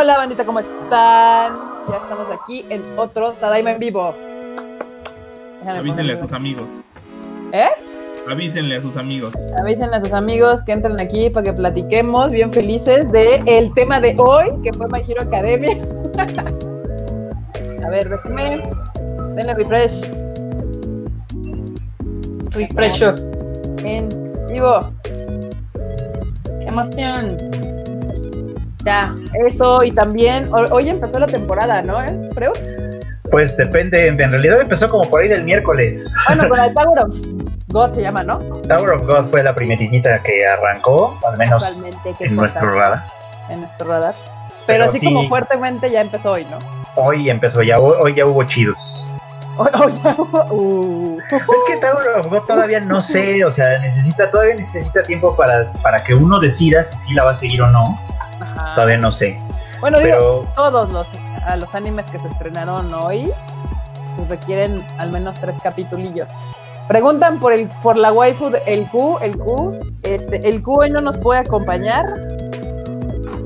Hola, bandita, ¿cómo están? Ya estamos aquí en otro Tadaima en vivo. Déjame Avísenle a sus amigos. ¿Eh? Avísenle a sus amigos. Avísenle a sus amigos que entren aquí para que platiquemos bien felices de el tema de hoy, que fue My Hero Academia. a ver, déjenme. Denle refresh. Refresh. En vivo. ¡Qué emoción! Ya, eso y también hoy empezó la temporada, ¿no? ¿Eh, Freud? Pues depende, en realidad empezó como por ahí del miércoles. Bueno, con el Tower of God se llama, ¿no? Tower of God fue la primeritita que arrancó, al menos en nuestro radar. En nuestro radar. Pero, así como fuertemente ya empezó hoy, ¿no? Hoy empezó, ya hoy ya hubo chidos. uh. Es que God todavía no sé, o sea, necesita, todavía necesita tiempo para, para que uno decida si sí la va a seguir o no. Todavía no sé. Bueno, digo, todos los, los animes que se estrenaron hoy pues requieren al menos tres capitulillos. Preguntan por el por la waifu el Q, el Q, este, el Q hoy no nos puede acompañar.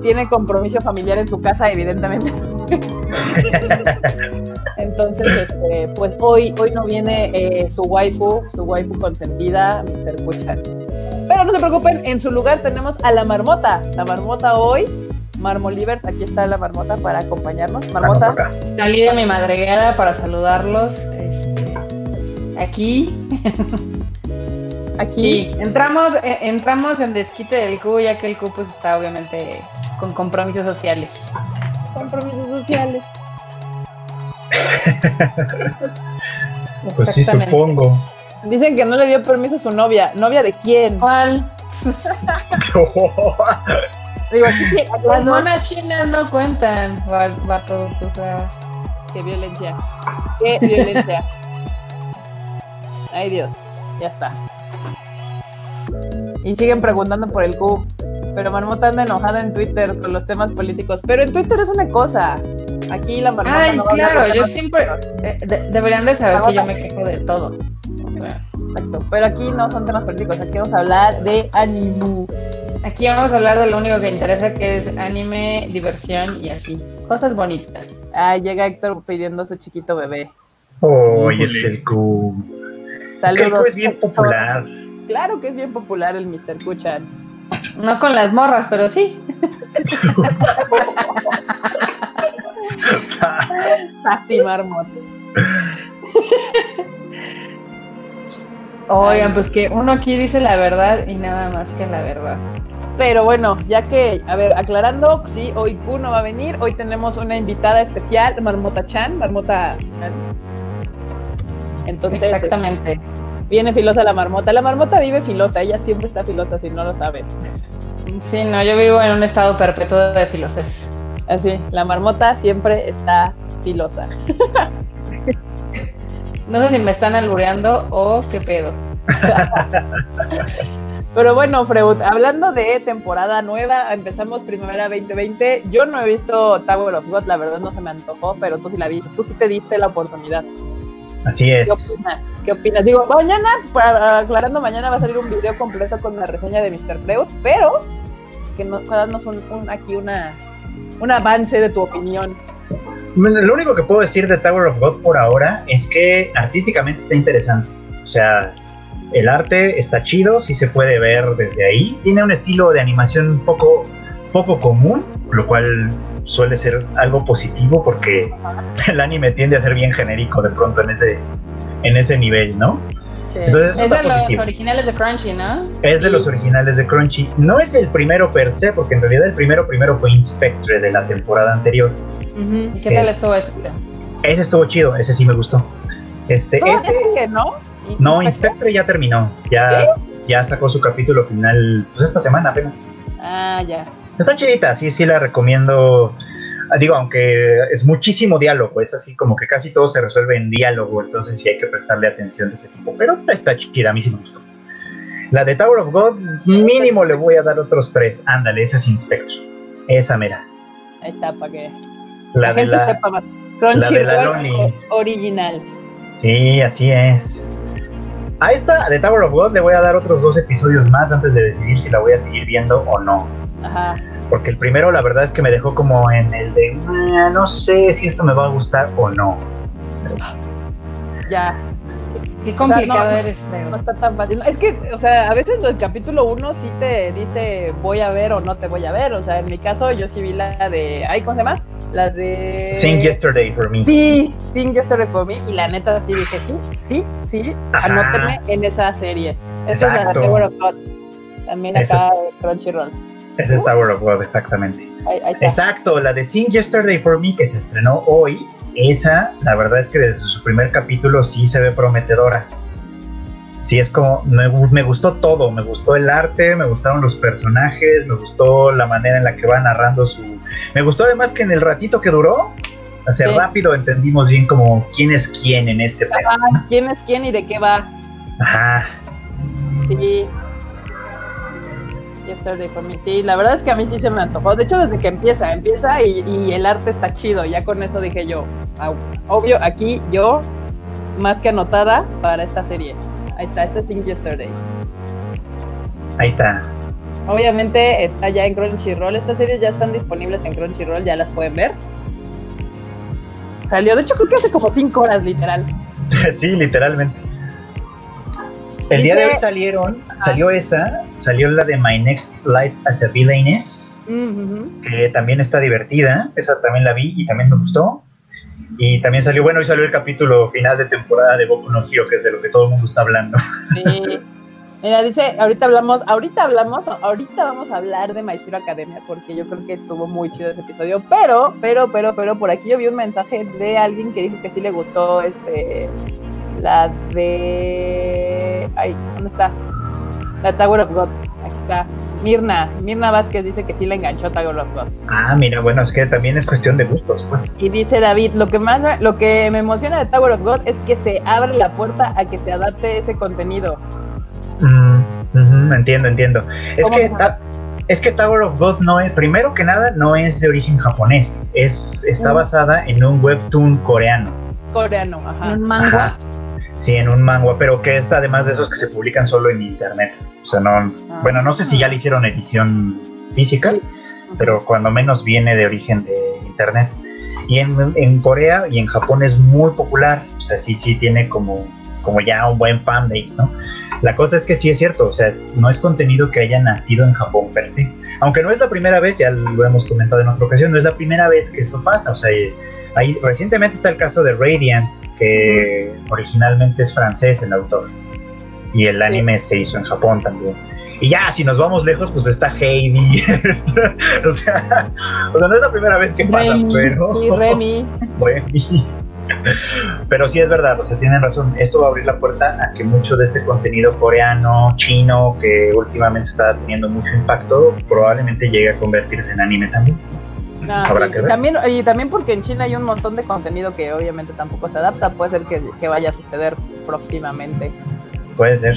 Tiene compromiso familiar en su casa, evidentemente. Entonces, este, pues hoy, hoy no viene eh, su waifu, su waifu consentida, Mr. Kuchan. Pero no se preocupen, en su lugar tenemos a la marmota. La marmota hoy, Marmolivers, aquí está la marmota para acompañarnos. Marmota. Salí de mi madriguera para saludarlos. Este, aquí. Aquí. entramos, eh, entramos en desquite del Q, ya que el Q pues está obviamente con compromisos sociales. Compromisos sociales. pues sí, supongo. Dicen que no le dio permiso a su novia. ¿Novia de quién? ¿Cuál? Digo, aquí Las monas chinas no cuentan, vatos, o sea. Qué violencia. Qué violencia. Ay, Dios. Ya está. Y siguen preguntando por el Q. Pero Marmota anda enojada en Twitter con los temas políticos. Pero en Twitter es una cosa. Aquí la Marmota. Ay, claro, yo siempre. deberían de saber que yo me quejo de todo. Exacto. Pero aquí no son temas políticos, aquí vamos a hablar de animu. Aquí vamos a hablar de lo único que interesa, que es anime, diversión y así. Cosas bonitas. Ah, llega Héctor pidiendo a su chiquito bebé. Oh, es que el Q. Es que el Q es bien popular. Claro que es bien popular el Mr. Kuchan. No con las morras, pero sí. Así, marmot. Oigan, pues que uno aquí dice la verdad y nada más que la verdad. Pero bueno, ya que, a ver, aclarando, sí, hoy Q no va a venir. Hoy tenemos una invitada especial, Marmota Chan, Marmota Chan. Entonces. Exactamente. Viene filosa la marmota. La marmota vive filosa, ella siempre está filosa, si no lo saben. Sí, no, yo vivo en un estado perpetuo de filosofía. Así, la marmota siempre está filosa. No sé si me están albureando o qué pedo. Pero bueno, Freud, hablando de temporada nueva, empezamos primavera 2020. Yo no he visto Tower of God, la verdad no se me antojó, pero tú sí la viste, tú sí te diste la oportunidad. Así es. ¿Qué opinas? ¿Qué opinas? Digo, mañana, aclarando, mañana va a salir un video completo con la reseña de Mr. Freud, pero que nos darnos un, aquí una, un avance de tu opinión. Lo único que puedo decir de Tower of God por ahora es que artísticamente está interesante. O sea, el arte está chido, sí se puede ver desde ahí. Tiene un estilo de animación un poco, poco común, lo cual suele ser algo positivo porque el anime tiende a ser bien genérico de pronto en ese, en ese nivel, ¿no? es de los originales de Crunchy, ¿no? Es de los originales de Crunchy. No es el primero per se, porque en realidad el primero primero fue Inspectre de la temporada anterior. ¿Y qué tal estuvo ese? Ese estuvo chido, ese sí me gustó. Este, este que no? No, Inspectre ya terminó. Ya, ya sacó su capítulo final pues esta semana apenas. Ah, ya. Está chidita, sí, sí la recomiendo. Ah, digo, aunque es muchísimo diálogo, es así como que casi todo se resuelve en diálogo, entonces sí hay que prestarle atención de ese tipo. Pero está chida, a mí sí me gustó. La de Tower of God, mínimo le voy a dar otros tres. Ándale, esa es Inspector. Esa mera. Ahí está, para que la, de gente la, sepa más. Crunchyroll Originals. Sí, así es. A esta de Tower of God le voy a dar otros dos episodios más antes de decidir si la voy a seguir viendo o no. Ajá. Porque el primero, la verdad es que me dejó como en el de, "Ah, no sé si esto me va a gustar o no. Ya, Qué complicado no, eres, no está tan fácil. Es que, o sea, a veces el capítulo 1 sí te dice voy a ver o no te voy a ver. O sea, en mi caso yo sí vi la de, ay, ¿cómo se llama? La de... Sing Yesterday for Me. Sí, Sing Yesterday for Me. Y la neta sí dije, sí, sí, sí, Ajá. anótenme en esa serie. Esa es la de Exacto. Tower of Gods. También acá de Crunchyroll. Ese es Tower of God, exactamente. Ahí, ahí está. Exacto, la de Sing Yesterday for Me que se estrenó hoy, esa, la verdad es que desde su primer capítulo sí se ve prometedora. Sí, es como, me, me gustó todo, me gustó el arte, me gustaron los personajes, me gustó la manera en la que va narrando su... Me gustó además que en el ratito que duró, hace Sí. rápido entendimos bien como quién es quién en este. Ah, ¿Quién es quién y de qué va? Ajá, Sí. Yesterday for me. Sí, la verdad es que a mí sí se me antojó. De hecho, desde que empieza, empieza y, y el arte está chido. Ya con eso dije yo, "Au". obvio, aquí yo, más que anotada para esta serie. Ahí está, este es Sing Yesterday. ahí está. Obviamente está ya en Crunchyroll. Estas series ya están disponibles en Crunchyroll, ya las pueden ver. Salió, de hecho, creo que hace como 5 horas, literal. sí, literalmente. El día de hoy salieron, salió esa, salió la de My Next Life as a Villainess. Que también está divertida, esa también la vi y también me gustó. Y también salió, bueno, y salió el capítulo final de temporada de Boku no Hero, que es de lo que todo el mundo está hablando. Sí. Mira, dice, ahorita hablamos, ahorita hablamos, ahorita vamos a hablar de My Hero Academia porque yo creo que estuvo muy chido ese episodio, pero, pero, pero, pero por aquí yo vi un mensaje de alguien que dijo que sí le gustó este, la de, ay, ¿dónde está? La Tower of God, aquí está. Mirna, Mirna Vázquez dice que sí le enganchó Tower of God. Ah, mira, bueno, es que también es cuestión de gustos, pues. Y dice David, lo que más, me- lo que me emociona de Tower of God es que se abre la puerta a que se adapte ese contenido. Mm, entiendo, entiendo. Es ¿Cómo que, ta- es que Tower of God no es, primero que nada, no es de origen japonés, es, está Mm. basada en un webtoon coreano. Coreano, ajá. Un manga. Ajá. Sí, en un manga, pero que está además de esos que se publican solo en internet. O sea, no, bueno, no sé si ya le hicieron edición física, Sí. pero cuando menos viene de origen de internet. Y en, en Corea y en Japón es muy popular, o sea, sí, sí tiene como, como ya un buen fanbase, ¿no? La cosa es que sí es cierto, o sea, es- no es contenido que haya nacido en Japón per se. Aunque no es la primera vez, ya lo hemos comentado en otra ocasión, no es la primera vez que esto pasa, o sea, eh, ahí, recientemente está el caso de Radiant, que originalmente es francés el autor, y el anime se hizo en Japón también. Y ya, si nos vamos lejos, pues está Heidi. o, sea, o sea, no es la primera vez que pasa, Remy, pero. Y Remy. Remy. Pero sí es verdad, o sea, tienen razón. Esto va a abrir la puerta a que mucho de este contenido coreano, chino, que últimamente está teniendo mucho impacto, probablemente llegue a convertirse en anime también. Ah, Habrá sí, que ver. también, y también porque en China hay un montón de contenido que obviamente tampoco se adapta, puede ser que, que vaya a suceder próximamente. Puede ser.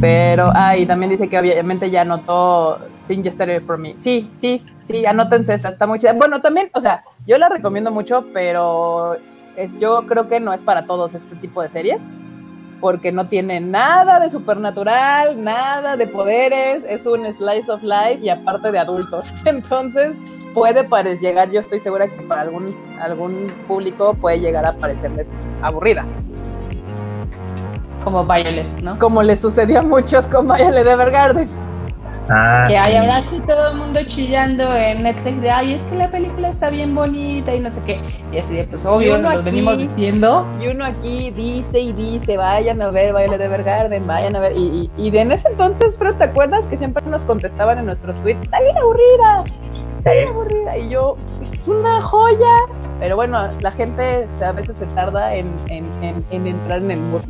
Pero, ah, y también dice que obviamente ya anotó Sing Yesterday for Me. Sí, sí, sí, anótense esa, está muy chida. Bueno, también, o sea, yo la recomiendo mucho, pero es, yo creo que no es para todos este tipo de series, porque no tiene nada de supernatural, nada de poderes, es un slice of life y aparte de adultos. Entonces, puede llegar, yo estoy segura que para algún, algún público puede llegar a parecerles aburrida. Como Violet, ¿no? Como le sucedió a muchos con Violet Evergarden. Ah, Que hay sí. ahora sí todo el mundo chillando en Netflix de, ay, es que la película está bien bonita y no sé qué. Y así de, pues obvio, uno nos lo aquí- venimos diciendo. Y uno aquí dice y dice, vayan a ver Violet Evergarden, vayan a ver. Y, y, y de en ese entonces, Fred, ¿te acuerdas que siempre nos contestaban en nuestros tweets? Está bien aburrida, está bien aburrida. Y yo, es una joya. Pero bueno, la gente a veces se tarda en, en, en- en entrar en el mood.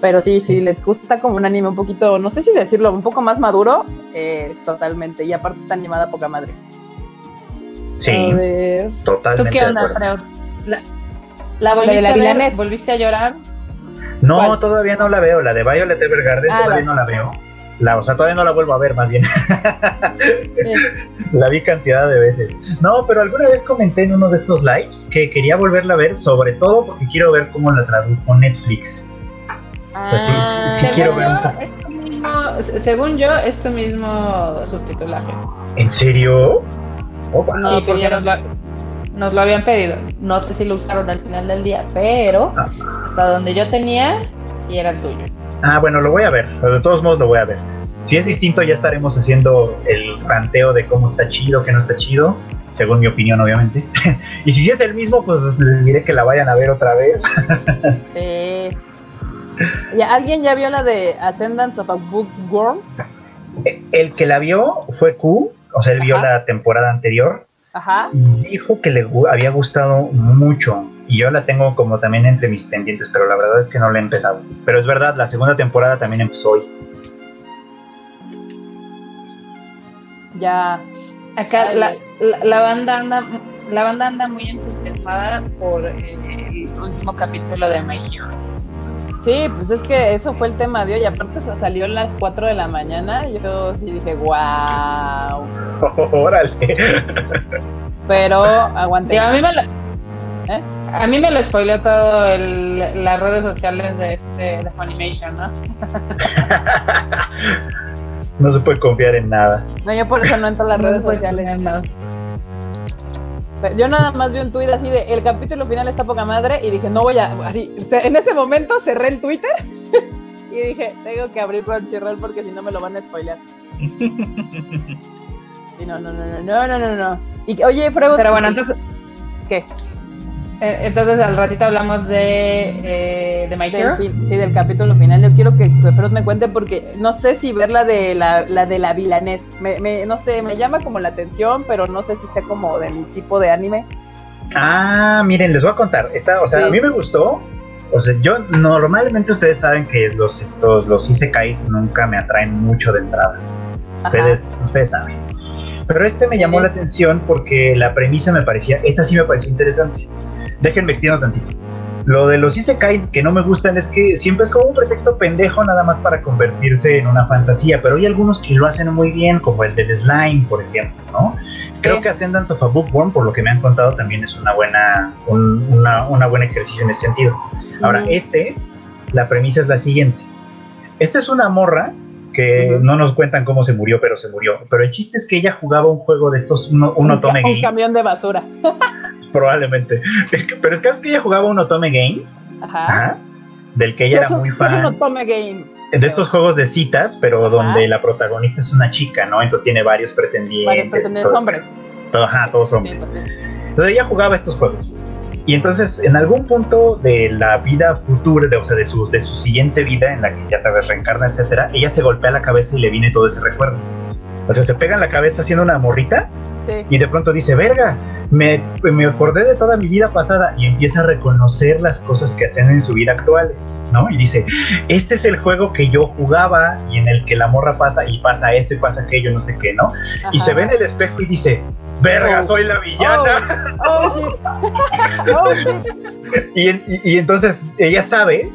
Pero sí, sí, les gusta como un anime un poquito, no sé si decirlo, un poco más maduro, eh, totalmente. Y aparte está animada poca madre. A Sí, ver. totalmente. ¿Tú qué onda. Freud? ¿La, la de volviste la a ver? Villanés. ¿Volviste a llorar? No, ¿Cuál? todavía no la veo. La de Violet Evergarden Ah, todavía la- no la veo. La, o sea, todavía no la vuelvo a ver, más bien. La vi cantidad de veces. No, pero alguna vez comenté en uno de estos lives que quería volverla a ver, sobre todo porque quiero ver cómo la tradujo Netflix. Ah, Pues sí, sí, sí. Según quiero ver un poco. es mismo según yo, es tu mismo subtitulaje. ¿En serio? Oh, wow. sí, porque nos lo, nos lo habían pedido. No sé si lo usaron al final del día, pero Ah. hasta donde yo tenía, sí era tuyo. Ah, bueno, lo voy a ver. pero De todos modos lo voy a ver. Si es distinto, ya estaremos haciendo el ranteo de cómo está chido, qué no está chido, según mi opinión, obviamente. y si sí es el mismo, pues les diré que la vayan a ver otra vez. Sí. ¿Ya, ¿Alguien ya vio la de Ascendance of a Bookworm? El que la vio fue Q, o sea, él vio la temporada anterior. Ajá. Dijo que le había gustado mucho. Y yo la tengo como también entre mis pendientes, pero la verdad es que no la he empezado. Pero es verdad, la segunda temporada también empezó hoy. Ya. Acá la, la, la banda anda la banda anda muy entusiasmada por eh, el último capítulo de My Hero. Sí, pues es que eso fue el tema de hoy. Aparte se salió a las 4 de la mañana. Yo sí dije, wow. Órale. Pero aguanté. Digo, a mí me lo, ¿Eh? a mí me lo spoileó todo el, las redes sociales de este de Funimation, ¿no? no se puede confiar en nada. No, yo por eso no entro a las No redes sociales. poner nada. Yo nada más vi un tuit así de el capítulo final está poca madre y dije, no voy a. Así, en ese momento cerré el Twitter y dije, tengo que abrir Crunchyroll porque si no me lo van a spoilear. Y no, no, no, no, no, no, no. Y, oye, Frego. Pero bueno, entonces. ¿Qué? Eh, entonces al ratito hablamos de, eh, de My Del Hero. fin- sí, del capítulo final. Yo quiero que, Freud me cuente porque no sé si ver la de la, la de la vilanés. Me, me- no sé, me llama como la atención, pero no sé si sea como del tipo de anime. Ah, miren, les voy a contar. Esta, o sea, Sí. a mí me gustó. O sea, yo normalmente ustedes saben que los estos los isekais nunca me atraen mucho de entrada. Ajá. Ustedes, ustedes saben. Pero este me llamó Sí. la atención porque la premisa me parecía, esta sí me parecía interesante. Déjenme extiendo tantito. Lo de los isekai que no me gustan es que siempre es como un pretexto pendejo nada más para convertirse en una fantasía, pero hay algunos que lo hacen muy bien, como el del slime, por ejemplo, ¿no? Creo Sí. que Ascendance of a Bookworm, por lo que me han contado, también es una buena, un, una, ejercicio en ese sentido. Ahora, este, la premisa es la siguiente. Esta es una morra que no nos cuentan cómo se murió, pero se murió. Pero el chiste es que ella jugaba un juego de estos, un, un Un Otome ca- un Game, camión de basura. probablemente. Pero es que es que ella jugaba un Otome Game, Ajá. ajá, del que ¿Qué ella era un- muy qué es un fan. Otome Game? De estos juegos de citas, pero Ajá. donde la protagonista es una chica, ¿no? Entonces tiene varios pretendientes. Varios pretendientes todo- hombres. todo- ajá, todos hombres. Entonces ella jugaba estos juegos. Y entonces, en algún punto de la vida futura, de, o sea, de su, de su siguiente vida, en la que ya sabes, reencarna, etcétera, ella se golpea la cabeza y le viene todo ese recuerdo. O sea, se pega en la cabeza haciendo una morrita Sí. y de pronto dice, verga, me, me acordé de toda mi vida pasada y empieza a reconocer las cosas que hacen en su vida actuales, ¿no? Y dice, este es el juego que yo jugaba y en el que la morra pasa y pasa esto y pasa aquello, no sé qué, ¿no? Y se ve en el espejo y dice, verga, Oh. soy la villana. Oh, oh. Oh. Y, y- y entonces ella sabe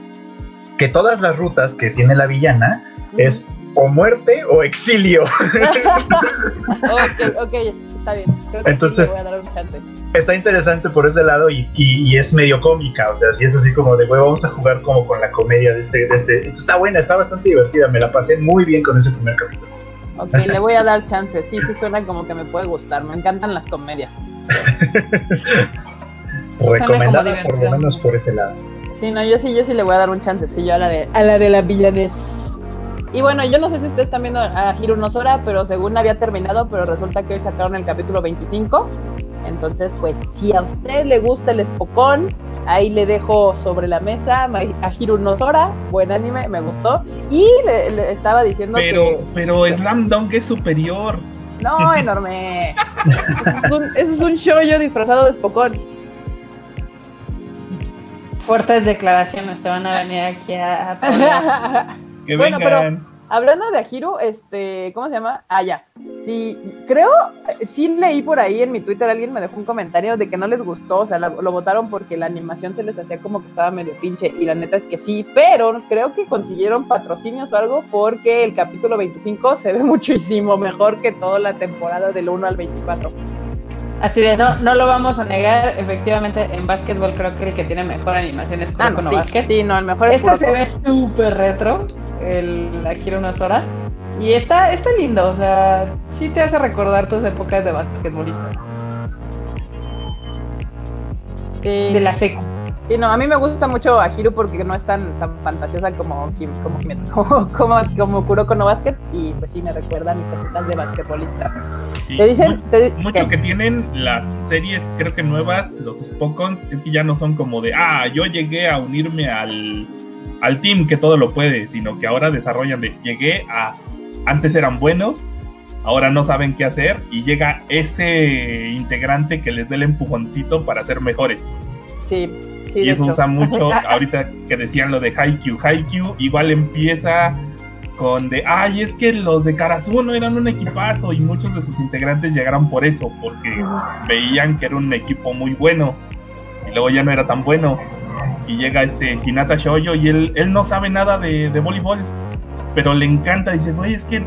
que todas las rutas que tiene la villana es o muerte o exilio. ok, ok, está bien. Creo que Entonces- sí voy a dar un chance. Está interesante por ese lado y, y- y es medio cómica, o sea, si es así como de, güey, vamos a jugar como con la comedia de este, de este. Está buena, está bastante divertida, me la pasé muy bien con ese primer capítulo. Ok, le voy a dar chance. Sí, sí suena como que me puede gustar. Me encantan las comedias. Recomendada por lo menos por ese lado. Sí, no, yo sí, yo sí le voy a dar un chancecillo a la de, a la de la villanés. Y bueno, yo no sé si ustedes están viendo a Hiro no Sora, pero según había terminado, pero resulta que hoy sacaron el capítulo 25. Entonces, pues, si a usted le gusta el Spokon, ahí le dejo sobre la mesa a Hiro no Sora, buen anime, me gustó. Y le, le estaba diciendo Pero, que... pero Slam Dunk es superior. No, enorme. eso, es un, eso es un shoyo disfrazado de Spokon. Fuertes declaraciones te van a venir aquí a, a. Que Bueno, vengan. Hablando de Ajiro, este, ¿cómo se llama? Ah, ya. Sí, creo, sí leí por ahí en mi Twitter, alguien me dejó un comentario de que no les gustó, o sea, la- lo votaron porque la animación se les hacía como que estaba medio pinche, y la neta es que sí, pero creo que consiguieron patrocinios o algo porque el capítulo 25 se ve muchísimo mejor que toda la temporada del 1 al 24. Así de, no, no lo vamos a negar. Efectivamente, en básquetbol creo que el que tiene mejor animación es Ah, no, Kuroko no sí, Basket. sí, no, el mejor es Este se ve súper retro. el Akira no Sora. Y está, está lindo, o sea, sí te hace recordar tus épocas de basquetbolista. Sí. De la secu. Sí, no, a mí me gusta mucho a Hiro porque no es tan, tan fantasiosa como, Kim- como, Kimetsu, como, como, como Kuroko no Basket y pues sí me recuerda a mis épocas de basquetbolista. Sí, Te dicen, mu- te di- mucho ¿qué? que tienen las series, creo que nuevas, los Spokons, es que ya no son como de, ah, yo llegué a unirme al, al team que todo lo puede, sino que ahora desarrollan de, llegué a, antes eran buenos, ahora no saben qué hacer y llega ese integrante que les dé el empujoncito para ser mejores. Sí, sí, y eso hecho. usa mucho, ahorita que decían lo de Haikyuu, Haikyuu igual empieza con de, ay, es que los de Karasuno eran un equipazo y muchos de sus integrantes llegaron por eso, porque veían que era un equipo muy bueno y luego ya no era tan bueno. Y llega este Hinata Shoyo y él, él no sabe nada de, de voleibol, pero le encanta, dice, oye, es que,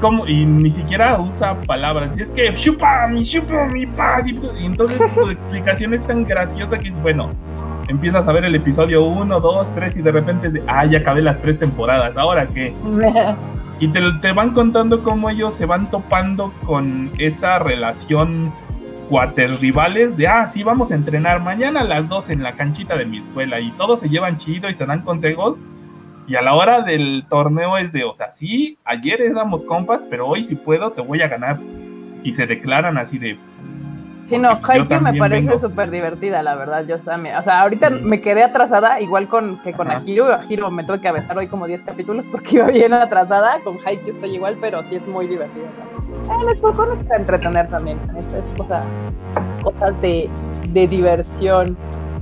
¿cómo? Y ni siquiera usa palabras, y es que, chupa mi, chupa mi paz. Y entonces su explicación es tan graciosa que es bueno. Empiezas a ver el episodio 1, 2, 3 y de repente, es de, ah, ya acabé las tres temporadas, ¿ahora qué? Y te, te van contando cómo ellos se van topando con esa relación cuaterrivales de, ah, sí, vamos a entrenar mañana a las 2 en la canchita de mi escuela y todos se llevan chido y se dan consejos. Y a la hora del torneo es de, o sea, sí, ayer éramos compas, pero hoy si puedo te voy a ganar. Y se declaran así de, Sí, no, Haikyuu me parece súper divertida, la verdad. Yo también. O sea, ahorita me quedé atrasada, igual con que con Ajá. Ahiro. Ahiro me tuve que aventar hoy como 10 capítulos porque iba bien atrasada. Con Haikyuu estoy igual, pero sí es muy divertida. Eh, les puedo para entretener también. Es, es cosa, cosas de, de diversión.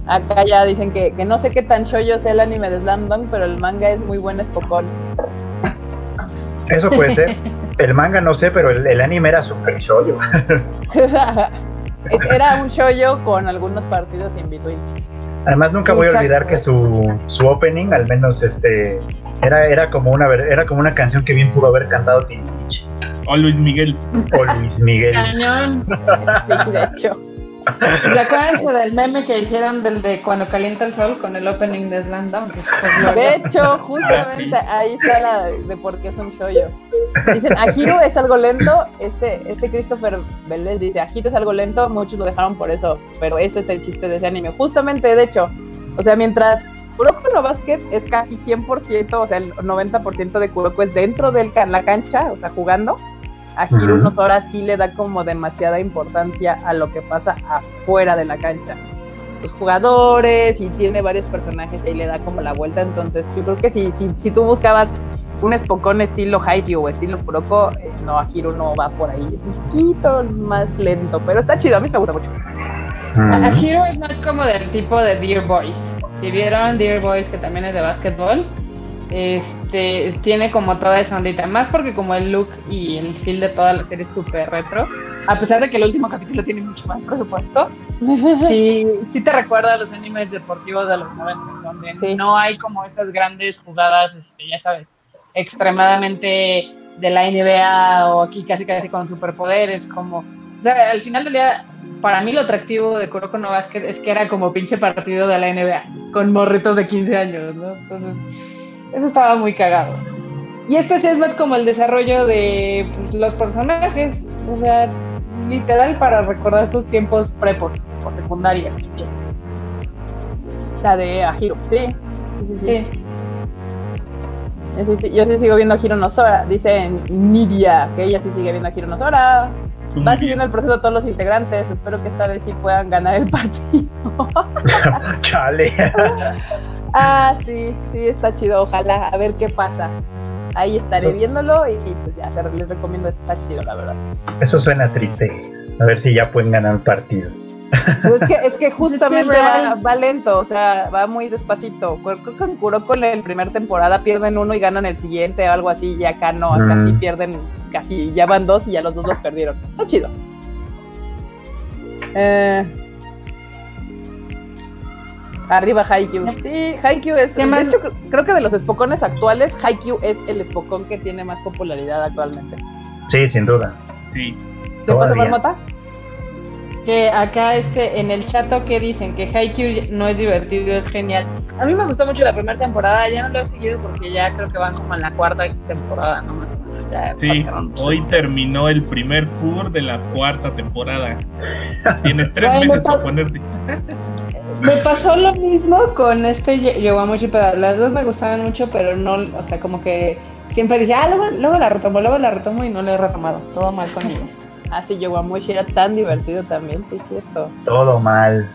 Acá ya dicen que, que no sé qué tan shoyo sea el anime de Slam Dunk, pero el manga es muy buen espocón. Eso puede ser. El manga no sé, pero el, el anime era super shoyo. Era un shoyo con algunos partidos in between. Además nunca voy a olvidar que su, su opening, al menos este, era, era como una ver- era como una canción que bien pudo haber cantado Timbiriche oh Luis Miguel, o Luis Miguel. Cañón. Sí, de hecho. ¿Se acuerdan ese del meme que hicieron del de cuando calienta el sol con el opening de Slam Dunk? Que es De hecho, justamente Ah, sí. ahí está la de por qué es un shoyo. Dicen, Ajiro es algo lento. Este, este Christopher Vélez dice, Ajiro es algo lento, muchos lo dejaron por eso, pero ese es el chiste de ese anime. Justamente, de hecho, o sea, mientras Kuroko no Basket es casi 100%, o sea, el 90% de Kuroko es dentro de la cancha, o sea, jugando. A Hiro unos horas sí le da como demasiada importancia a lo que pasa afuera de la cancha. Sus jugadores y tiene varios personajes y ahí le da como la vuelta. Entonces, yo creo que si, si, si tú buscabas un espocón estilo Haikyuu o estilo Kuroko, eh, no, Hiro no va por ahí. Es un poquito más lento, pero está chido. A mí me gusta mucho. A Ujú. Hero es más como del tipo de Dear Boys. Si vieron Dear Boys, que también es de básquetbol, este tiene como toda esa ondita. Más porque como el look y el feel de toda la serie es súper retro. A pesar de que el último capítulo tiene mucho más presupuesto, sí, sí te recuerda a los animes deportivos de los 90, donde Sí. no hay como esas grandes jugadas, este, ya sabes, extremadamente de la NBA o aquí casi casi con superpoderes, como, o sea, al final del día, para mí lo atractivo de Kuroko no Basket es que era como pinche partido de la NBA, con morritos de 15 años, ¿no? Entonces, eso estaba muy cagado. Y este sí es más como el desarrollo de pues, los personajes, o sea, literal para recordar tus tiempos prepos o secundarias, si quieres. La de Ahiro, sí. Sí, sí, sí. Sí. Sí, sí, Yo sí sigo viendo a Hiro Nosora. Dice Nidia que ella sí sigue viendo a Hiro Nosora. Va siguiendo el proceso de todos los integrantes. Espero que esta vez sí puedan ganar el partido. Chale. Ah, sí, sí, está chido. Ojalá, a ver qué pasa. Ahí estaré viéndolo y, y, pues ya se les recomiendo. Está chido, la verdad. Eso suena triste. A ver si ya pueden ganar el partido. Pues es que, es que justamente va, lento, o sea, va muy despacito. Creo que con Kuroko en la primera temporada pierden uno y ganan el siguiente o algo así, y acá no, acá Mm. sí pierden, casi ya van dos y ya los dos los perdieron. Está chido. Eh, arriba Haikyuu. Sí, Haikyuu es. ¿Qué De más? hecho, creo que de los espocones actuales, Haikyuu es el espocón que tiene más popularidad actualmente. Sí, sin duda. Sí, ¿Qué pasa. Marmota? que acá este en el chato que dicen que Haikyuu no es divertido, es genial. A mí me gustó mucho la primera temporada, ya no lo he seguido porque ya creo que van como en la cuarta temporada, no más. Ya Sí, hoy terminó el primer tour de la cuarta temporada. Tienes tres Bueno, meses para pa- ponerte. Me pasó lo mismo con este Yo- Yowamushi Pedal. Las dos me gustaban mucho, pero no, o sea, como que siempre dije, ah, luego, luego la retomo, luego la retomo y no la he retomado. Todo mal conmigo. Ah, sí, Yowamushi era tan divertido también, sí, es cierto. Todo mal.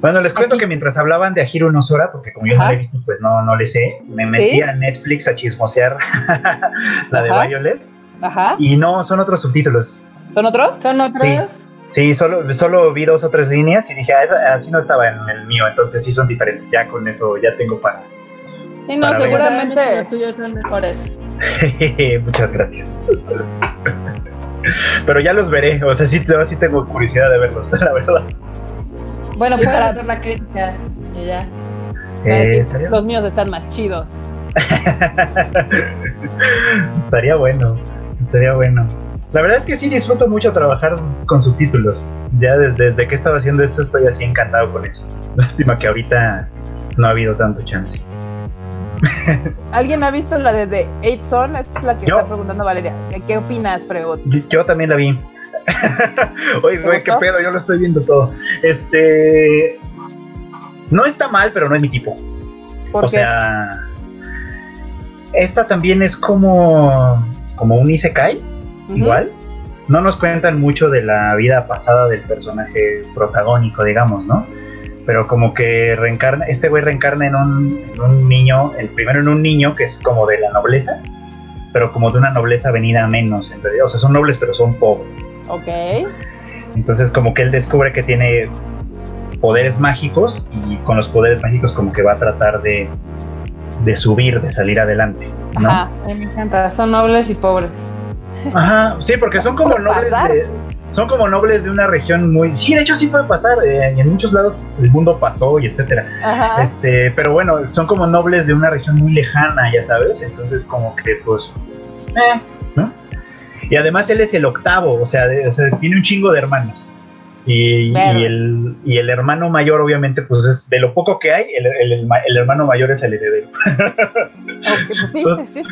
Bueno, les cuento Aquí- que mientras hablaban de Ahiro Nosora, porque como yo no la he visto, pues no, no le sé, me metí ¿Sí? a Netflix a chismosear la de. Violet. Ajá. Y no, son otros subtítulos. ¿Son otros? ¿Son otras? Sí, solo, solo vi dos o tres líneas y dije, ah, esa- así no estaba en el mío, entonces sí son diferentes. Ya con eso ya tengo para. Sí, no, Para ver. seguramente. los tuyos son mejores. Muchas gracias. Pero ya los veré, o sea, sí, sí tengo curiosidad de verlos, la verdad. Bueno, Sí, puedes para- hacer la crítica y ya. Eh, decir, los míos están más chidos. estaría bueno, estaría bueno. La verdad es que sí disfruto mucho trabajar con subtítulos. Ya desde, desde que he estado haciendo esto estoy así encantado con eso. Lástima que ahorita no ha habido tanto chance. ¿Alguien ha visto la de The Eight Son? Esta es la que Yo. está preguntando Valeria. ¿Qué, opinas, Freud? Yo, yo también la vi. Oye, ¿Te güey, qué pedo, yo lo estoy viendo todo. Este. No está mal, pero no es mi tipo. ¿Por o qué? sea. Esta también es como. como un Isekai, Igual. No nos cuentan mucho de la vida pasada del personaje protagónico, digamos, ¿no? Pero como que reencarna, este güey reencarna en un, en un niño, el primero en un niño que es como de la nobleza, pero como de una nobleza venida a menos, en realidad. O sea, son nobles, pero son pobres. Ok. Entonces como que él descubre que tiene poderes mágicos y con los poderes mágicos como que va a tratar de, de subir, de salir adelante. ¿no? Ajá. Me encanta. Son nobles y pobres. Ajá, sí, porque son como ¿Puede nobles de, son como nobles de una región muy sí, de hecho sí puede pasar, eh, y en muchos lados el mundo pasó y etcétera. Ajá. Este, pero bueno, son como nobles de una región muy lejana, ya sabes, entonces como que pues eh, ¿no? Y además él es el octavo, o sea, de- o sea, tiene un chingo de hermanos. Y, y el, y el hermano mayor, obviamente, pues es de lo poco que hay, el, el- el ma- el hermano mayor es el heredero. Pues sí, Entonces- sí.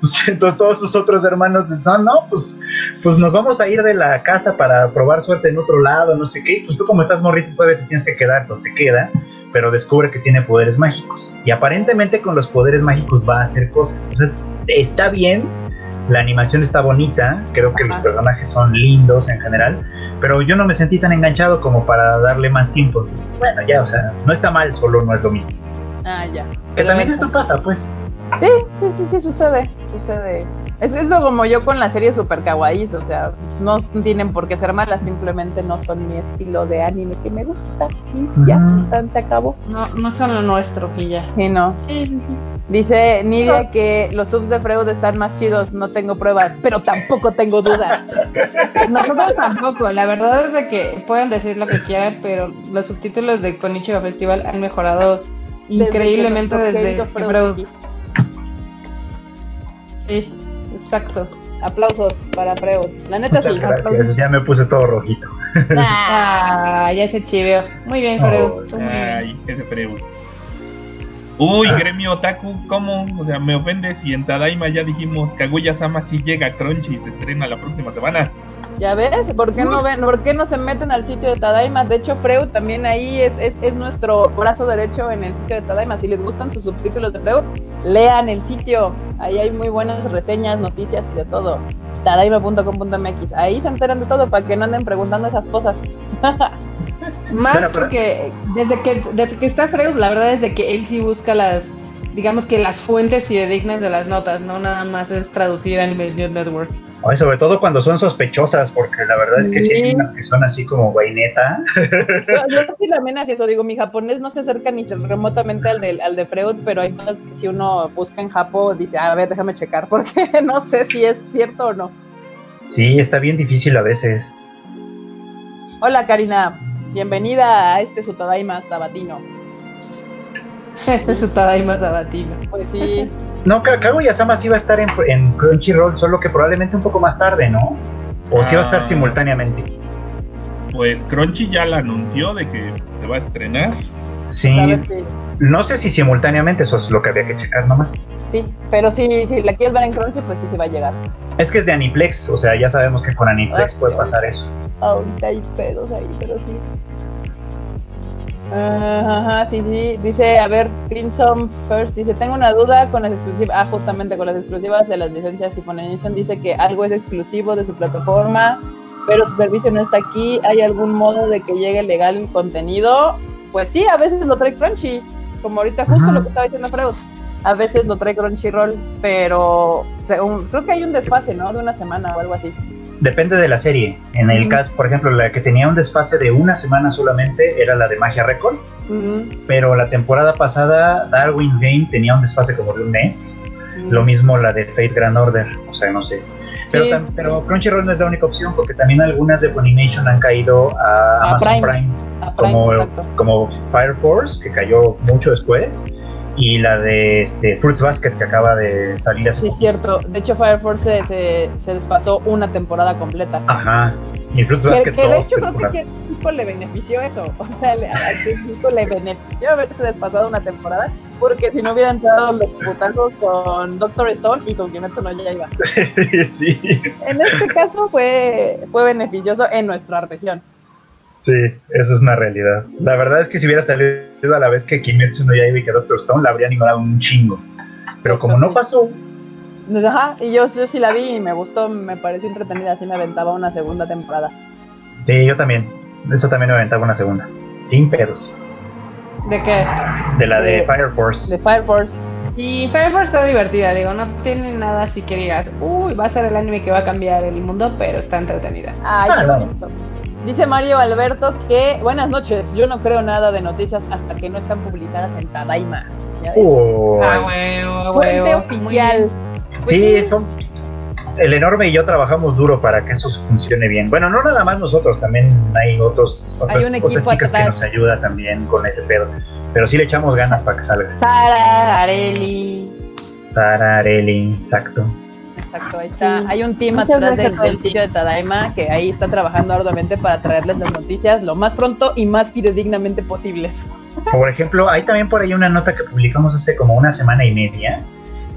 Pues, entonces todos sus otros hermanos dicen, "Ah, no, pues, pues nos vamos a ir de la casa para probar suerte en otro lado, no sé qué. Pues tú como estás morrito todavía te tienes que quedar, pues se queda, pero descubre que tiene poderes mágicos. Y aparentemente con los poderes mágicos va a hacer cosas. O sea, está bien, la animación está bonita, creo que los personajes son lindos en general, pero yo no me sentí tan enganchado como para darle más tiempo. Bueno, ya, o sea, no está mal, solo no es lo mismo. Ah, ya. Que Pero también esto pasa, pues. Sí, sí, sí, sí, sucede, sucede. Es eso como yo con las series super kawaiis, o sea, no tienen por qué ser malas, simplemente no son mi estilo de anime que me gusta. Y ya, tan, se acabó. No, no son lo nuestro, y ya. Y no. Sí, sí, sí. Dice Nidia que los subs de Freud están más chidos, no tengo pruebas, pero tampoco tengo dudas. Nosotros tampoco, la verdad es de que pueden decir lo que quieran, pero los subtítulos de Konichiwa Festival han mejorado increíblemente Desde que desde que. Freud. Sí, exacto. Aplausos para Freud. La neta sí. Muchas gracias, ya me puse todo rojito. Ah, ya se chiveó. Muy bien, Freud. Oh. Ay, ese Freud. Uy, gremio otaku, ¿cómo? O sea, me ofende si en Tadaima ya dijimos Kaguya-sama sí llega a Crunchy y se estrena la próxima semana. ¿Ya ves? ¿Por qué no ven, por qué no se meten al sitio de Tadaima? De hecho, Freud también ahí es, es, es nuestro brazo derecho en el sitio de Tadaima. Si les gustan sus subtítulos de Freud, lean el sitio. Ahí hay muy buenas reseñas, noticias y de todo. Tadaima.com.mx. Ahí se enteran de todo para que no anden preguntando esas cosas. Más Bueno, pero- porque desde que, desde que está Freud, la verdad es de que él sí busca las, digamos que las fuentes fidedignas de las notas, no nada más es traducir Anime News Network. Ay, sobre todo cuando son sospechosas, porque la verdad es que sí hay unas que son así como vaineta. Yo, yo sí también así eso, digo, mi japonés no se acerca ni remotamente al de, al de Freud, pero hay cosas que si uno busca en Japón dice, a ver, déjame checar, porque no sé si es cierto o no. Sí, está bien difícil a veces. Hola Karina, bienvenida a este Sutadaima sabatino. Este es su Tadaima Sabatino. Pues sí, No, Ka- Kaguya-sama sí va a estar en, en Crunchyroll, solo que probablemente un poco más tarde, ¿no? O sí va a estar Ah. simultáneamente. Pues Crunchy ya la anunció de que se va a estrenar. Sí. Sí. no sé si simultáneamente, eso es lo que había que checar nomás. Sí, pero si, si la quieres ver en Crunchy, pues sí se va a llegar. Es que es de Aniplex, o sea, ya sabemos que con Aniplex Ah, puede sí. pasar eso. Ahorita hay pedos ahí, pero sí. Ajá, sí, sí. Dice, a ver, Crimson First dice, tengo una duda con las exclusivas, ah, justamente con las exclusivas de las licencias y Funimation dice que algo es exclusivo de su plataforma, pero su servicio no está aquí. ¿Hay algún modo de que llegue legal el contenido? Pues sí, a veces lo trae Crunchy, como ahorita justo lo que estaba diciendo Freud. A veces lo trae Crunchyroll, pero creo que hay un desfase, ¿no? De una semana o algo así. Depende de la serie. En el caso, por ejemplo, la que tenía un desfase de una semana solamente era la de Magia Record, pero la temporada pasada Darwin's Game tenía un desfase como de un mes. Lo mismo la de Fate Grand Order, o sea, no sé. Pero, Sí. tam- pero Crunchyroll no es la única opción porque también algunas de Funimation han caído a, A Amazon Prime. Prime, Prime, como, exacto. como Fire Force, que cayó mucho después, y la de este, Fruits Basket, que acaba de salir hace Sí, poco. cierto. De hecho, Fire Force se, se, se desfasó una temporada completa. Ajá. Y Fruits Que, Basket que de hecho creo que a. Kiko le benefició eso. O sea, a le benefició haberse desfasado una temporada. Porque si no hubieran entrado los putazos con Doctor Stone y con Kimetsu no Yaiba. sí, En este caso fue, fue beneficioso en nuestra región. Sí, eso es una realidad. La verdad es que si hubiera salido a la vez que Kimetsu no Yaiba y que Doctor Stone, la habrían ignorado un chingo. Pero como no Sí. pasó, Ajá, y yo, yo sí la vi y me gustó, me pareció entretenida. Así me aventaba una segunda temporada. sí, yo también. Eso también me aventaba una segunda. Sin pedos. ¿De qué? De la de, De- Fire Force. De Fire Force. Y Fire Force está divertida, digo, no tiene nada así que digas, uy, va a ser el anime que va a cambiar el mundo, pero está entretenida. Ay, Ah, qué no. bonito. Dice Mario Alberto que, buenas noches, yo no creo nada de noticias hasta que no están publicadas en Tadaima. ¿Ya ves? Uy. Ah, huevo, Fuente huevo. oficial. Sí, Pues son. El enorme y yo trabajamos duro para que eso funcione bien. Bueno, no nada más nosotros, también hay otros, otras, Hay un equipo otras chicas que nos ayuda también con ese pedo. Pero sí le echamos ganas para que salga. Sara, Areli. Sara, Areli, exacto. Exacto, ahí está. Sí. Hay un team Muchas atrás del, sitio de Tadaima que ahí está trabajando arduamente para traerles las noticias lo más pronto y más fidedignamente posibles. Por ejemplo, hay también por ahí una nota que publicamos hace como una semana y media,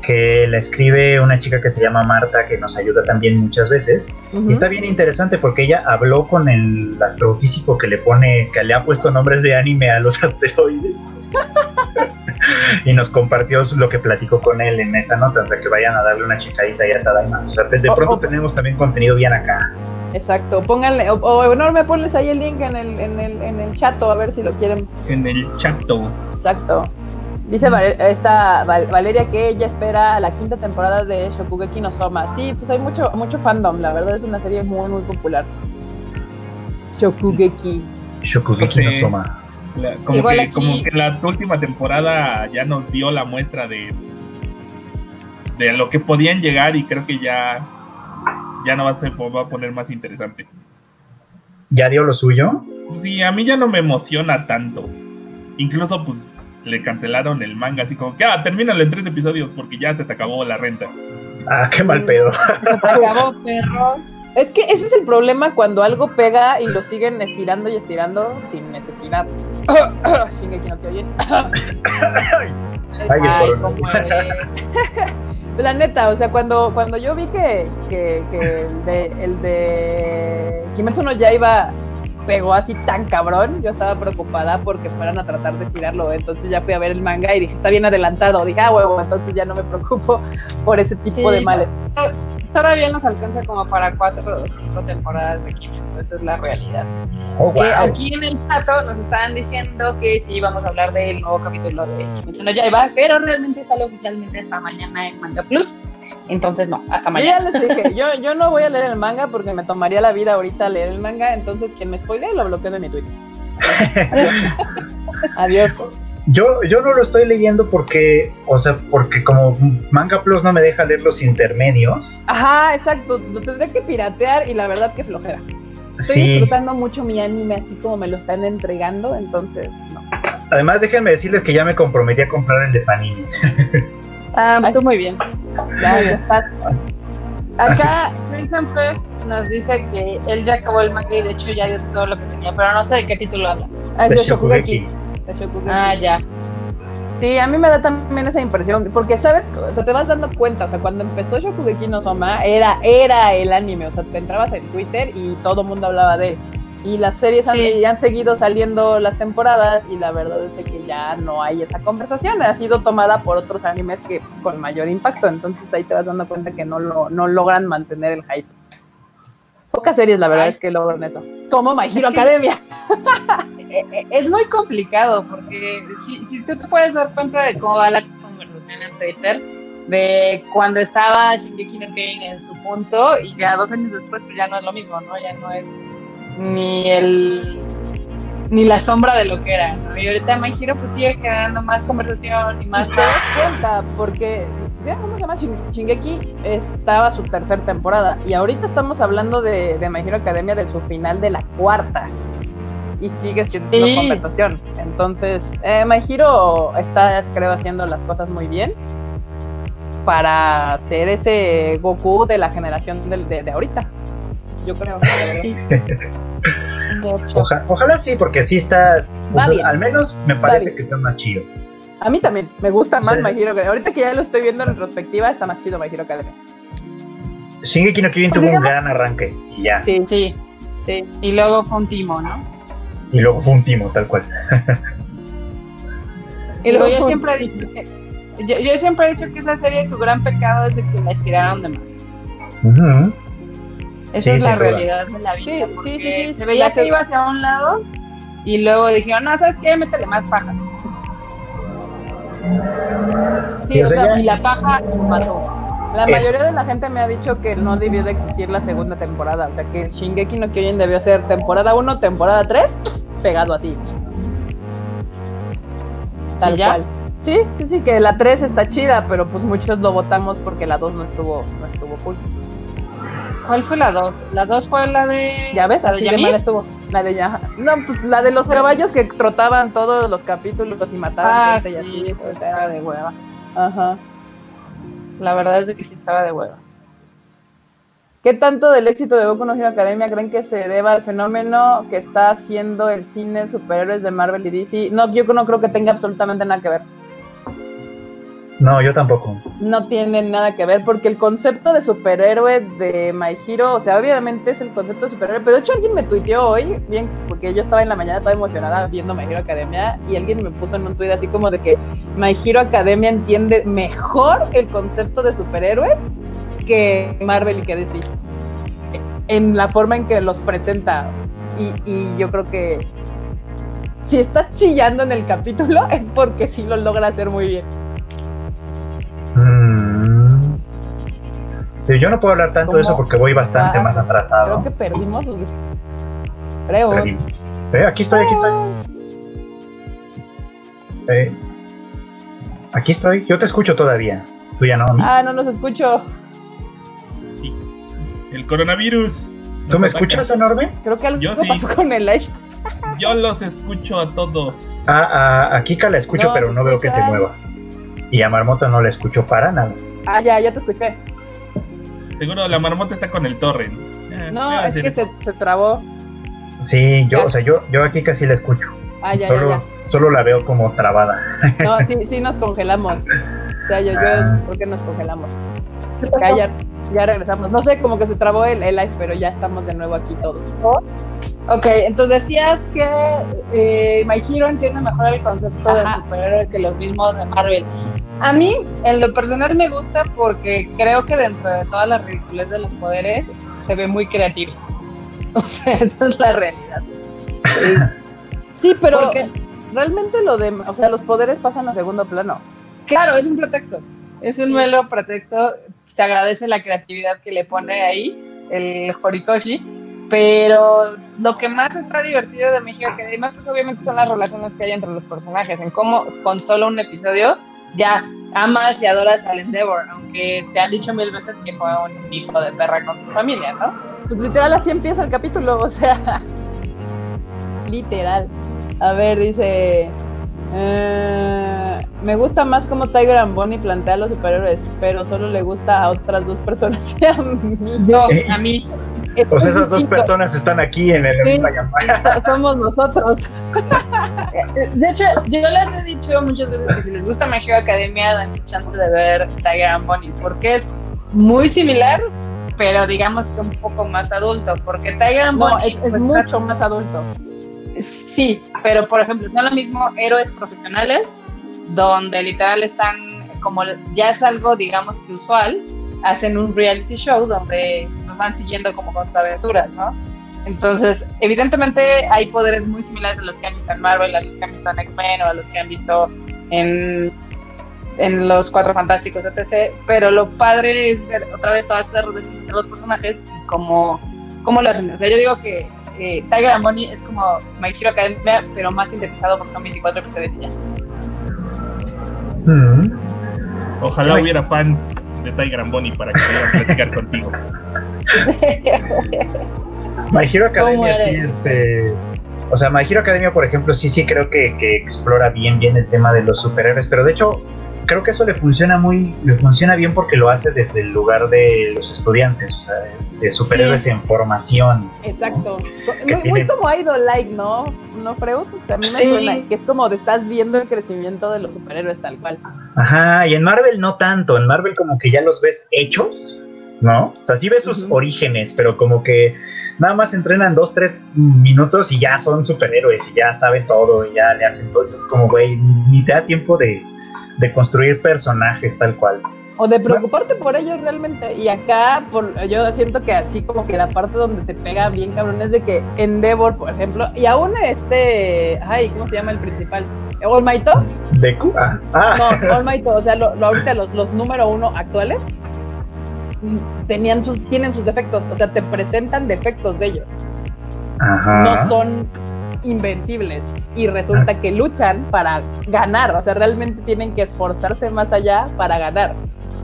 que la escribe una chica que se llama Marta, que nos ayuda también muchas veces. Y está bien interesante porque ella habló con el astrofísico que le pone, que le ha puesto nombres de anime a los asteroides. y nos compartió lo que platicó con él en esa nota, o sea que vayan a darle una checadita y a Tadaima. O sea, de, pronto tenemos también contenido bien acá. Exacto, pónganle, o, o enorme, ponles ahí el link en el, en el, en el chato a ver si lo quieren. En el chato. Exacto. Dice esta Val- Valeria que ella espera la quinta temporada de Shokugeki no Soma. Sí, pues hay mucho, mucho fandom, la verdad es una serie muy, muy popular. Shokugeki. Shokugeki no. Soma. La- como, Igual que, aquí- como que la última temporada ya nos dio la muestra de de lo que podían llegar y creo que ya ya no va a ser va a poner más interesante. ¿Ya dio lo suyo? Sí, a mí ya no me emociona tanto. Incluso pues le cancelaron el manga así como que ah, termínalo en tres episodios porque ya se te acabó la renta. Ah, qué mal pedo. Se te acabó, perro. Es que ese es el problema cuando algo pega y lo siguen estirando y estirando sin necesidad. Shingeki no Kyojin. Ay, Ay, el cómo eres. La neta, o sea, cuando, cuando yo vi que, que, que el, de, el de Kimetsu no Yaiba pegó así tan cabrón, yo estaba preocupada porque fueran a tratar de tirarlo. Entonces ya fui a ver el manga y dije, está bien adelantado. Dije, ah, huevo, entonces ya no me preocupo por ese tipo Sí, de males. To- Todavía nos alcanza como para cuatro o cinco temporadas de Kimetsu, esa es la realidad. Oh, Que wow. aquí en el chat nos estaban diciendo que sí íbamos a hablar del nuevo capítulo de Kimetsu no Yaiba, pero realmente sale oficialmente hasta mañana en Manga Plus. Entonces no, hasta Yo ya mañana. les dije, yo, yo no voy a leer el manga porque me tomaría la vida ahorita leer el manga, entonces quien me spoilee lo bloqueo de mi Twitter. Adiós. Yo, yo no lo estoy leyendo porque, o sea, porque como Manga Plus no me deja leer los intermedios. Ajá, exacto, lo tendré que piratear y la verdad que flojera. Estoy Sí. disfrutando mucho mi anime así como me lo están entregando, entonces no. Además, déjenme decirles que ya me comprometí a comprar el de Panini. Ah, tú muy bien. Ya. Acá Crimson Press nos dice que él ya acabó el manga y de hecho ya dio todo lo que tenía, pero no sé de qué título habla. Ah, es De de Shokugeki. Shokugeki. Ah, ya. Sí, a mí me da también esa impresión, porque sabes, o sea, te vas dando cuenta, o sea, cuando empezó Shokugeki no Soma, era, era el anime, o sea, te entrabas en Twitter y todo el mundo hablaba de él. Y las series han, Sí. y han seguido saliendo las temporadas y la verdad es que ya no hay esa conversación, ha sido tomada por otros animes que con mayor impacto, entonces ahí te vas dando cuenta que no, lo, no logran mantener el hype. Pocas series, la verdad Ay. es que logran eso. Como My Hero Es Academia. Eh, eh, Es muy complicado porque si, si tú te puedes dar cuenta de cómo va la conversación en Twitter, de cuando estaba Shingeki no en su punto y ya dos años después pues ya no es lo mismo, ¿no? Ya no es ni el ni la sombra de lo que era, ¿no? Y ahorita My Hero pues sigue generando más conversación y más Y te das cuenta, porque ya, ¿cómo se llama? Shin- Shingeki estaba su tercera temporada y ahorita estamos hablando de, de My Hero Academia de su final de la cuarta y sigue siendo Sí. conversación. Entonces, eh, My Hero está, creo, haciendo las cosas muy bien para ser ese Goku de la generación del- de, de ahorita. Yo creo. Sí. Oja- ojalá sí, porque sí está. o Va sea, bien. al menos me parece que está más chido. A mí también me gusta más Sí. My Hero Academia. Ahorita que ya lo estoy viendo en retrospectiva, está más chido My Hero Academia. Shingeki no Kyojin Pues tuvo un gran arranque y ya. Sí, Sí. sí. Y luego fue un timo, ¿no? Y luego fue un timo, tal cual. Y luego yo siempre he dicho que, yo, yo siempre he dicho que esa serie su gran pecado es de que la estiraron de más. Esa Sí, es la duda. realidad de la vida. Sí, sí, sí, sí, Se veía que iba hacia un lado y luego dijeron, no, ¿sabes qué? Métele más paja. Sí, o sea, Y la paja mató. La mayoría de la gente me ha dicho que no debió de existir la segunda temporada. O sea, que Shingeki no Kyojin debió ser temporada 1, temporada 3, pegado así. Tal cual. Sí, sí, sí, que la 3 está chida, pero pues muchos lo votamos porque la 2 no estuvo, no estuvo cool. ¿Cuál fue la 2? La 2 fue la de... Ya ves, la de así mal estuvo. La de ya. No, pues la de los caballos que trotaban todos los capítulos y mataban Ah, gente y sí, así. o sea, era de hueva. Ajá. La verdad es que sí estaba de huevo. ¿Qué tanto del éxito de Boku no Hero Academia creen que se deba al fenómeno que está haciendo el cine superhéroes de Marvel y DC? No, yo no creo que tenga absolutamente nada que ver. No, yo tampoco. No tiene nada que ver porque el concepto de superhéroe de My Hero, o sea, obviamente es el concepto de superhéroe, pero de hecho alguien me tuiteó hoy, bien, porque yo estaba en la mañana toda emocionada viendo My Hero Academia y alguien me puso en un tuit así como de que My Hero Academia entiende mejor el concepto de superhéroes que Marvel y que DC. En la forma en que los presenta. Y, y yo creo que si estás chillando en el capítulo es porque sí lo logra hacer muy bien. Mm. Yo no puedo hablar tanto de eso porque voy bastante Ah, más atrasado. Creo que perdimos los. Creo. Aquí, eh, aquí estoy, aquí estoy. Eh, aquí estoy. Yo te escucho todavía. Tú ya no. a mí. Ah, no los escucho. Sí. El coronavirus. ¿Tú me ataca. escuchas, enorme? Creo que algo Yo sí. pasó con el live. Yo los escucho a todos. Ah, ah, a Kika la escucho, No, pero no veo que se mueva. Y a Marmota no la escucho para nada. Ah, ya, ya te escuché. Seguro la marmota está con el torrent. Eh, No, ¿qué va a es que se, se trabó. Sí, yo, Ya. o sea, yo, yo a Kika sí la escucho. Ah, ya, solo, ya, solo la veo como trabada. ya. No, sí, sí nos congelamos. O sea, yo, Ah. yo, ¿por qué nos congelamos? Ya, ya, ya regresamos. No sé, como que se trabó el, el live, pero ya estamos de nuevo aquí todos. Ok, entonces decías que eh, My Hero entiende mejor el concepto Ajá. de superhéroe que los mismos de Marvel. A mí, en lo personal, me gusta porque creo que dentro de toda la ridiculez de los poderes se ve muy creativo. O sea, esa es la realidad. Sí, pero Porque- realmente lo de, o sea, los poderes pasan a segundo plano. Claro, es un pretexto. Es un mero pretexto. Se agradece la creatividad que le pone ahí el Horikoshi. Pero lo que más está divertido de My Hero Academia, pues obviamente son las relaciones que hay entre los personajes. En cómo con solo un episodio ya amas y adoras al Endeavor. Aunque te han dicho mil veces que fue un hijo de perra con su familia, ¿no? Pues literal así empieza el capítulo, o sea, literal. A ver, dice Eh, me gusta más como Tiger and Bonnie plantea a los superhéroes, pero solo le gusta a otras dos personas y a mí. No, a mí. Es Pues esas dos personas están aquí en el Sí. misma llamada. So- Somos nosotros. De hecho, yo les he dicho muchas veces que si les gusta My Hero Academia, dense chance de ver Tiger and Bonnie, porque es muy similar, pero digamos que un poco más adulto, porque Tiger and No, Bonnie es, es pues, mucho más adulto. Sí, pero por ejemplo, son lo mismo héroes profesionales, donde literal están, como ya es algo, digamos que usual, hacen un reality show donde nos van siguiendo como con sus aventuras, ¿no? Entonces, evidentemente hay poderes muy similares a los que han visto en Marvel, a los que han visto en X-Men o a los que han visto en, en los Cuatro Fantásticos, etc. Pero lo padre es ver otra vez todas esas relaciones entre los personajes y cómo, cómo lo hacen. O sea, yo digo que eh, Tiger and Bonnie es como My Hero Academia, pero más sintetizado porque son 24 episodios y ya. Mm. Ojalá Ay. hubiera fan de Tiger and Bonnie para que pudieran platicar contigo. My Hero Academia ¿Cómo sí, este. O sea, My Hero Academia, por ejemplo, sí, sí creo que, que explora bien, bien el tema de los superhéroes, pero de hecho, creo que eso le funciona muy, le funciona bien porque lo hace desde el lugar de los estudiantes, o sea, de superhéroes en formación. Exacto. Muy, muy como idol-like, ¿no? ¿No, Freud? O sea, a mí me Sí. suena que es como de estás viendo el crecimiento de los superhéroes tal cual. Ajá, y en Marvel no tanto, en Marvel como que ya los ves hechos, ¿no? O sea, sí ves sus orígenes, pero como que nada más entrenan dos, tres minutos y ya son superhéroes y ya saben todo y ya le hacen todo. Entonces, como, güey, ni te da tiempo de, de construir personajes tal cual. O de preocuparte por ellos realmente. Y acá, por, yo siento que así como que la parte donde te pega bien cabrón es de que Endeavor, por ejemplo, y aún este, ay, ¿cómo se llama el principal? Might ¿De Q? Ah, ah. No, All Might, o sea, lo, lo- ahorita los, los número uno actuales mm, tenían sus, tienen sus defectos, o sea, te presentan defectos de ellos. Ajá. No son invencibles y resulta que luchan para ganar, o sea, realmente tienen que esforzarse más allá para ganar.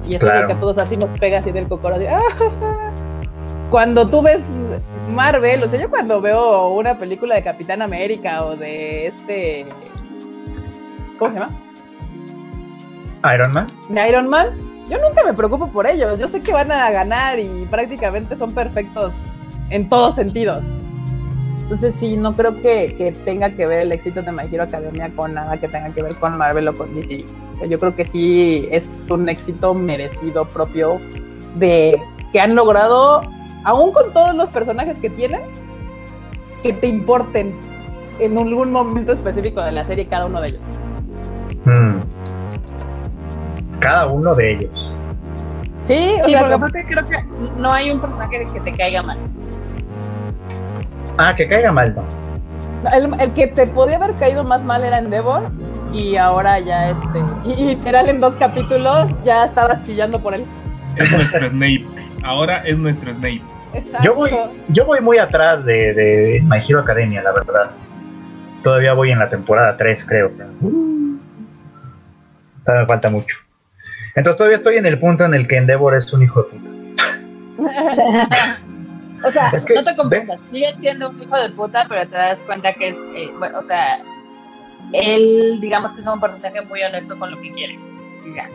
Y eso es lo que a todos así nos pega así del cocoro. "Ah, ja, ja". Cuando tú ves Marvel, o sea, yo cuando veo una película de Capitán América o de este... ¿Cómo se llama? Iron Man. de Iron Man, yo nunca me preocupo por ellos. Yo sé que van a ganar y prácticamente son perfectos en todos sentidos. Entonces sí, no creo que, que tenga que ver el éxito de My Hero Academia con nada que tenga que ver con Marvel o con DC. O sea, yo creo que sí es un éxito merecido propio de que han logrado, aún con todos los personajes que tienen, que te importen en algún momento específico de la serie cada uno de ellos. Mm. Cada uno de ellos. Sí, o Sí, sea, porque aparte creo que no hay un personaje que te caiga mal. Ah, que caiga mal, no. El, el que te podía haber caído más mal era Endeavor y ahora ya este y, literal en dos capítulos ya estabas chillando por él. Es nuestro Snape. Ahora es nuestro Snape. Yo voy, yo voy muy atrás de, de My Hero Academia, la verdad. Todavía voy en la temporada 3, creo. o sea, uh, todavía me falta mucho. Entonces todavía estoy en el punto en el que Endeavor es un hijo de puta. O sea, Es que- no te confundas, sigue siendo un hijo de puta, pero te das cuenta que es, eh, bueno, o sea, él, digamos que es un personaje muy honesto con lo que quiere. Ya.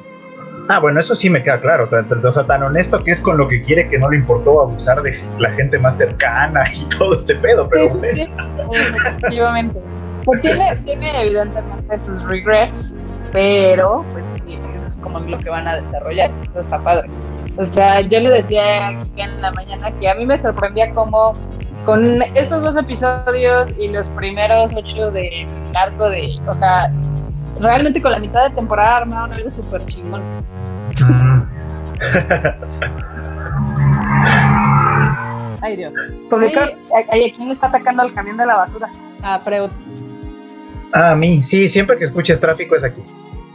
Ah, bueno, eso sí me queda claro. O sea, tan honesto que es con lo que quiere que no le importó abusar de la gente más cercana y todo ese pedo. Pero sí, sí, efectivamente. Pues tiene, tiene evidentemente sus regrets, pero pues es como lo que van a desarrollar, eso está padre. O sea, yo le decía a Kika en la mañana que a mí me sorprendía cómo con estos dos episodios y los primeros ocho de arco de, o sea, realmente con la mitad de temporada armaron algo súper chingón. Mm. Ay Dios. Porque Sí. creo que a, a quién le está atacando al camión de la basura. Ah, Freud. Ah, a mí, sí, siempre que escuches tráfico es aquí.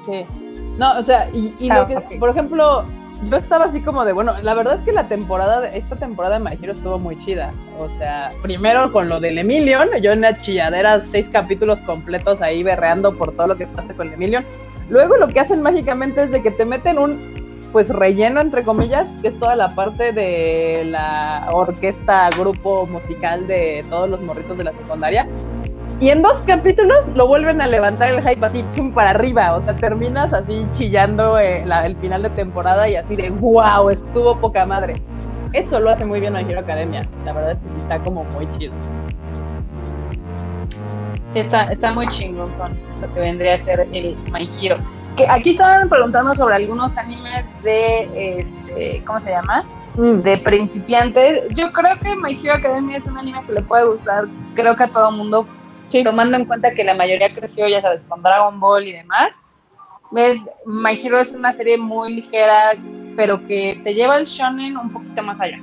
Sí. No, o sea, y, y Ah, lo que, por ejemplo, yo estaba así como de, bueno, la verdad es que la temporada, esta temporada de My Hero estuvo muy chida. O sea, primero con lo del Emilion, yo en la chilladera, seis capítulos completos ahí berreando por todo lo que pasa con el Emilion. Luego lo que hacen mágicamente es de que te meten un, pues relleno, entre comillas, que es toda la parte de la orquesta, grupo musical de todos los morritos de la secundaria. Y en dos capítulos lo vuelven a levantar el hype así, pum, para arriba. O sea, terminas así chillando eh, el final de temporada y así de wow, estuvo poca madre. Eso lo hace muy bien a Hero Academia. La verdad es que sí está como muy chido. Sí, está, está muy chingón lo que vendría a ser el My Hero. Que aquí estaban preguntando sobre algunos animes de, este, ¿cómo se llama? Mm. De principiantes. Yo creo que My Hero Academia es un anime que le puede gustar, creo que a todo mundo, Sí. tomando en cuenta que la mayoría creció, ya sabes, con Dragon Ball y demás. ¿Ves? My Hero es una serie muy ligera, pero que te lleva el shonen un poquito más allá.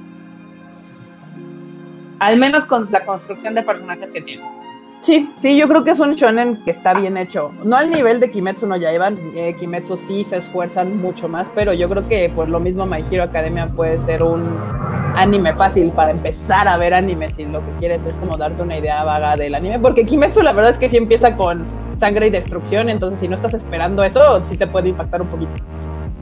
Al menos con la construcción de personajes que tiene. Sí, sí, yo creo que es un shonen que está bien hecho. No al nivel de Kimetsu no Yaiban, eh, Kimetsu sí se esfuerzan mucho más, pero yo creo que por lo mismo My Hero Academia puede ser un anime fácil para empezar a ver anime si lo que quieres es como darte una idea vaga del anime, porque Kimetsu la verdad es que sí empieza con sangre y destrucción, entonces si no estás esperando eso, sí te puede impactar un poquito.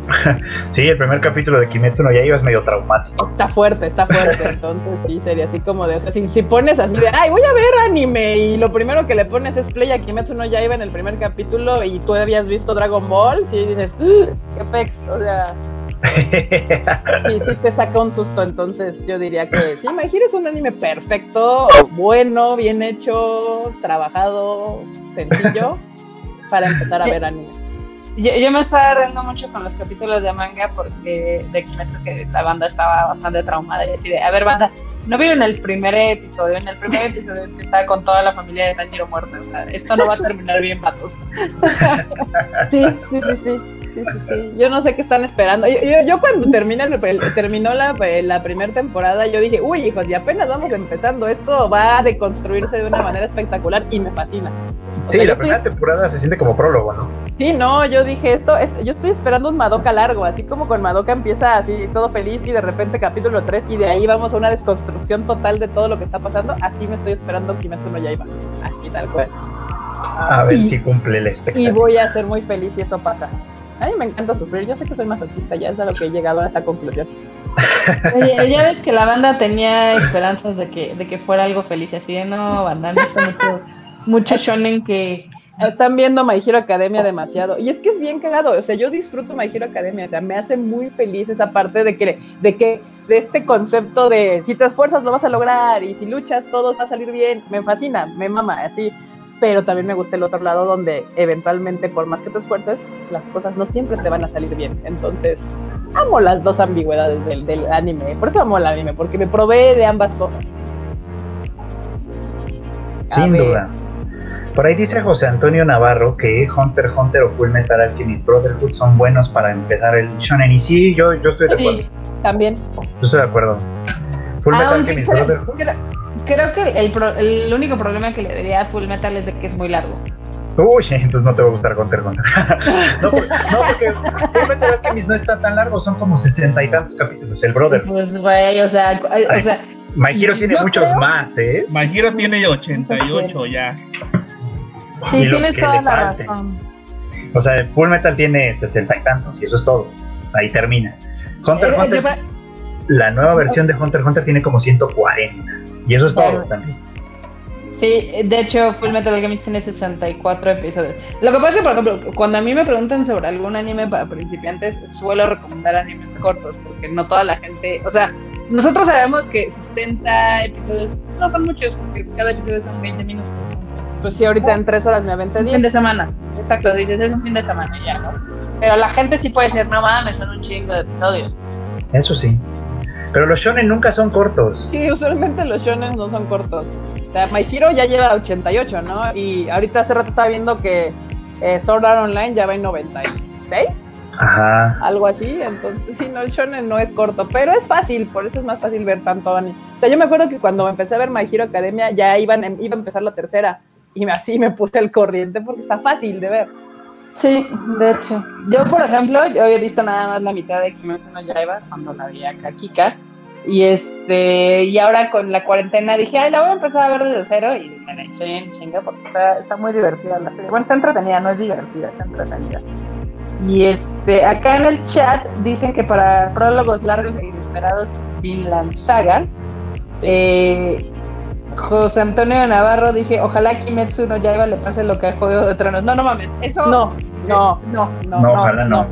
Sí, el primer capítulo de Kimetsu no Yaiba es medio traumático. Está fuerte, está fuerte, entonces sí, sería así como de, o sea, si, si pones así de, ay, voy a ver anime y lo primero que le pones es play a Kimetsu no Yaiba en el primer capítulo y tú habías visto Dragon Ball, sí dices, "Ugh, qué pex, o sea, sí, sí te saca un susto, entonces yo diría que sí, My Hero es un anime perfecto, bueno, bien hecho, trabajado, sencillo, para empezar a ver anime. Yo, yo me estaba riendo mucho con los capítulos de manga porque de Kimetsu que la banda estaba bastante traumada y así de, a ver banda, ¿no vieron el primer episodio? En el primer episodio empieza con toda la familia de Tanjiro muerta, o sea, esto no va a terminar bien, patos. Sí, sí, sí, sí. Sí, sí, sí. Yo no sé qué están esperando. Yo, yo, yo cuando termina el- el- terminó la, la primera temporada, yo dije, uy, hijos, y apenas vamos empezando. Esto va a deconstruirse de una manera espectacular y me fascina. O Sí, sea, la estoy- primera temporada se siente como prólogo, ¿no? Sí, no, yo dije esto, es, yo estoy esperando un Madoka largo, así como con Madoka empieza así todo feliz y de repente capítulo 3 y de ahí vamos a una desconstrucción total de todo lo que está pasando, así me estoy esperando Kimetsu no Yaiba, así tal cual. A ver Y- si cumple el Y espectáculo. voy a ser muy feliz si eso pasa. A mí me encanta sufrir, yo sé que soy masoquista, ya es a lo que he llegado a esta conclusión. Oye, ya ves que la banda tenía esperanzas de que, de que fuera algo feliz, así de no, banda, no mucho, mucho shonen que... Están viendo My Hero Academia demasiado. Y es que es bien cagado. O sea, yo disfruto My Hero Academia. O sea, me hace muy feliz esa parte de que, de que, de este concepto de si te esfuerzas lo vas a lograr y si luchas todo va a salir bien. Me fascina, me mama, así. Pero también me gusta el otro lado donde eventualmente, por más que te esfuerces, las cosas no siempre te van a salir bien. Entonces, amo las dos ambigüedades del, del anime. Por eso amo el anime, porque me provee de ambas cosas. A Sin ver. duda. Por ahí dice José Antonio Navarro que Hunter x Hunter o Full Metal Alchemist Brotherhood son buenos para empezar el shonen. Y sí, yo, yo estoy de acuerdo. Sí, También. Yo estoy de acuerdo. Full Metal aunque Alchemist Brotherhood. Creo- que el, pro- el único problema que le diría a Full Metal es de que es muy largo. Uy, entonces no te va a gustar Hunter x Hunter. no, por- no, porque Full Metal Alchemist no está tan largo, son como sesenta y tantos capítulos. El Brotherhood. Pues, güey, o sea, o sea, My Hero tiene muchos creo- más, ¿eh? My Hero tiene 88 ya. sí, tienes que toda la falte. razón. O sea, Full Metal tiene sesenta y tantos y eso es todo. Ahí termina. Hunter Eh, Hunter, yo la nueva versión de Hunter x Hunter tiene como 140. Y eso es todo también. Sí, de hecho, Full Metal Alchemist tiene 64 episodios. Lo que pasa es que, por ejemplo, cuando a mí me preguntan sobre algún anime para principiantes, suelo recomendar animes cortos, porque no toda la gente. O sea, nosotros sabemos que 60 episodios no son muchos, porque cada episodio son 20 minutos. Pues sí, ahorita en tres horas me aventé Un 10. fin de semana. Exacto, dices, es un fin de semana ya, ¿no? Pero la gente sí puede decir, no mames, son un chingo de episodios. Eso sí. Pero los shonen nunca son cortos. Sí, usualmente los shonen no son cortos. O sea, My Hero ya lleva 88, ¿no? Y ahorita hace rato estaba viendo que eh, Sword Art Online ya va en 96, Ajá. algo así. Entonces, sí, no, el shonen no es corto, pero es fácil, por eso es más fácil ver tanto anime. O sea, yo me acuerdo que cuando empecé a ver My Hero Academia ya iban, iba a empezar la tercera. Y así me puse el corriente porque está fácil de ver. Sí, de hecho. Yo, por ejemplo, yo había visto nada más la mitad de Kimetsu no Yaiba cuando la vi acá Kika. Y este, y ahora con la cuarentena dije, ay, la voy a empezar a ver desde cero y me la eché en chinga porque está, está muy divertida la serie. Bueno, está entretenida, no es divertida, está entretenida. Y este, acá en el chat dicen que para prólogos largos e inesperados, Vinland Saga. Eh, José Antonio Navarro dice, ojalá Kimetsu no Yaiba le pase lo que a Juego de Tronos. No, no mames, eso... No, no, no, no, No, ojalá no.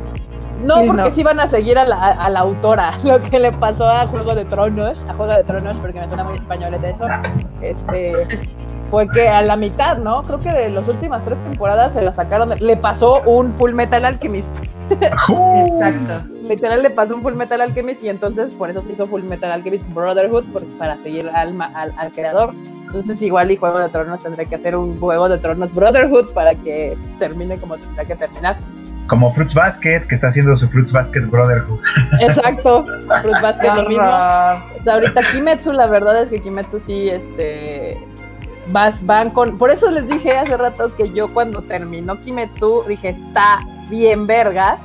No, Sí, porque no. sí van a seguir a la, a la autora. Lo que le pasó a Juego de Tronos, a Juego de Tronos, porque me suena muy español de eso, este, fue que a la mitad, ¿no? Creo que de las últimas tres temporadas se la sacaron. le pasó un Full Metal Alchemist. Exacto. Literal le pasó un Full Metal Alchemist y entonces por eso se hizo Full Metal Alchemist Brotherhood, por- para seguir al, al, al creador. Entonces igual y Juego de Tronos tendré que hacer un Juego de Tronos Brotherhood para que termine como tendrá que terminar. Como Fruits Basket, que está haciendo su Fruits Basket Brotherhood. Exacto. Fruit Basket lo mismo. O sea, ahorita Kimetsu, la verdad es que Kimetsu sí, este, vas, van con, por eso les dije hace rato que yo cuando terminó Kimetsu dije está bien vergas,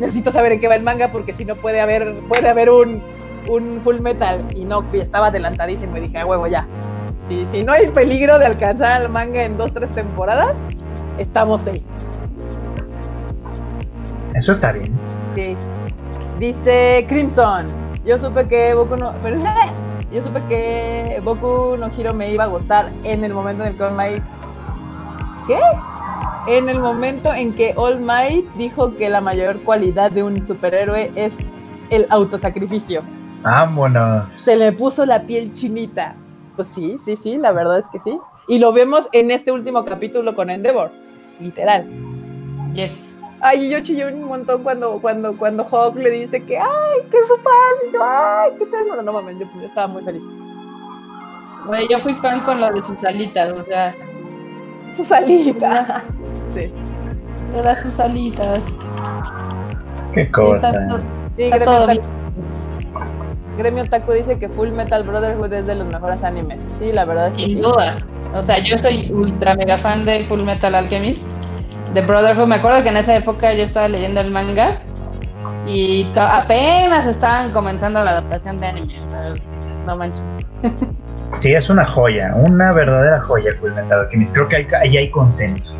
necesito saber en qué va el manga porque si no puede haber, puede haber un, un Full Metal y no, estaba adelantadísimo y dije a huevo ya, si, si no hay peligro de alcanzar al manga en dos tres temporadas, estamos seis. Eso está bien. Sí. Dice Crimson. Yo supe que Boku no. pero- yo supe que Boku no Hiro me iba a gustar en el momento en el que All Might. ¿Qué? En el momento en que All Might dijo que la mayor cualidad de un superhéroe es el autosacrificio. Vámonos. Se le puso la piel chinita. Pues sí, sí, sí, la verdad es que sí. Y lo vemos en este último capítulo con Endeavor. Literal. Yes. Ay, y yo chillé un montón cuando, cuando, cuando Hawk le dice que, ay, que es su fan. Y yo, ay, qué tal. No, no mames, yo, yo estaba muy feliz. Güey, yo fui fan con lo de sus alitas, o sea, Su salita. Sí, le da sus alitas. Qué Sí, cosa. está todo- sí Está Gremio, todo Taku, Gremio Taku dice que Full Metal Brotherhood es de los mejores animes. Sí, la verdad es que Sin sí. duda. O sea, yo soy ultra mega fan de Full Metal Alchemist, de Brotherhood. Me acuerdo que en esa época yo estaba leyendo el manga y apenas estaban comenzando la adaptación de anime. O sea, no manches. Sí, es una joya, una verdadera joya Fullmetal Alchemist. Creo que hay- ahí hay consenso.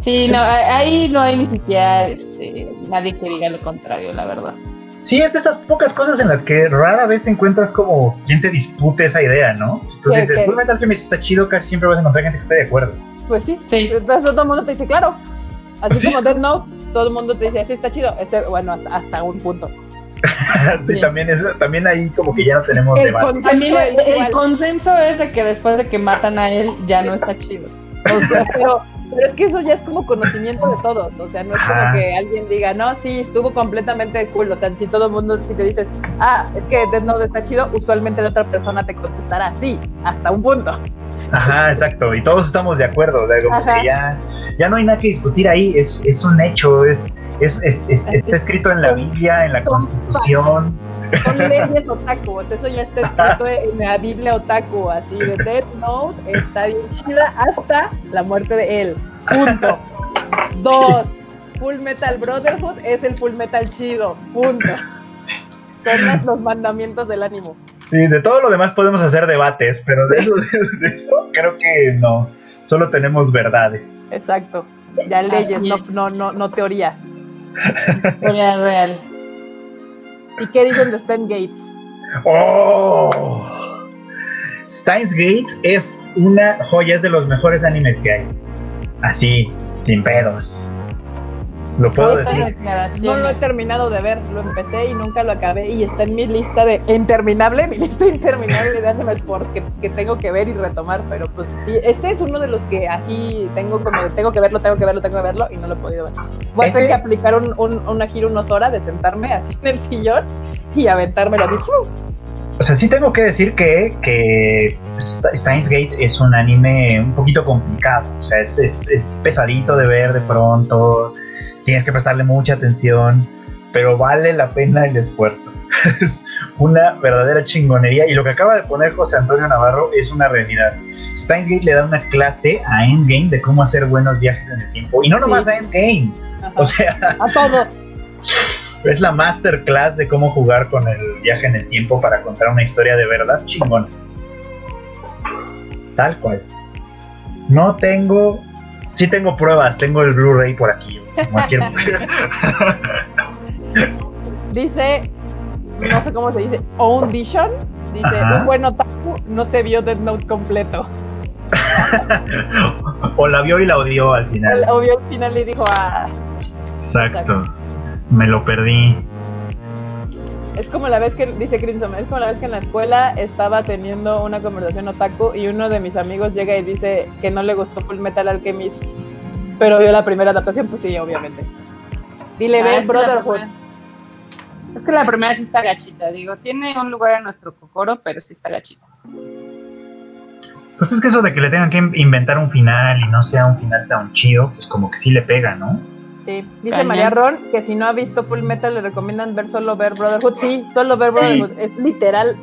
Sí, no, a- ahí no hay ni siquiera este, nadie que diga lo contrario, la verdad. Sí, es de esas pocas cosas en las que rara vez encuentras como quien te dispute esa idea, ¿no? Si tú Sí, dices, que- Fullmetal Alchemist está chido, casi siempre vas a encontrar gente que esté de acuerdo. Pues sí. Sí. Entonces todo el mundo te dice, claro. Así Sí. como Death Note, todo el mundo te dice, sí, está chido. Ese, bueno, hasta, hasta un punto. sí, Sí. También, es, también ahí como que ya no tenemos El debate. consenso También es el, el consenso es de que después de que matan a él ya no está chido. O sea, pero, pero es que eso ya es como conocimiento de todos. O sea, no es como que alguien diga, no, sí, estuvo completamente cool. O sea, si todo el mundo, si te dices, ah, es que Death Note está chido, usualmente la otra persona te contestará, sí, hasta un punto. Ajá, exacto. Y todos estamos de acuerdo. O sea, como Ajá. que ya, ya no hay nada que discutir ahí. Es, es un hecho. Es, es, es- es- está escrito en la Biblia, en la Son Constitución. Son leyes otaku, o sea, eso ya está escrito en la Biblia otaku, así de Death Note está bien chida hasta la muerte de él. Punto. Dos. Full Metal Brotherhood es el Full Metal chido. Punto. Son las- los mandamientos del ánimo. Sí, de todo lo demás podemos hacer debates, pero de eso, de eso creo que no. Solo tenemos verdades. Exacto. Ya leyes, no, no, no, no teorías. Real, real. ¿Y qué dicen de Stan Gates? ¡Oh! Steins Gate es una joya, es de los mejores animes que hay. Así, sin pedos. Lo puedo decir. No lo he terminado de ver, lo empecé y nunca lo acabé y está en mi lista de interminable, mi lista interminable de animes porque que tengo que ver y retomar, pero pues sí, este es uno de los que así tengo como de tengo que verlo, tengo que verlo, tengo que verlo y no lo he podido ver. Voy a tener que aplicar un, un, una gira unos horas de sentarme así en el sillón y aventármelo así. O sea, sí tengo que decir que, que St- Steins Gate es un anime un poquito complicado. O sea, es, es- es pesadito de ver de pronto. Tienes que prestarle mucha atención. Pero vale la pena el esfuerzo. es una verdadera chingonería. Y lo que acaba de poner José Antonio Navarro es una realidad. Steins Gate le da una clase a Endgame de cómo hacer buenos viajes en el tiempo. Y no nomás Sí. a Endgame. Ajá. O sea, a todos. es la masterclass de cómo jugar con el viaje en el tiempo para contar una historia de verdad chingona. Tal cual. No tengo. Sí tengo pruebas, tengo el Blu-ray por aquí. Cualquier... Dice no sé cómo se dice, own vision. Dice, Ajá. un buen otaku no se vio Death Note completo. o la vio y la odió al final. Obvio al final le dijo, ah, Exacto. Me lo perdí. Es como la vez que, dice Crimson, es como la vez que en la escuela estaba teniendo una conversación otaku y uno de mis amigos llega y dice que no le gustó Full Metal Alchemist, pero vio la primera adaptación, pues sí, obviamente. Dile, Ah, ve Brotherhood. primera- Es que la primera sí está gachita, digo, tiene un lugar en nuestro cocoro, pero sí está gachita. Pues es que eso de que le tengan que in- inventar un final y no sea un final tan chido, pues como que sí le pega, ¿no? Sí, dice. María Ron que si no ha visto Full Metal le recomiendan ver solo ver Brotherhood. Sí, solo ver Brotherhood. Es literal,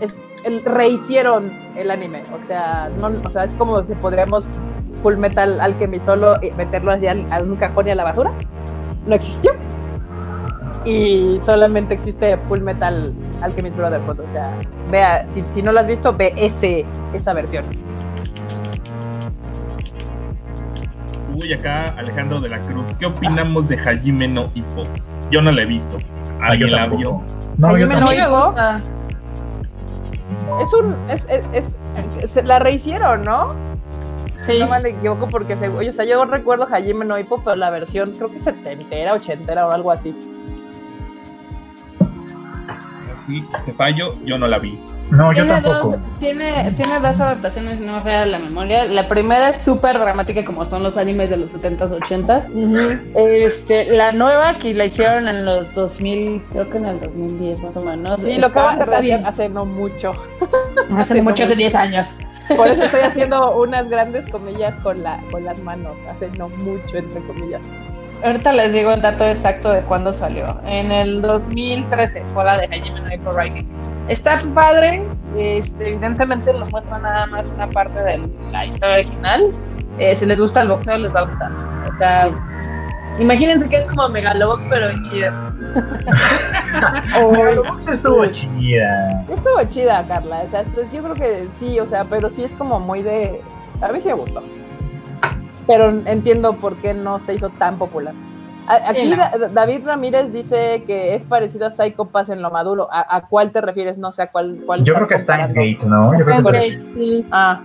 es, el, rehicieron el anime. O sea, no, o sea, es como si podríamos Full Metal Alchemist solo y meterlo así al- a un cajón y a la basura. No existió. Y solamente existe Full Metal Alchemist Brotherhood. O sea, vea, si, si no lo has visto, ve ese, esa versión. Uy, acá Alejandro de la Cruz. ¿Qué opinamos de Hajime no Ippo? Yo no la he visto. Ah, ¿Alguien la tampoco. vio? No, yo Hajime no mí me Ippo. gusta. Es un. Es, es, es- se la rehicieron, ¿no? Sí. No me equivoco porque se, o sea, yo recuerdo Hajime no Ippo, pero la versión creo que setentera, ochentera o algo así. Sí, te fallo, yo no la vi. No, yo Tiene tampoco. dos, tiene, tiene dos adaptaciones, no me falla la memoria. La primera es súper dramática, como son los animes de los 70s, 80s. Este, la nueva que la hicieron en los 2000, creo que en el 2010 más o menos. Sí, lo acaban de bien. hace no mucho. Hace no mucho, hace mucho. 10 años. Por eso estoy haciendo unas grandes comillas con, la, con las manos. Hace no mucho, entre comillas. Ahorita les digo el dato exacto de cuándo salió. En el 2013 fue la de Hajime no Ippo Rising. Está padre, este, evidentemente nos muestra nada más una parte de la historia original. Eh, si les gusta el boxeo, les va a gustar. O sea, imagínense que es como Megalobox, pero en chido. Megalobox estuvo chida. Estuvo chida, Carla. O sea, pues, yo creo que sí, o sea, pero sí es como muy de. A mí sí me gustó. Pero entiendo por qué no se hizo tan popular. Aquí Sí, no. Da- David Ramírez dice que es parecido a Psycho Pass en lo maduro. ¿A, a cuál te refieres? No sé a cuál. cuál Yo creo que es. Gate, ¿no? Yo creo que por- Entonces, sí. Ah,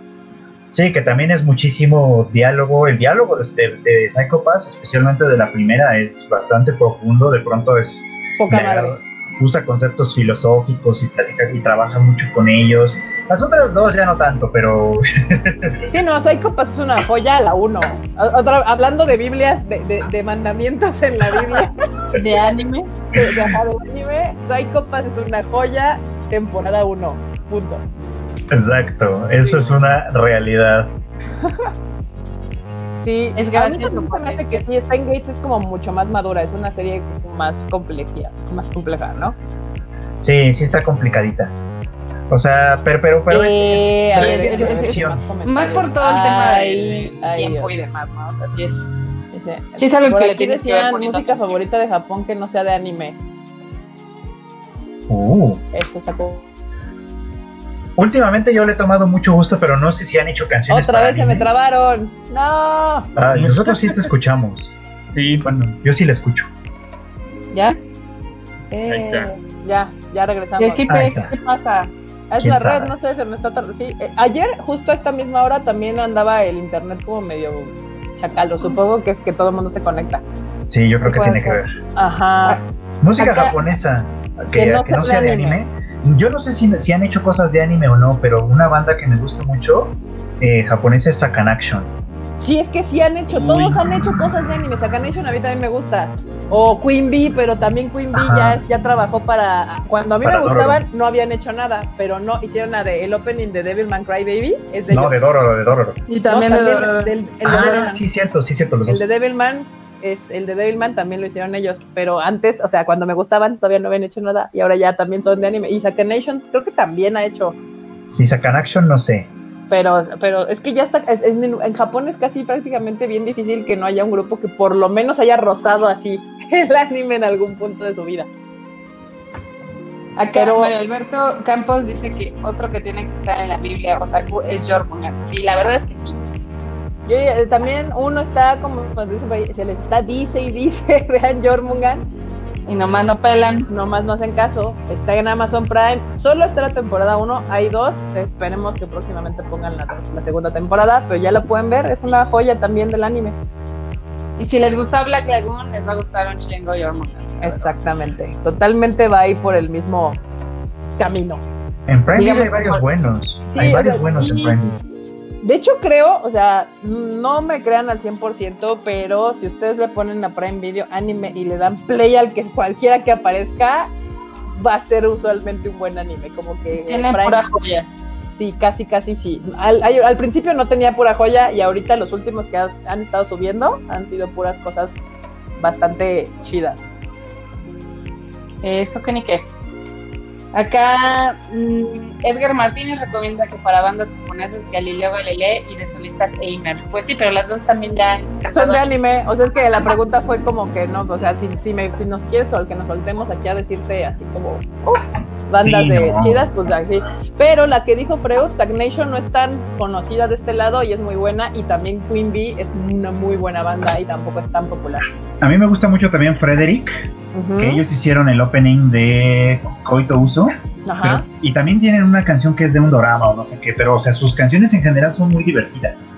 Sí, que también es muchísimo diálogo. El diálogo de, de, de Psycho Pass, especialmente de la primera, es bastante profundo. De pronto es. poca madre. Usa conceptos filosóficos y platica y trabaja mucho con ellos. Las otras dos ya no tanto, pero Sí, no, Psycho Pass es una joya a la uno. Otra, hablando de Biblias, de, de- de mandamientos en la Biblia, de anime. de, anime, Psycho Pass es una joya, temporada 1. Punto. Exacto, eso es una realidad. Sí, Es a mí gracioso también se porque me hace es que sí, Stein Gates es como mucho más madura, es una serie más compleja, más compleja, ¿no? Sí, sí está complicadita. O sea, pero, pero, pero es- Eh, es, a es- ver, es- es es- ficción. comentarios. Más por todo el tema Ay, del ay, tiempo y demás, ¿no? O sea, sí es. Sí es algo por que le aquí tienes que ver música atención. favorita de Japón que no sea de anime. Uh. Esto está como... Últimamente yo le he tomado mucho gusto, pero no sé si han hecho canciones. Otra para vez se me trabaron. No. Ay, nosotros sí te escuchamos. Sí, Bueno, yo sí la escucho. ¿Ya? Eh, está. ya, ya regresamos. ¿Y aquí Ahí Pex, está. qué pasa? Es ¿Quién la sabe? red, no sé, se me está tardando. Sí, eh, ayer, justo a esta misma hora, también andaba el internet como medio chacalo. Supongo que es que todo el mundo se conecta. Sí, yo creo que tiene que ver. Ajá. Música Acá- japonesa, que, Que no que no sea de anime. Yo no sé si, si han hecho cosas de anime o no, pero una banda que me gusta mucho eh, japonesa es Sakan Action. Sí, es que sí han hecho, Uy. todos han hecho cosas de anime. Sakanation a mí también me gusta. O Queen Bee, pero también Queen Bee ya, es- ya trabajó para. Cuando a mí Para me Dororo. gustaban, no habían hecho nada, pero no hicieron la de el opening de Devilman Crybaby. Es de No, ellos. de Dororo, de Dororo. Y No, también, de también Dororo. del- el de Ah, Devilman. sí, cierto, sí, cierto. Los El dos. de Devilman es el de Devilman también lo hicieron ellos, pero antes, o sea, cuando me gustaban todavía no habían hecho nada y ahora ya también son de anime. Y Sakanation creo que también ha hecho, Sí, Sakan Action no sé. pero pero es que ya está es- en, en Japón es casi prácticamente bien difícil que no haya un grupo que por lo menos haya rozado así el anime en algún punto de su vida. Acá Pero- Mario Alberto Campos dice que otro que tiene que estar en la Biblia otaku es Jormungan. Sí, la verdad es que sí. Yo eh, también uno está como pues, dice se les está dice y dice, vean Jormungan. Y nomás no pelan. Nomás no hacen caso. Está en Amazon Prime. Solo está la temporada 1. Hay dos. Esperemos que próximamente pongan la, la segunda temporada. Pero ya la pueden ver. Es una joya también del anime. Y si les gusta Black Lagoon, les va a gustar un chingo Yormungand. Exactamente. Totalmente va ahí por el mismo camino. En Prime Digamos hay varios buenos. Sí, hay o varios sea, buenos en Prime. De hecho, creo, o sea, no me crean al 100%, pero si ustedes le ponen a Prime Video anime y le dan play al que cualquiera que aparezca, va a ser usualmente un buen anime. Como que Tienen Prime- pura joya. Sí, casi, casi sí. Al, principio no tenía pura joya y ahorita los últimos que has- han estado subiendo han sido puras cosas bastante chidas. Eh, ¿Esto qué ni qué? Acá mm, Edgar Martínez recomienda que para bandas japonesas Galileo Galilei y de solistas Eimer. Pues sí, pero las dos también ya han Son de anime, o sea, es que la pregunta fue como que no, o sea, si, si, me- si nos quieres o que nos soltemos aquí a decirte así como uh, bandas Sí, de no. chidas, pues así. Pero la que dijo Freud, Stagnation no es tan conocida de este lado y es muy buena, y también Queen Bee es una muy buena banda y tampoco es tan popular. A mí me gusta mucho también Frederick, que ellos hicieron el opening de Koito Uso. Ajá. pero- y también tienen una canción que es de un dorama o no sé qué, pero o sea, sus canciones en general son muy divertidas.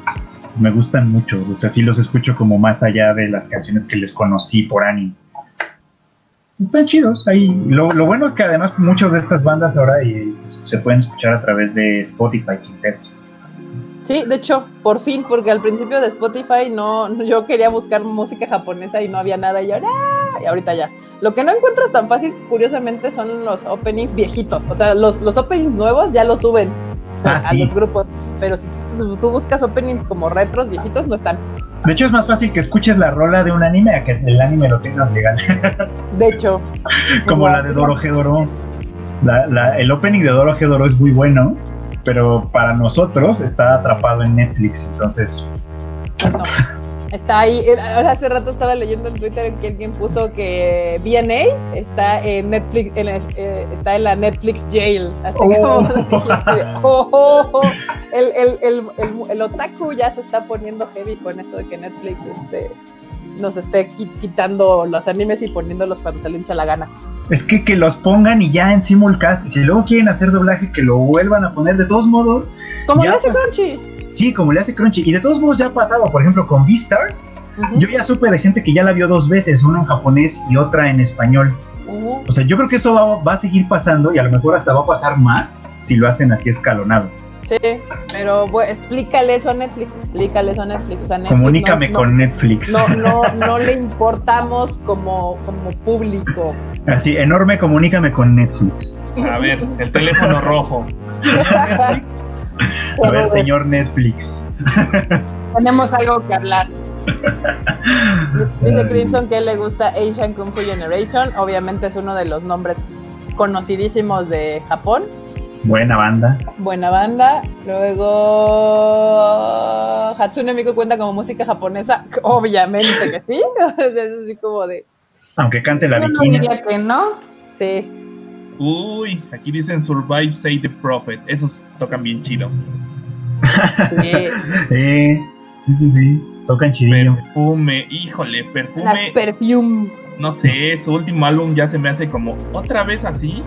Me gustan mucho, o sea, sí los escucho como más allá de las canciones que les conocí por anime. Están chidos. Ahí. Lo, lo bueno es que además muchas de estas bandas ahora eh, se, se pueden escuchar a través de Spotify sin pedos. Sí, de hecho, por fin, porque al principio de Spotify no, yo quería buscar música japonesa y no había nada y yo, ¡ah! y ahorita ya. Lo que no encuentras tan fácil, curiosamente, son los openings viejitos. O sea, los, los openings nuevos ya los suben Ah, a sí. los grupos. Pero si tú, tú buscas openings como retros viejitos, no están. De hecho, es más fácil que escuches la rola de un anime a que el anime lo tengas legal. De hecho, Como la de Dorohedoro. La, la, el opening de Dorohedoro es muy bueno, pero para nosotros está atrapado en Netflix, entonces no. Está ahí. eh, Ahora hace rato estaba leyendo en Twitter que alguien puso que BNA está en Netflix, en el- eh, está en la Netflix jail. Así Oh. como oh, oh, oh. El, el, el, otaku ya se está poniendo heavy con esto de que Netflix este, nos esté qui- quitando los animes y poniéndolos cuando se le hincha la gana. es que que los pongan y ya en simulcast, y si luego quieren hacer doblaje, que lo vuelvan a poner de todos modos. Como le hace pues. Crunchy. Sí, como le hace Crunchy. Y de todos modos ya ha pasado, por ejemplo, con Beastars, Ujú, yo ya supe de gente que ya la vio dos veces, una en japonés y otra en español. O sea, yo creo que eso va, va a seguir pasando y a lo mejor hasta va a pasar más si lo hacen así escalonado. Sí, pero bueno, explícale eso a Netflix, explícale eso a Netflix. O sea, Netflix Comunícame no- no- con Netflix. no, no, no le importamos como, como público. Así, enorme, comunícame con Netflix. A ver, el teléfono rojo. A ver, señor Netflix. Tenemos algo que hablar. Dice Crimson que le gusta Asian Kung Fu Generation. Obviamente es uno de los nombres conocidísimos de Japón. Buena banda. Buena banda. Luego Hatsune Miku cuenta como música japonesa. Obviamente que sí. es así como de. Aunque cante la Yo no diría que no. Sí. Uy, aquí dicen Survive, Say the Prophet. Esos tocan bien chido. sí. Eh, sí, sí, sí. Tocan chidillo. Perfume, híjole, Las perfume. perfume. No sé, su último álbum ya se me hace como otra vez así.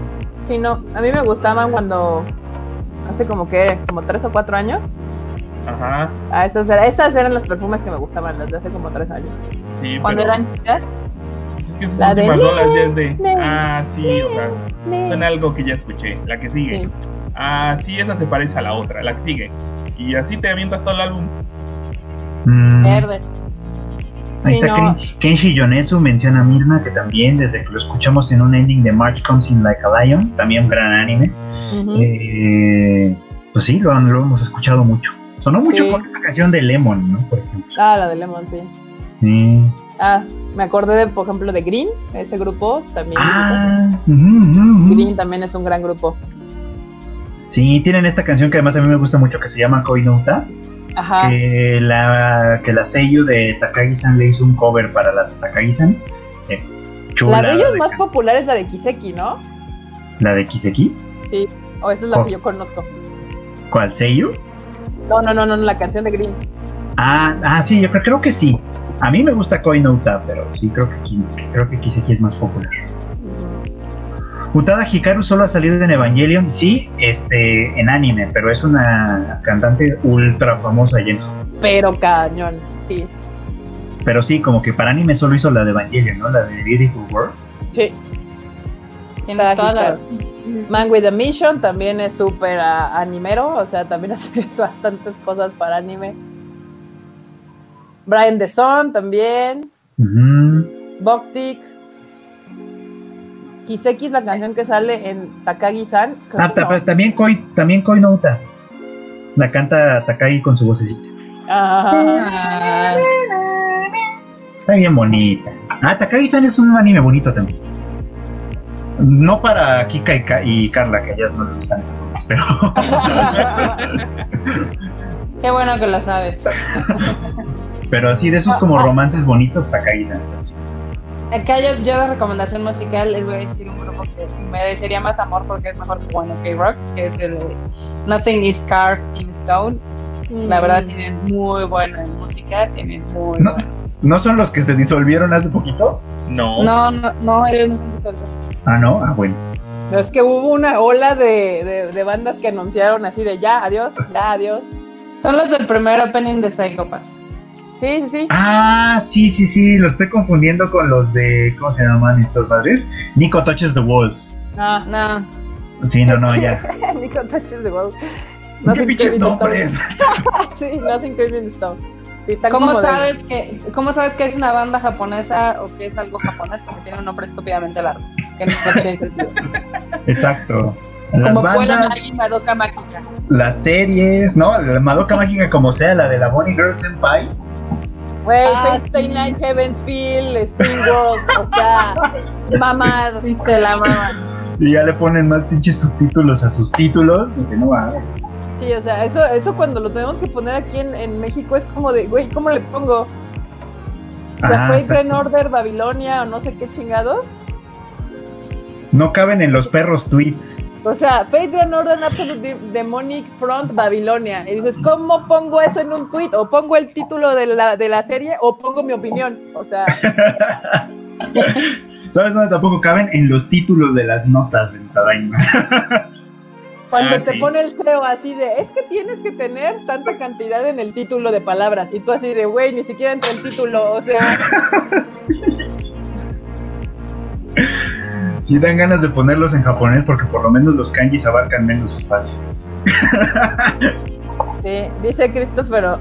Sí, no. A mí me gustaban cuando. Hace como que. Como tres o cuatro años. Ajá, Ah, esas, era- esas eran los perfumes que me gustaban, las de hace como tres años. sí. Cuando pero eran chicas. Que sus La de rolas ya es de. Ah, sí, o sea, suena algo que ya escuché. La que sigue. Sí. Ah, sí, esa se parece a la otra, la que sigue. Y así te avientas todo el álbum. Mm, Verde. ahí Sí, está no. Kenshi, Kenshi Yonezu, menciona a Mirna, que también desde que lo escuchamos en un ending de March Comes in Like a Lion, también un gran anime. Ujú. Eh, pues sí, lo, lo hemos escuchado mucho. Sonó mucho Sí. con esta canción de Lemon, ¿no? Por ejemplo. Ah, la de Lemon, sí. Sí. Ah, me acordé de, por ejemplo, de Green, ese grupo también. Ah. Green también es un gran grupo. Sí, tienen esta canción que además a mí me gusta mucho que se llama Koi no Uta, Ajá. que la que la Seiyu de Takagi-san le hizo un cover para la Takagi-san. Eh. La de ellos de más can- popular es la de Kiseki, ¿no? la de Kiseki. Sí. O esa es la Oh. que yo conozco. ¿Cuál Seiyu? No, no, no, no, la canción de Green. Ah, ah, sí, yo creo, creo que sí. A mí me gusta Koi no Uta, pero sí creo que, creo que Kiseki es más popular. Utada Hikaru solo ha salido en Evangelion, sí, este, en anime, pero es una cantante ultra famosa, James. Pero cañón, sí. Pero sí, como que para anime solo hizo la de Evangelion, ¿no? La de Beautiful World. Sí. Tienes Está toda la- agitado. Man with a Mission también es súper animero, o sea, también hace bastantes cosas para anime. Brian The Son también. Ujú. Boktik. Kiseki es la canción que sale en Takagi-san. Ah, que ta- no. también Koi, también Koi no Uta. La canta Takagi con su vocecita. Ah, Está bien bonita. Ah, Takagi-san es un anime bonito también. No para Kika y, Ka- y Carla, que ellas no les gustan pero qué bueno que lo sabes. Pero así de esos como romances bonitos, Takagi-san está chido. Acá yo, yo de recomendación musical les voy a decir un grupo que merecería más amor porque es mejor que bueno K-Rock, que es el de Nothing is Carved in Stone. La verdad tienen muy buena música, tienen muy No. buena- ¿No son los que se disolvieron hace poquito? No. No, no, no, ellos no son disueltos. Ah, no, ah, bueno. No, es que hubo una ola de, de- de bandas que anunciaron así de ya, adiós, ya, adiós. Son los del primer opening de Psychopass. Sí, sí, sí. Ah, sí, sí, sí, lo estoy confundiendo con los de, ¿cómo se llaman estos padres? Nico Touches the Walls. Ah, No, Sí, no, no, ya. Nico Touches the World. ¿Qué Nothing pinches Crazy in the nombres? Stone. Sí, Nothing Crazy in the Stone. Sí, ¿Cómo de- sabes, que, ¿Cómo sabes que es una banda japonesa o que es algo japonés? Porque tiene un nombre estúpidamente largo. Que no tiene sentido. Exacto. Las Como bandas, Magi Madoka Mágica. las series, ¿no? La Madoka Mágica como sea, la de la Bonnie Girl Senpai. Güey, Ah, Stay sí. Night, Heaven's Feel, Spring World, o sea, mamad. Viste la mamá. Y ya le ponen más pinches subtítulos a sus títulos. que no va. Sí, o sea, eso, eso cuando lo tenemos que poner aquí en, en México es como de, güey, ¿cómo le pongo? O sea, Ah, Freight exacto. Grand Order, Babilonia o no sé qué chingados. No caben en los perros tweets. O sea, Fate Grand Order Absolute De- Demonic Front Babilonia. Y dices, ¿cómo pongo eso en un tweet? O pongo el título de la, de la serie o pongo mi opinión. O sea, ¿Sabes dónde tampoco caben? En los títulos de las notas en Tadaima. cuando Ah, te sí. pone el creo así de, es que tienes que tener tanta cantidad en el título de palabras. Y tú así de, güey, ni siquiera entre el título. O sea, Sí dan ganas de ponerlos en japonés porque por lo menos los kanjis abarcan menos espacio. sí, dice Christopher, oh,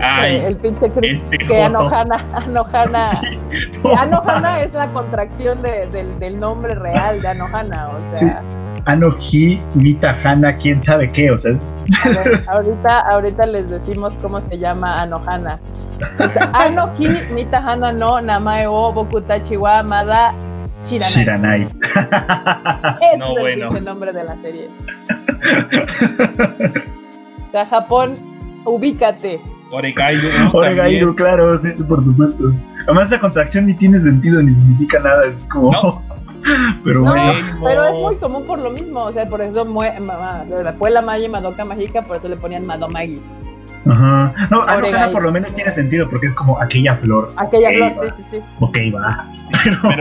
Ay, el pinche Chris, este que. Anohana, Anohana. Sí. Sí, Anohana es la contracción de- del, del nombre real de Anohana, o sea, Anoji, Mita, Hana, quién sabe qué, o sea, es- a ver, ahorita, ahorita les decimos cómo se llama Anohana. Es Anoki Mitahana no Namae o Bokutachi wa Mada Shiranai. Shiranai. Ese No, es el bueno. nombre de la serie. O sea, Japón, ubícate. Oregairu, ¿no? Oregairu, claro, sí, por supuesto. Además, esa contracción ni tiene sentido ni significa nada, es como. No. Pero No, bueno. Pero es muy común por lo mismo. O sea, por eso ma- la Puela Magi Madoka Mágica, por eso le ponían Madomagi. Ajá. No, Anohana por lo menos tiene sentido porque es como aquella flor. Aquella flor, va. sí, sí, sí. Ok, va. Pero pues,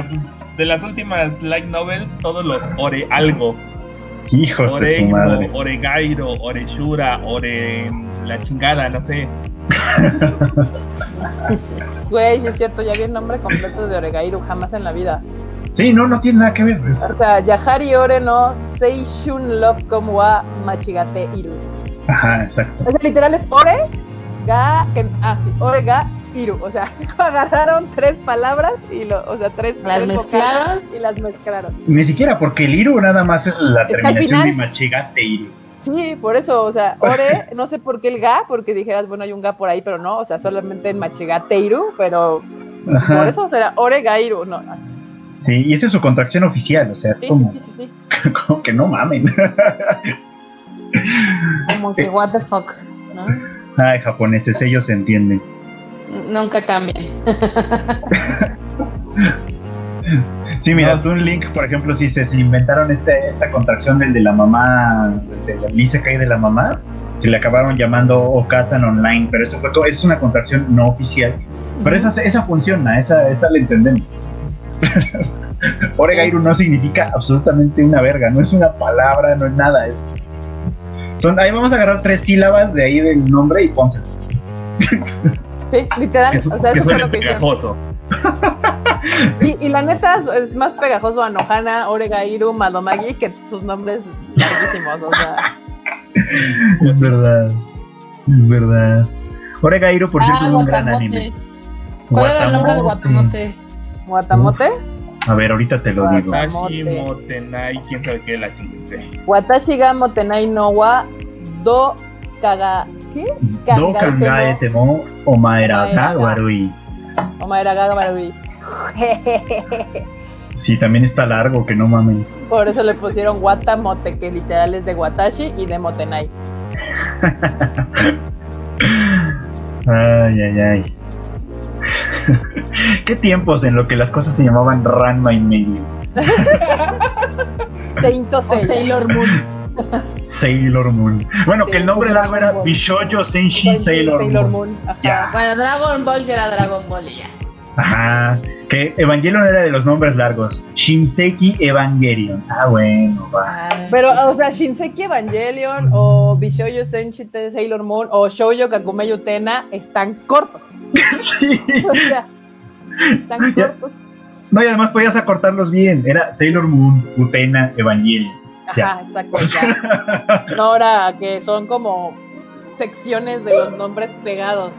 de las últimas light novels, todos los ore algo. Hijos de su madre. Oregairo, Oreshura, Ore la chingada, no sé. Güey, sí es cierto, ya vi el nombre completo de Oregairu, jamás en la vida. Sí, no, no tiene nada que ver. O sea, Yahari Ore no Seishun Love Como wa Machigate Iru. Ajá, exacto. O sea, literal es Ore ga, que, ah, sí, Ore ga Iru. O sea, agarraron tres palabras y lo, o sea, tres. Las tres mezclaron. Y las mezclaron. Ni siquiera porque el Iru nada más es la terminación de Machigate Iru. Sí, por eso, o sea, Ore, no sé por qué el ga, porque dijeras, bueno, hay un ga por ahí, pero no, o sea, solamente en Machigate Iru, pero por eso será Ore ga Iru. No, no. Sí, y esa es su contracción oficial, o sea, es Sí, como, sí, sí, sí, sí. como que no mamen. Como que, what the fuck, ¿no? Ay, japoneses, ellos se entienden. Nunca cambian. Sí, mira, No. tú un link, por ejemplo, si se si inventaron este, esta contracción del de la mamá, del Isekai de la mamá, que le acabaron llamando Okazan Online, pero eso fue, co- es una contracción no oficial. Pero esa, esa funciona, esa, esa la entendemos. Oregairu no significa absolutamente una verga, no es una palabra, no es nada. Es, son, ahí vamos a agarrar tres sílabas de ahí del nombre y pónselas. Sí, literal. O sea, eso fue lo que hicieron. pegajoso. Y, y la neta es, es más pegajoso a Nohana, Oregairu, Madomagi que sus nombres larguísimos. O sea, Es verdad, es verdad. Oregairu, por cierto, Ah, es un gran anime. ¿Cuál era el nombre de Guatamote. Guatamote? A ver, ahorita te lo digo. Tashi, Mote. Motenai, quién sabe qué la chingada. Watashi ga Motenai no wa Do Kaga. ¿Qué? Do kangae temo omaera ga warui. Omaera ga Marui. Sí, también está largo, que no mames. Por eso le pusieron Watamote, que literal es de Watashi y de Motenai. Ay, ay, ay. Qué tiempos en lo que las cosas se llamaban Ranma y medio. Seinto O. Sailor Moon. Sailor Moon. Bueno, Sí, que el nombre largo era. Bishoyo Senshi Sailor, Moon. Moon. Ajá. Ya. Bueno, Dragon Ball será Dragon Ball y ya. Ajá. Que Evangelion era de los nombres largos. Shinseki Evangelion. Ah, bueno, va. Ah, Pero, o sea, Shinseki Evangelion o Bishoyo Senshi Sailor Moon o Shoujo Kakumeyo Tena están cortos. sí. O sea, están Ya. cortos. No, y además podías acortarlos bien. Era Sailor Moon, Utena, Evangelion. Ajá, exacto. Ya. No, ahora que son como secciones de los nombres pegados.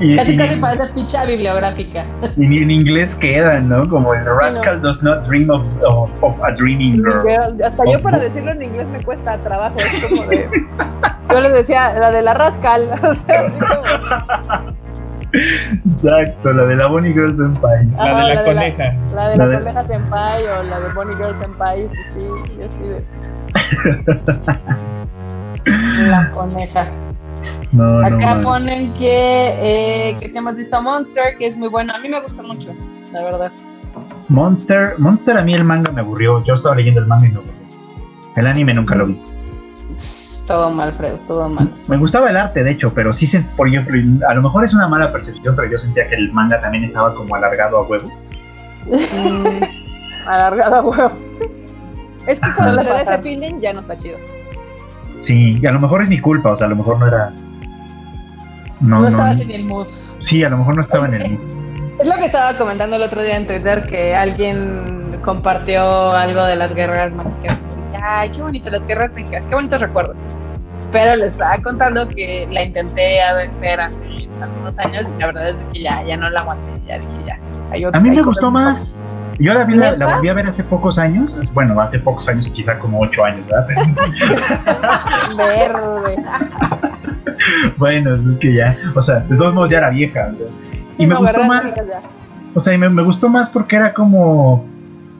Y, Casi y- casi parece ficha bibliográfica. y ni en inglés quedan, ¿no? Como el Rascal does not dream of, of, of a dreaming girl. Girl, Hasta yo para decirlo en inglés me cuesta trabajo. Es como de. Yo les decía, la de la rascal. O sea, así como. Exacto, la de la Bonnie Girl Senpai. La Ajá, de la coneja. La de La la de- coneja senpai o la de Bonnie Girl senpai. Sí, yo sí de. La coneja. No, no, Acá man. ponen que, eh, que se llama Dista Monster, que es muy bueno. A mí me gusta mucho, la verdad. Monster, Monster a mí el manga me aburrió. Yo estaba leyendo el manga y no. El anime nunca lo vi. Todo mal, Fredo, todo mal. Me gustaba el arte, de hecho, pero sí, sent- por ejemplo, a lo mejor es una mala percepción, pero yo sentía que el manga también estaba como alargado a huevo. Mm, alargado a huevo. Es que cuando Suele le da ese pasar. feeling ya no está chido. Sí, y a lo mejor es mi culpa, o sea, a lo mejor no era. No, No, no. estabas en el mood. Sí, a lo mejor no estaba en el. Es lo que estaba comentando el otro día en Twitter, que alguien compartió algo de las guerras mágicas. Ay, qué bonito, las guerras mágicas, qué bonitos recuerdos. Pero les estaba contando que la intenté ver hace algunos años y la verdad es que ya, ya no la aguanté, ya dije ya. hay otra- A mí me gustó más. Yo la, vi, la, volví a ver hace pocos años. Bueno, hace pocos años, quizá como ocho años, ¿verdad? Verde. bueno, es que ya. O sea, de todos modos ya era vieja. ¿verdad? Y Sí, me no, gustó más. O sea, y me, me gustó más porque era como.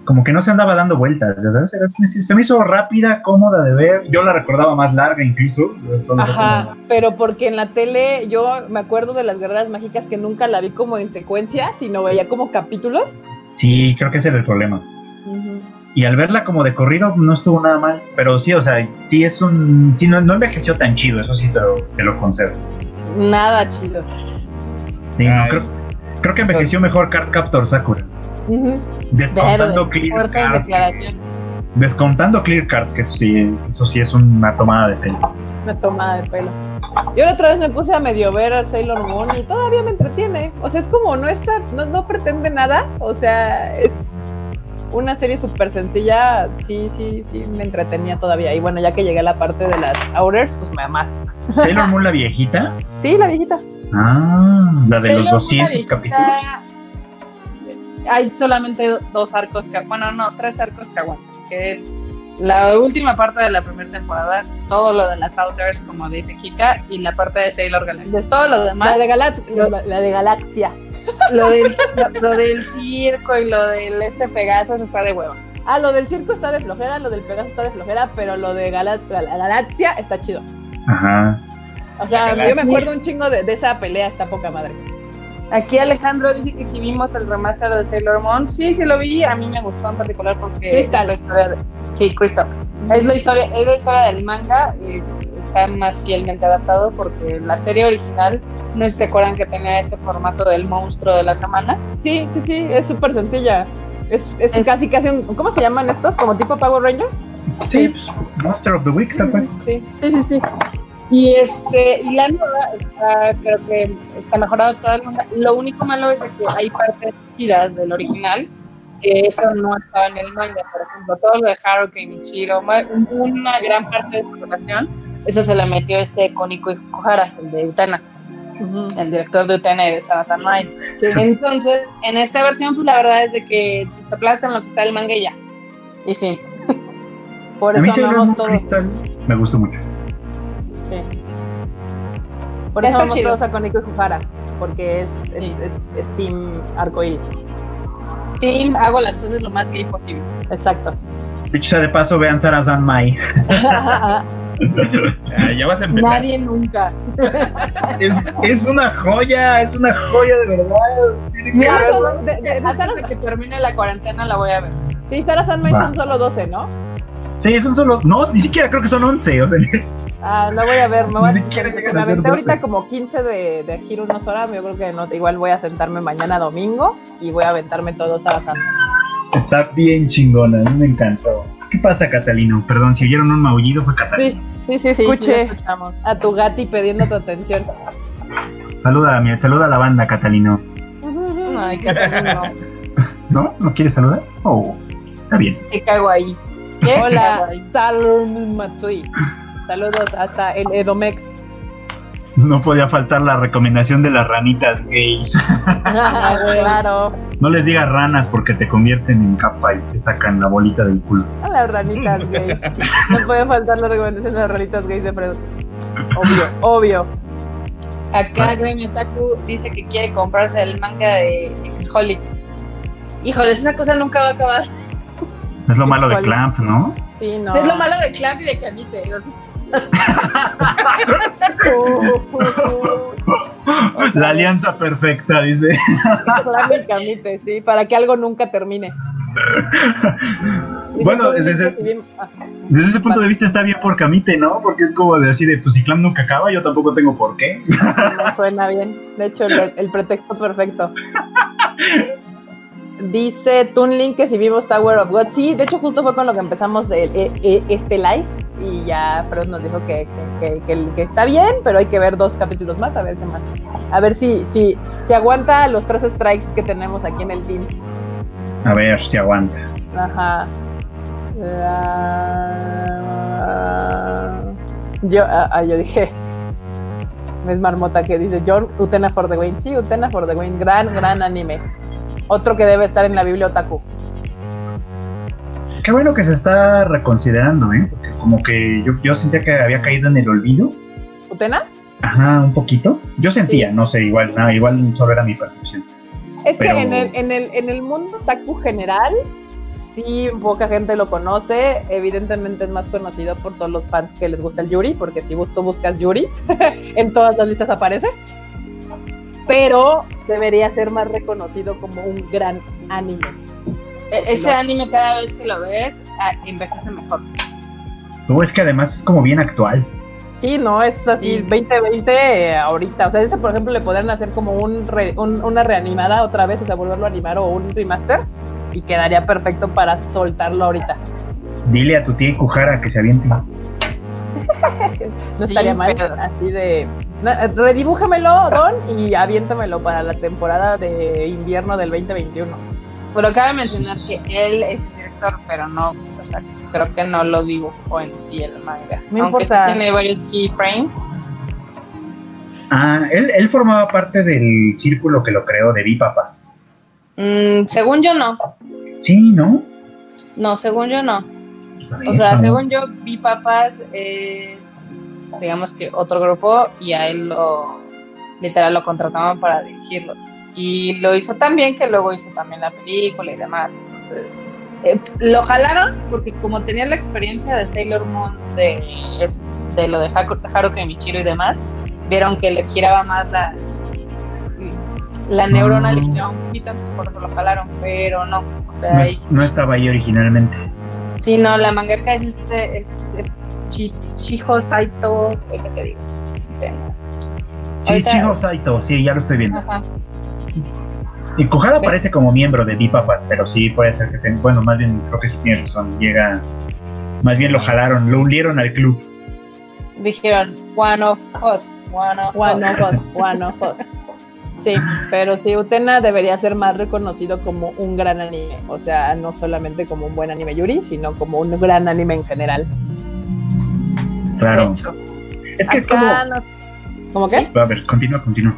Como que no se andaba dando vueltas, ¿sabes? Era- se, se me hizo rápida, cómoda de ver. Yo la recordaba más larga incluso. Ajá, como- pero porque en la tele yo me acuerdo de las guerreras mágicas que nunca la vi como en secuencia, sino veía como capítulos. Sí, creo que ese era el problema. Y al verla como de corrido no estuvo nada mal. Pero sí, o sea, sí es un. Sí, no, no envejeció tan chido, eso sí te lo, te lo concedo. Nada chido. Sí, no, creo, creo que envejeció mejor Card Captor Sakura. Descontando Verde, Clear fuertes Card. declaraciones. Descontando Clear Card, que eso sí, eso sí es una tomada de pelo. Una tomada de pelo. Yo la otra vez me puse a medio ver al Sailor Moon y todavía me entretiene. O sea, es como, no, es, no, no pretende nada. O sea, es una serie súper sencilla. Sí, sí, sí, me entretenía todavía. Y bueno, ya que llegué a la parte de las Outers, pues me más. Sailor Moon la viejita. Sí, la viejita. Ah, la de Sailor los Moon, 200 ahorita, capítulos. Hay solamente dos arcos que, bueno, no, tres arcos que aguantan, que es la última parte de la primera temporada, todo lo de las Outers, como dice Kika, y la parte de Sailor Galaxy. Todo lo demás, La de, Galax- la, la de Galaxia. lo, del, lo, lo del circo y lo del este Pegasus está de huevo. Ah, lo del circo está de flojera, lo del Pegaso está de flojera, pero lo de Gala- Gal- Galaxia está chido. Ajá. O sea, yo me acuerdo un chingo de, de esa pelea, está poca madre. Aquí Alejandro dice que si vimos el remaster de Sailor Moon, sí, sí lo vi, a mí me gustó en particular porque Crystal. es la historia de, sí, Crystal. Es la historia, es la historia del manga, es- está más fielmente adaptado porque la serie original, no sé si se acuerdan que tenía este formato del monstruo de la semana. Sí, sí, sí, es súper sencilla. Es, es, Es- casi, casi un. ¿Cómo se llaman estos? ¿Como tipo Power Rangers? Sí, Monster of the Week, tal. Sí. Sí, sí, sí. Y este, y la nueva está, creo que está mejorado todo el. Lo único malo es de que hay partes chidas del original, que eso no estaba en el manga. Por ejemplo, todo lo de Haruka y Michiro, ma- una gran parte de su relación, eso se le metió este Koniko Ikuhara, el de Utena, Ujú. el director de Utena y de Sanasanai. Sí. Entonces, en esta versión, pues la verdad es de que te aplastan lo que está el manga y ya. Y fin. Por eso amamos todos. Crystal me gustó mucho. Sí. Por eso Está amamos chido. todos a y Jujara. Porque es, es, Sí. es, es Team Arcoiris. Team, hago las cosas lo más gay posible. Exacto. Dicho sea de paso, vean Sarah Mai. Ya vas a empezar. Nadie nunca. Es, es una joya, es una joya de verdad. Son- de- de- de Antes Sara- de que termine la cuarentena la voy a ver. sí, Sara Sanmai Va. son solo 12, ¿no? Sí, son solo. No, ni siquiera creo que son 11. O sea, Ah, no voy a ver, me voy a, me a aventé ahorita 12. como 15 de, de Giro unas horas, yo creo que no, igual voy a sentarme mañana domingo y voy a aventarme todos a Santa. está bien chingona, a mí me encantó. ¿Qué pasa, Catalino? Perdón, si oyeron un maullido fue Catalino. Sí, sí, sí, Sí, sí, lo escuché escuchamos. a tu gati pidiendo tu atención. Saluda a mi, saluda a la banda, Catalino. Ay, Catalino, ¿No? ¿No quieres saludar? Oh, está bien. te cago ahí. ¿Qué? Hola. Salud Matsui. Saludos hasta el Edomex. No podía faltar la recomendación de las ranitas gays. claro. No les digas ranas porque te convierten en capa y te sacan la bolita del culo. A las ranitas gays. No puede faltar la recomendación de las ranitas gays de Fredo. Obvio, obvio. Acá Gremio Taku dice que quiere comprarse el manga de X-Holic. Híjoles, esa cosa nunca va a acabar. Es lo malo de. Clamp, ¿no? Sí, no. Es lo malo de Clamp y de o sea, La alianza perfecta, dice. Camite, sí, para que algo nunca termine. Bueno, desde- ese punto de vista está bien por Camite, ¿no? Porque es como de así de, pues si Clamp nunca acaba, yo tampoco tengo por qué. no suena bien. De hecho, el, el pretexto perfecto. Dice Toonlink que si vimos Tower of God. Sí, de hecho, justo fue con lo que empezamos el- e- e- este live. Y ya Freud nos dijo que, que, que- que está bien, pero hay que ver dos capítulos más, a ver qué más. A ver si, si, si aguanta los tres strikes que tenemos aquí en el team. A ver si aguanta. Ajá. La- Yo, ah, ah, yo dije. Es Marmota que dice John Utena for the Win. Sí, Utena for the Win. Gran, gran anime. Otro que debe estar en la Biblia Otaku. Qué bueno que se está reconsiderando, ¿eh? Porque como que yo, yo sentía que había caído en el olvido. ¿Utena? Ajá, un poquito. Yo sentía, no sé, igual, no, igual solo era mi percepción. Es Pero- que en el, en, el, en el mundo otaku general, sí, poca gente lo conoce. Evidentemente es más conocido por todos los fans que les gusta el Yuri, porque si tú buscas Yuri, en todas las listas aparece. Pero debería ser más reconocido como un gran anime. e- ese anime cada vez que lo ves, ah, envejece mejor. Luego es que además es como bien actual. Sí, no, es así, Sí. 2020 eh, ahorita. O sea, este, por ejemplo, le podrían hacer como un, re- un- una reanimada otra vez, o sea, volverlo a animar o un remaster, y quedaría perfecto para soltarlo ahorita. Dile a tu tía Kujara que se aviente. No Sí, estaría mal, pero- así de... Redibújamelo, Don, y aviéntamelo para la temporada de invierno del 2021. Pero cabe mencionar que él es director, pero no, o sea, creo que no lo dibujó en sí el manga. No Aunque importa. sí tiene varios keyframes. Ah, él, él formaba parte del círculo que lo creó de Bipapas. Mm, según yo no, Sí, ¿no? no, según yo no. O sea, según yo, Bipapas es, digamos que otro grupo y a él lo, literal, lo contrataban para dirigirlo. Y lo hizo tan bien que luego hizo también la película y demás. Entonces, eh, lo jalaron porque como tenía la experiencia de Sailor Moon, de, de lo de Haruka y Michiro y demás, vieron que les giraba más la la neurona le Mm. giraba un poquito, entonces por eso lo jalaron, pero no. O sea, No, ahí no estaba ahí originalmente. Sí, no, la mangaka es este, es, es Chi- Shiho Saito, ¿qué te digo? Sí, Ahorita- Chiho Saito, sí, ya lo estoy viendo. Ajá. Y Kujada ¿Ves? parece como miembro de Bipapas, pero sí puede ser que tenga. Bueno, más bien creo que sí tiene razón. Llega. Más bien lo jalaron, lo hundieron al club. Dijeron, one of us, one of One us. of us, one of us. Sí, pero sí, Utena debería ser más reconocido como un gran anime. O sea, no solamente como un buen anime Yuri, sino como un gran anime en general. Claro. Es que es como. ¿Cómo qué? A ver, continúa, continúa.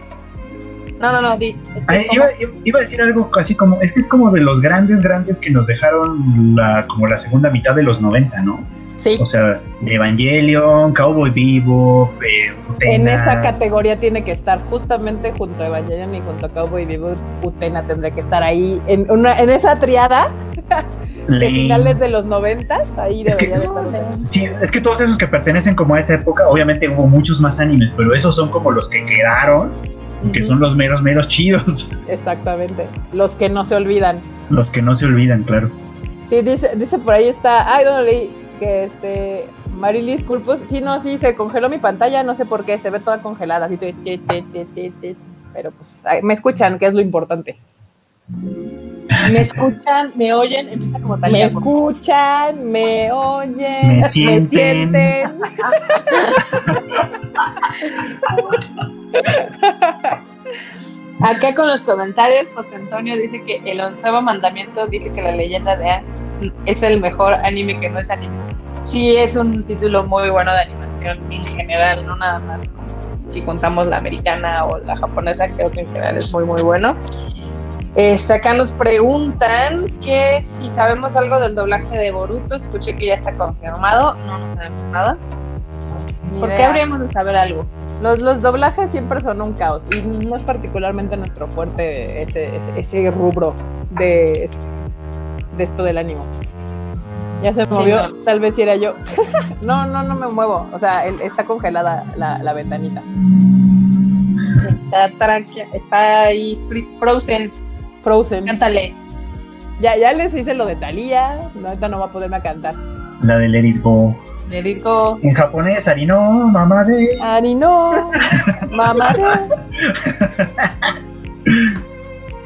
no, no, no, di, es que Ay, como- iba, iba a decir algo así como. Es que es como de los grandes, grandes que nos dejaron la, como la segunda mitad de los 90, ¿no? Sí, O sea, Evangelion, Cowboy Vivo, eh, Utena, en esa categoría tiene que estar justamente junto a Evangelion y junto a Cowboy Bebop. Utena tendría que estar ahí en, una, en esa triada de finales de los noventas. Ahí Es que- estar. Sí, es que todos esos que pertenecen como a esa época, obviamente hubo muchos más animes, pero esos son como los que quedaron, que son los meros, meros chidos, Exactamente. Los que no se olvidan. los que no se olvidan, claro. Sí, dice, dice por ahí está, ay, no leí que este Marilis Culpos, sí, no, sí, se congeló mi pantalla, no sé por qué, se ve toda congelada, así, ti, ti, ti. pero pues me escuchan, que es lo importante. me escuchan, me oyen, empieza como Me por favor. escuchan, me oyen, Me me sienten. Acá con los comentarios, José Antonio dice que el onceavo mandamiento dice que la leyenda de Aang es el mejor anime que no es anime. Sí, es un título muy bueno de animación en general, no nada más. Si contamos la americana o la japonesa, creo que en general es muy, muy bueno. Este, acá nos preguntan que si sabemos algo del doblaje de Boruto. Escuché que ya está confirmado, no, no sabemos nada. Ni ¿Por qué habríamos de saber algo? Los, los doblajes siempre son un caos y no es particularmente nuestro fuerte ese, ese, ese rubro de, de esto del ánimo. Ya se Sí, movió, no. tal vez si era yo. no, no, no me muevo. O sea, el- está congelada la, la ventanita. Está, tranqui- está ahí free- frozen. Frozen. Cántale. Ya, ya les hice lo de Thalía. No, ahorita no va a poderme a cantar. La de Let It Digo, En japonés, Arino, mamá de. Ari, no. Mamá.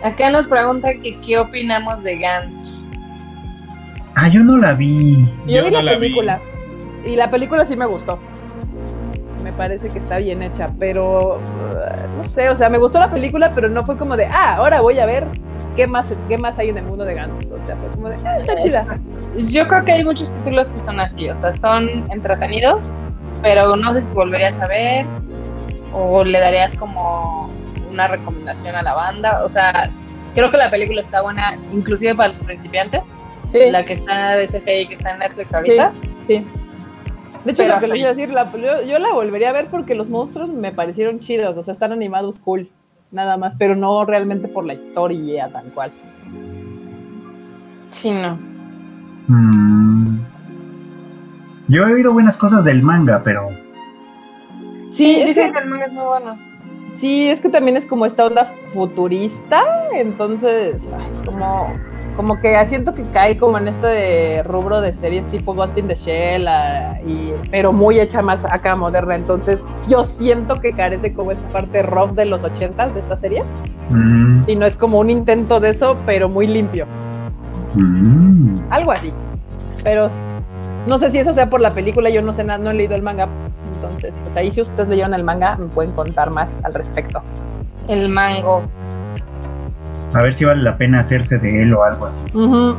acá nos pregunta que qué opinamos de Gantz. Ah, yo no la vi. Yo, Yo vi no la la vi. película. Y la película sí me gustó. Me parece que está bien hecha, pero uh, no sé, o sea, me gustó la película, pero no fue como de, ah, ahora voy a ver qué más, qué más hay en el mundo de Gantz. O sea, fue como de, ah, está chida. Yo creo que hay muchos títulos que son así, o sea, son entretenidos, pero no sé si volverías a ver o le darías como una recomendación a la banda. O sea, creo que la película está buena, inclusive para los principiantes. Sí, La que está de CGI, que está en Netflix ahorita. sí. De hecho, Pero lo que les iba a decir, la- yo, yo la volvería a ver porque los monstruos me parecieron chidos, o sea, están animados cool, nada más, pero no realmente por la historia tal cual. Sí, no. Mm. Yo he oído buenas cosas del manga, pero. Sí, dicen que- que el manga es muy bueno. Sí, es que también es como esta onda futurista, entonces, ay, como, como que siento que cae como en este rubro de series tipo Ghost in the Shell, ah, y, pero muy hecha más acá moderna, entonces yo siento que carece como esta parte rough de los ochentas de estas series, Mm, y no es como un intento de eso, pero muy limpio, mm. algo así, pero no sé si eso sea por la película, yo no sé nada, no he leído el manga, entonces, pues ahí si ustedes leyeron el manga, me pueden contar más al respecto. El mango. A ver si vale la pena hacerse de él o algo así. Ujú.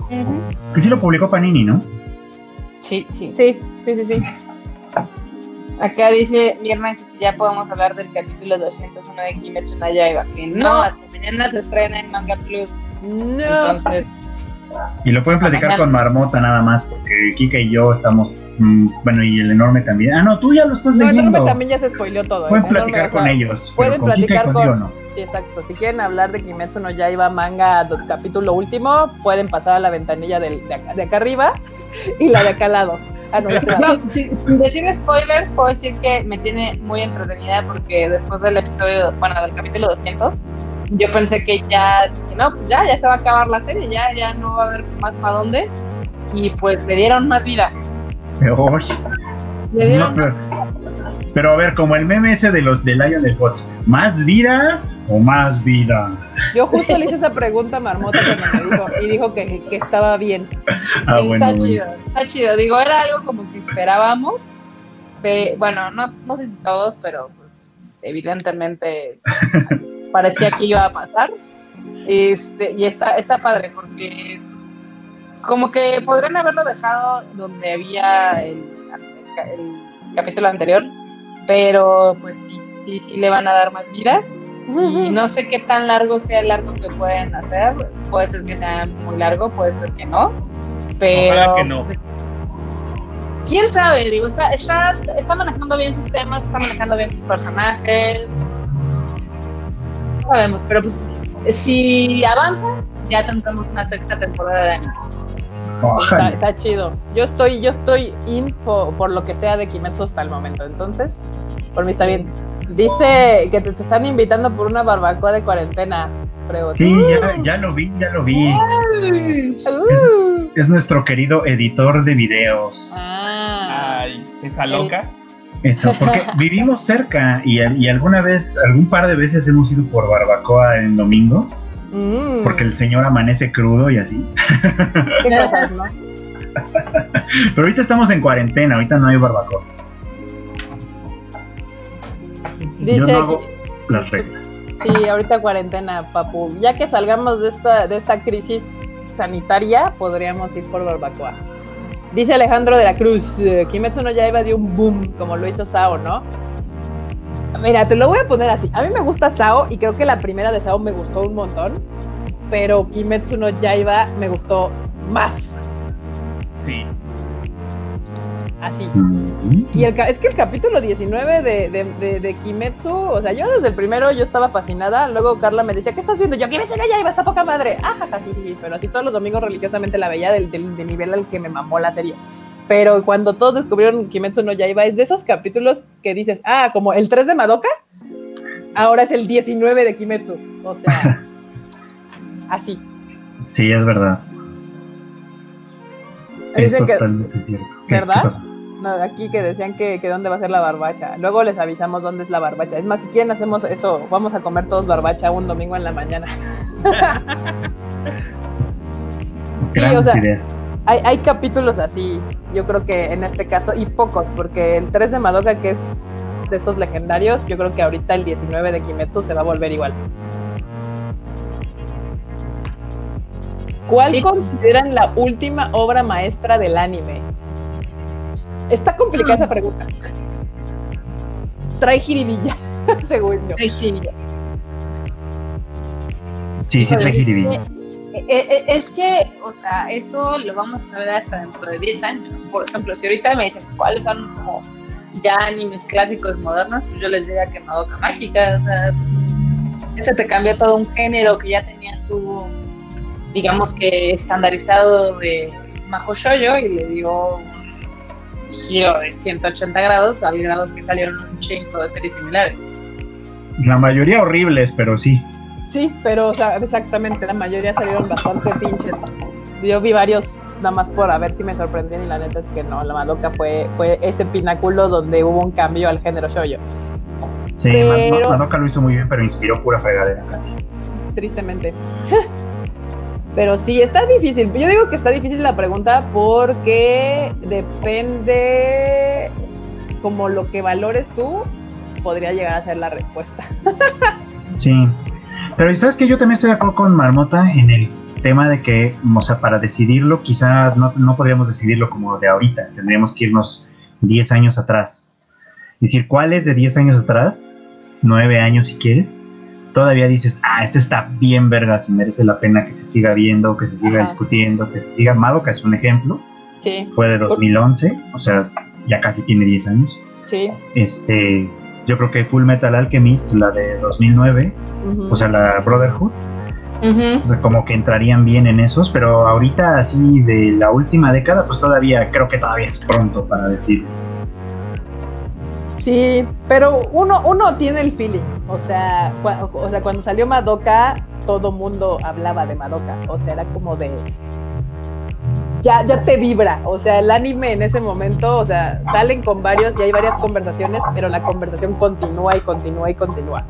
Que sí lo publicó Panini, ¿no? Sí, sí. Sí, sí, sí, sí. Acá dice Mirna que si ya podemos hablar del capítulo 201 de Kimetsu no Yaiba. Que no, No. hasta mañana se estrena en Manga Plus. No. Entonces, Y lo pueden platicar con Marmota nada más, porque Kika y yo estamos. mm, bueno, y el enorme también. Ah, no, tú ya lo estás No, leyendo. Enorme también ya se spoileó todo. ¿eh? Pueden Enorme, platicar o sea, con ellos. pueden con Kika y platicar con- no. Sí, exacto. Si quieren hablar de Kimetsu no Yaiba manga capítulo último, pueden pasar a la ventanilla del- de, acá, de acá arriba y la de acá al lado. Ah, no, decir spoilers, puedo decir que me tiene muy entretenida porque después del episodio, bueno, del capítulo 200, yo pensé que ya, no, pues ya, ya se va a acabar la serie, ya, ya no va a haber más para dónde. Y pues le dieron más vida. Le dieron pero, pero, a ver, como el meme ese de los de Lionel Bots, ¿más vida o más vida? Yo justo le hice esa pregunta a Marmota cuando me dijo, y dijo que, que estaba bien. Ah, está chido, está chido. Digo, era algo como que esperábamos. bueno, no, no sé si todos, pero pues evidentemente parecía que iba a pasar. Este, y está, está padre porque como que podrían haberlo dejado donde había el, el, capítulo anterior, pero pues sí, sí, sí le van a dar más vida. Y no sé qué tan largo sea el arco que pueden hacer. Puede ser que sea muy largo, puede ser que no. Pero. Que no. Quién sabe, digo, está, está, está manejando bien sus temas, está manejando bien sus personajes sabemos, pero pues si avanza, ya tendremos una sexta temporada de anime. Está, chido. Yo estoy, yo estoy info por lo que sea de Kimetsu hasta el momento. Entonces, por mí está bien. Dice que te, están invitando por una barbacoa de cuarentena. Sí, ya, lo vi, ya lo vi. Es, nuestro querido editor de videos. Ah. Ay, esa loca. Eso, porque vivimos cerca y, y, alguna vez, algún par de veces hemos ido por barbacoa en domingo. Mm. Porque el señor amanece crudo y así. Pero ahorita estamos en cuarentena, ahorita no hay barbacoa. Dice Yo no hago las reglas. Sí, ahorita cuarentena, papu. Ya que salgamos de esta, de esta crisis sanitaria, podríamos ir por barbacoa. Dice Alejandro de la Cruz, eh, Kimetsu no Yaiba dio un boom, como lo hizo Sao, ¿no? Mira, te lo voy a poner así. A mí me gusta Sao y creo que la primera de Sao me gustó un montón, pero Kimetsu no Yaiba me gustó más. Sí. Así. Y el, es que el capítulo 19 de, de, Kimetsu, o sea, yo desde el primero yo estaba fascinada, luego Carla me decía, ¿qué estás viendo? Yo, Kimetsu no Yaiba, está poca madre. Ajaja, pero así todos los domingos religiosamente la veía del, del, del nivel al que me mamó la serie pero cuando todos descubrieron Kimetsu no Yaiba, es de esos capítulos que dices, ah, como el 3 de Madoka, ahora es el 19 de Kimetsu. O sea, así. Sí, es verdad. Es totalmente cierto. ¿Verdad? No, aquí que decían que, que, dónde va a ser la barbacha. Luego les avisamos dónde es la barbacha. Es más, si quieren hacemos eso, vamos a comer todos barbacha un domingo en la mañana. sí, o sea, ideas hay, capítulos así, yo creo que en este caso, y pocos, porque el 3 de Madoka, que es de esos legendarios, yo creo que ahorita el 19 de Kimetsu se va a volver igual. ¿Cuál consideran la última obra maestra del anime? Está complicada esa pregunta. Trae jiribilla, según yo. Trae jiribilla. Sí, sí, trae jiribilla. Eh, eh, es que, o sea, eso lo vamos a ver hasta dentro de 10 años. Por ejemplo, si ahorita me dicen cuáles son como ya animes clásicos modernos, pues yo les diría que Madoka Mágica, o sea, ese te cambió todo un género que ya tenías tú, digamos que estandarizado de Majo Shoyo y le dio un giro de 180 grados al grado que salieron un chingo de series similares. La mayoría horribles, pero sí. Sí, pero o sea, exactamente, la mayoría salieron bastante pinches. Yo vi varios nada más por a ver si me sorprendían y la neta es que no, la Madoka fue, fue ese pináculo donde hubo un cambio al género shoyo. Sí, pero... Madoka lo hizo muy bien, pero inspiró pura fregadera casi. Tristemente. Pero sí, está difícil. Yo digo que está difícil la pregunta porque depende como lo que valores tú, podría llegar a ser la respuesta. Sí, pero sabes que yo también estoy de acuerdo con Marmota en el tema de que, o sea, para decidirlo, quizá no, no podríamos decidirlo como de ahorita, tendríamos que irnos 10 años atrás. Decir, ¿cuál es de 10 años atrás? 9 años si quieres. Todavía dices, ah, este está bien verga, si merece la pena que se siga viendo, que se siga discutiendo, que se siga. Madoka es un ejemplo. Sí. Fue de 2011, o sea, ya casi tiene 10 años. Sí. Este, yo creo que Full Metal Alchemist, la de 2009, o sea, la Brotherhood, como que entrarían bien en esos, pero ahorita así de la última década, pues todavía creo que todavía es pronto para decir. Sí, pero uno, uno tiene el feeling. O sea, o sea, cuando salió Madoka, todo mundo hablaba de Madoka. O sea, era como de. Ya, ya te vibra. O sea, el anime en ese momento, o sea, salen con varios y hay varias conversaciones, pero la conversación continúa y continúa y continúa.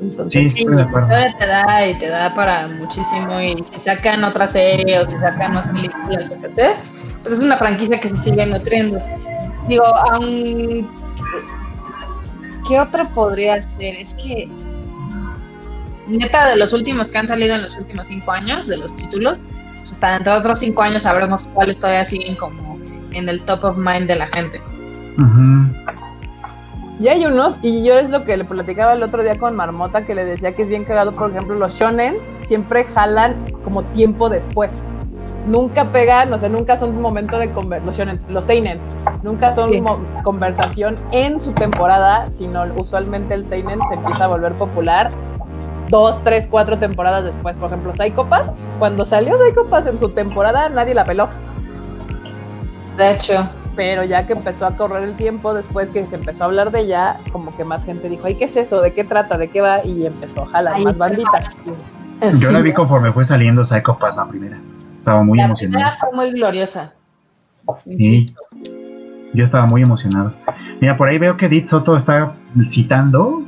Entonces, sí, te da y te da para muchísimo. Y si sacan otra serie o si sacan más películas, pues es una franquicia que se sigue nutriendo. Digo, aún ¿qué otra podría ser? Es que, neta, de los últimos que han salido en los últimos cinco años, de los títulos, pues hasta dentro de otros cinco años sabremos cuáles todavía siguen como en el top of mind de la gente. Y hay unos, y yo es lo que le platicaba el otro día con Marmota, que le decía que es bien cagado, por ejemplo, los shonen siempre jalan como tiempo después nunca pegan, o sea, nunca son un momento de conversación, los Seinens, nunca son conversación en su temporada, sino usualmente el Seinen se empieza a volver popular dos, tres, cuatro temporadas después. Por ejemplo, Psycho Pass, cuando salió Psycho Pass en su temporada, nadie la peló. De hecho. Pero ya que empezó a correr el tiempo, después que se empezó a hablar de ella, como que más gente dijo, ay, ¿qué es eso? ¿De qué trata? ¿De qué va? Y empezó a jalar más bandita. Yo la vi conforme fue saliendo Psycho Pass la primera. Estaba muy emocionado. La fue muy gloriosa. Sí. Yo estaba muy emocionado. Mira, por ahí veo que Dit Soto está citando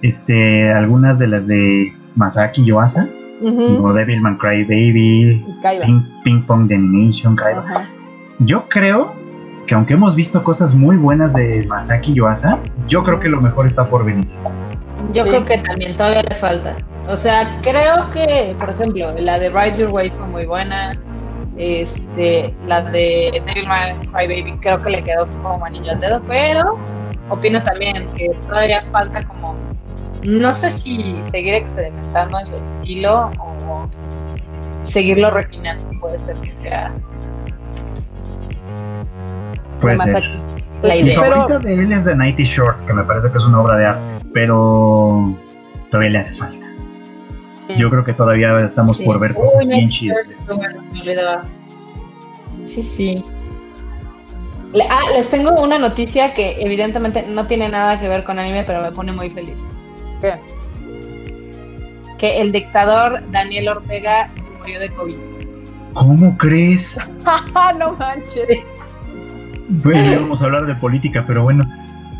este, algunas de las de Masaki Yoasa, como Devilman Cry Baby, Ping, Pong The Animation, Yo creo que aunque hemos visto cosas muy buenas de Masaki Yoasa, yo creo que lo mejor está por venir. Yo creo que también todavía le falta. O sea, creo que, por ejemplo, la de Ride Your Way fue muy buena. Este, la de Devil May Cry Baby creo que le quedó como anillo al dedo, pero opino también que todavía falta como, no sé si seguir experimentando en su estilo o seguirlo refinando, puede ser que sea. Puede ser. La idea. Mi favorita de él es The Nighty Short, que me parece que es una obra de arte, pero todavía le hace falta. Yo creo que todavía estamos por ver cosas bien chidas. Sí, sí. Ah, les tengo una noticia que evidentemente no tiene nada que ver con anime, pero me pone muy feliz. ¿Qué? Que el dictador Daniel Ortega se murió de COVID. ¿Cómo crees? no manches. Bueno, vamos a hablar de política, pero bueno,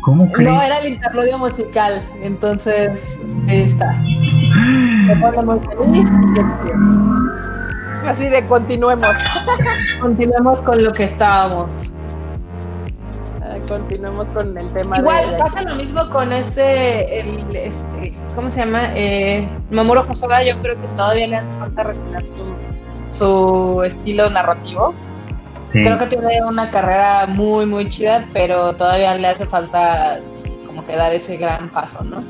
¿cómo crees? No, era el interludio musical, entonces ahí está. Me pone muy feliz Así de continuemos. continuemos con lo que estábamos. continuemos con el tema. Igual pasa lo mismo con este, el, este ¿cómo se llama? Eh, Mamoru Hosoda. Yo creo que todavía le hace falta refinar su, su estilo narrativo. Creo que tiene una carrera muy, muy chida, pero todavía le hace falta como que dar ese gran paso, ¿no?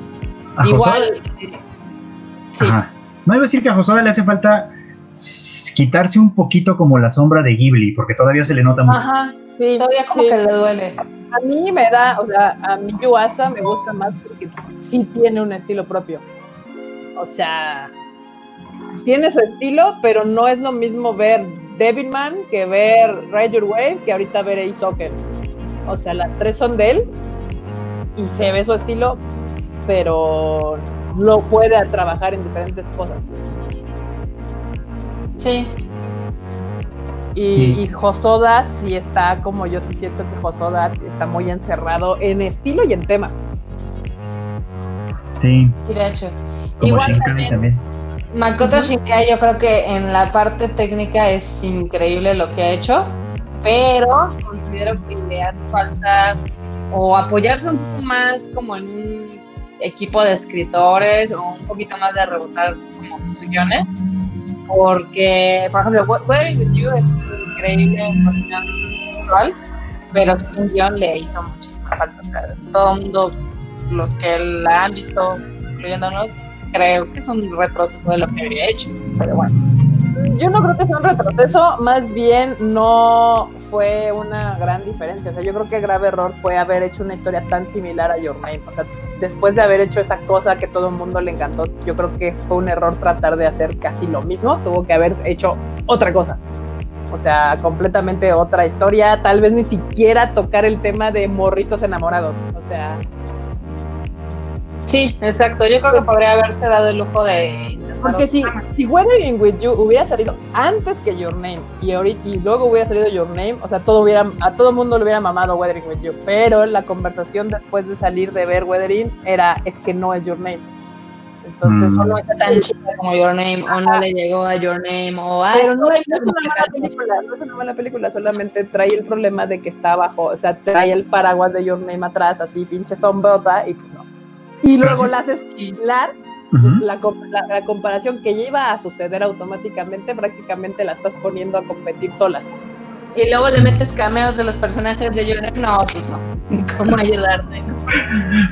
Igual. Sí. No iba a decir que a Josoda le hace falta quitarse un poquito como la sombra de Ghibli, porque todavía se le nota mucho. Ajá, sí, todavía como que le duele. A mí me da, o sea, a mí Yuasa me gusta más porque sí tiene un estilo propio. O sea, tiene su estilo, pero no es lo mismo ver Devilman que ver Ride Your Wave que ahorita ver Ace Soccer. O sea, las tres son de él y se ve su estilo, pero lo puede trabajar en diferentes cosas. Sí. Y, Josoda sí está como yo sí siento que Josoda está muy encerrado en estilo y en tema. Sí. Sí, de hecho. Igual también. Makoto Shinkai yo creo que en la parte técnica es increíble lo que ha hecho, pero considero que le hace falta o apoyarse un poco más como en un equipo de escritores o un poquito más de rebotar como sus guiones. Porque, por ejemplo, Wedding With You es increíble en visual, pero un guion le hizo muchísima falta. todo el mundo, los que la han visto, incluyéndonos, creo que es un retroceso de lo que había hecho. Pero bueno. Yo no creo que sea un retroceso, más bien no fue una gran diferencia. O sea, yo creo que el grave error fue haber hecho una historia tan similar a Your Name. O sea, después de haber hecho esa cosa que todo el mundo le encantó, yo creo que fue un error tratar de hacer casi lo mismo. Tuvo que haber hecho otra cosa. O sea, completamente otra historia. Tal vez ni siquiera tocar el tema de morritos enamorados. O sea, Sí, exacto. Yo creo que podría haberse dado el lujo de. Porque si, si Weathering with You hubiera salido antes que Your Name y, ahorita, y luego hubiera salido Your Name, o sea, todo hubiera, a todo mundo le hubiera mamado Weathering with You. Pero la conversación después de salir de ver Weathering era: es que no es Your Name. Entonces, mm. no está tan chida como Your Name, o no le llegó a Your Name, o ah, Pero no, es, una mala película, no es una mala película, solamente trae el problema de que está abajo, o sea, trae el paraguas de Your Name atrás, así pinche sombrota, y pues no. Y luego la haces similar, pues la, la, comparación que ya iba a suceder automáticamente, prácticamente la estás poniendo a competir solas. Y luego le metes cameos de los personajes de Name, no, pues no. cómo ayudarte.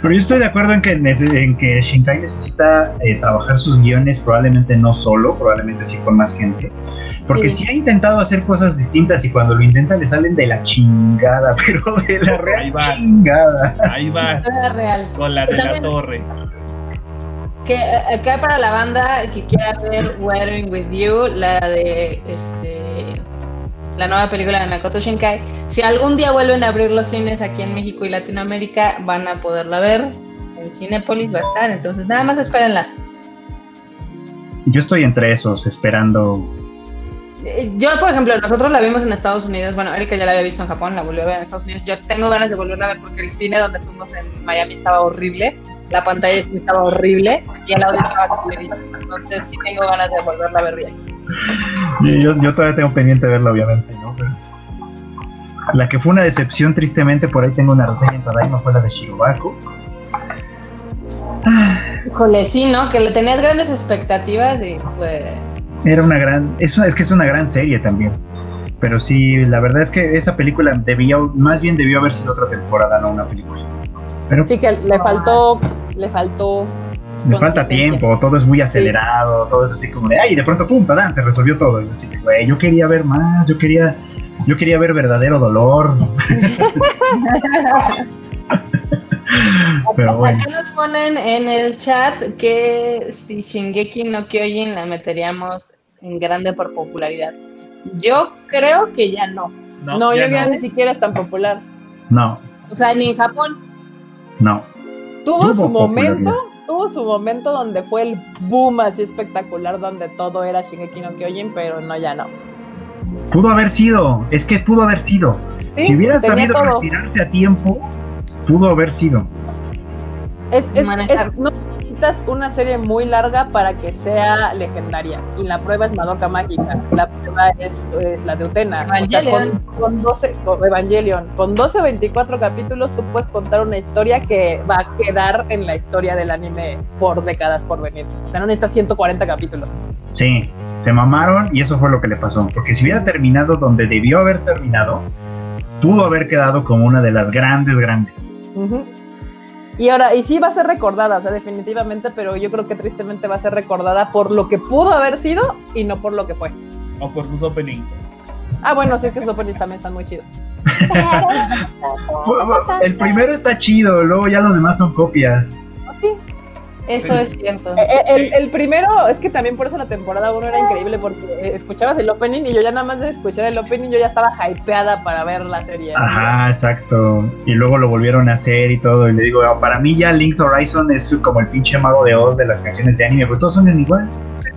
Pero yo estoy de acuerdo en que, en que Shinkai necesita eh, trabajar sus guiones, probablemente no solo, probablemente sí con más gente. Porque sí. ha intentado hacer cosas distintas y cuando lo intenta le salen de la chingada, pero de la real Ahí va. chingada. Ahí va. real. Con la de la torre. Que acá para la banda que quiera ver Weathering with You, la de este la nueva película de Makoto Shinkai. Si algún día vuelven a abrir los cines aquí en México y Latinoamérica, van a poderla ver. En Cinepolis va a estar, entonces nada más espérenla. Yo estoy entre esos, esperando. Eh, yo, por ejemplo, nosotros la vimos en Estados Unidos. Bueno, Erika ya la había visto en Japón, la volvió a ver en Estados Unidos. Yo tengo ganas de volverla a ver porque el cine donde fuimos en Miami estaba horrible. La pantalla estaba horrible y el audio estaba Entonces, sí tengo ganas de volverla a ver bien. Yo, yo todavía tengo pendiente de verla, obviamente, ¿no? la que fue una decepción, tristemente, por ahí tengo una reseña en no fue la de Shirobaku. Híjole, sí, ¿no? Que le tenías grandes expectativas y fue... Era una gran... Es, es que es una gran serie también. Pero sí, la verdad es que esa película debía, más bien debió haber sido otra temporada, no una película. Pero, sí, que le faltó, le faltó me falta tiempo, todo es muy acelerado, todo es así como de, ay, de pronto, pum, se resolvió todo. Y así que, güey, yo quería ver más, yo quería, yo quería ver verdadero dolor. Pero bueno. Acá nos ponen en el chat que si Shingeki no Kyojin la meteríamos en grande por popularidad. Yo creo que ya no. No, yo ya ni siquiera es tan popular. No. O sea, ni en Japón. No. Tuvo su momento, tuvo su momento donde fue el boom así espectacular, donde todo era Shingeki no Kyojin, pero no, ya no. Pudo haber sido, es que pudo haber sido. si hubiera sabido retirarse a tiempo, pudo haber sido. Es, es, es, no, una serie muy larga para que sea legendaria. Y la prueba es Madoka Mágica. La prueba es, la de Utena. Evangelion. con, 12, Evangelion. Con 12 o 24 capítulos tú puedes contar una historia que va a quedar en la historia del anime por décadas por venir. O sea, no necesitas 140 capítulos. Sí, se mamaron y eso fue lo que le pasó. Porque si hubiera terminado donde debió haber terminado, pudo haber quedado como una de las grandes, grandes. Y ahora, y sí va a ser recordada, o sea, definitivamente, pero yo creo que tristemente va a ser recordada por lo que pudo haber sido y no por lo que fue. O por sus openings. Ah, bueno, sí es que sus openings también están muy chidos. El primero está chido, luego ya los demás son copias. Sí, eso es cierto. Eh, eh, el, primero, es que también por eso la temporada 1 era increíble, porque eh, escuchabas el opening y yo ya nada más de escuchar el opening, yo ya estaba hypeada para ver la serie. Ajá, exacto. Y luego lo volvieron a hacer y todo. Y le digo, para mí ya Linked Horizon es como el pinche mago de Oz de las canciones de anime, pues todos son igual.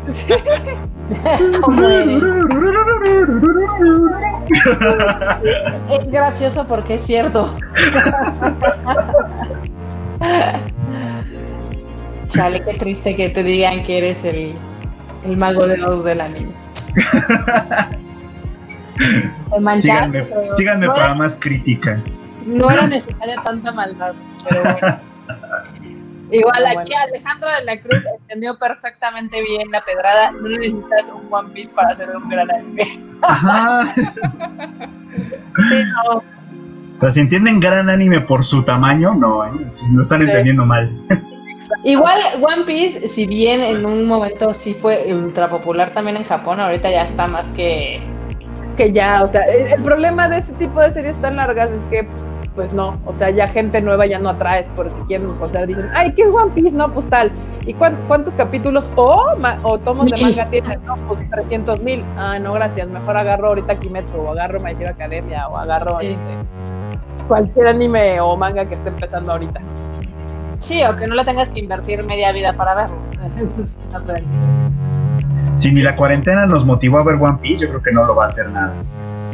es gracioso porque es cierto. Chale, qué triste que te digan que eres el, el mago de los del anime. síganme, síganme para más críticas. No era necesaria tanta maldad, pero bueno. Igual aquí Alejandro de la Cruz entendió perfectamente bien la pedrada. No necesitas un One Piece para hacer un gran anime. Ajá. sí, no. O sea, si entienden gran anime por su tamaño, no, ¿eh? lo están entendiendo mal. Igual One Piece, si bien en un momento sí fue ultra popular también en Japón, ahorita ya está más que... Es que ya, o sea, el problema de este tipo de series tan largas es que, pues no, o sea, ya gente nueva ya no atraes porque quieren, o sea, dicen, ay, ¿qué es One Piece? No, pues tal. ¿Y cuántos capítulos o, o tomos de manga tienes? No, pues 300 mil. Ah, no, gracias, mejor agarro ahorita Kimetsu o agarro My Hero Academia o agarro este, cualquier anime o manga que esté empezando ahorita. Sí, o que no le tengas que invertir media vida para verlo. Eso es una. Si ni la cuarentena nos motivó a ver One Piece, yo creo que no lo va a hacer nada.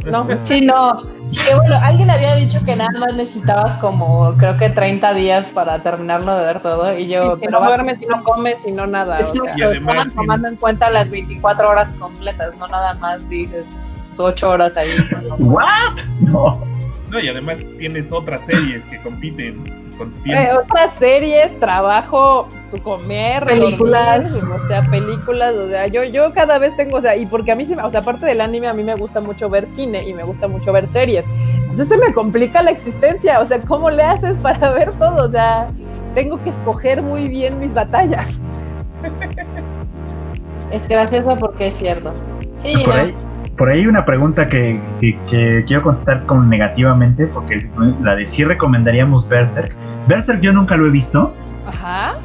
No, Sí, no. Que bueno, alguien había dicho que nada más necesitabas como, creo que 30 días para terminarlo de ver todo. Y yo, Sí, si pero no va- duermes, si no comes, si no nada. o Exacto, sea. Y además, estaban tomando en cuenta las 24 horas completas, no nada más dices 8 horas ahí. ¿What? No. No, y además tienes otras series que compiten con Eh, otras series, trabajo, tu comer, Películas. dormir, o sea, películas, o sea, yo, yo cada vez tengo, o sea, y porque a mí, se me- o sea, aparte del anime, a mí me gusta mucho ver cine y me gusta mucho ver series. Entonces se me complica la existencia, o sea, ¿cómo le haces para ver todo? O sea, tengo que escoger muy bien mis batallas. Es gracioso porque es cierto. Sí, Por no. ahí, por ahí hay una pregunta que, que- que quiero contestar con negativamente, porque la de si recomendaríamos Berserk. Berserk yo nunca lo he visto, Ajá.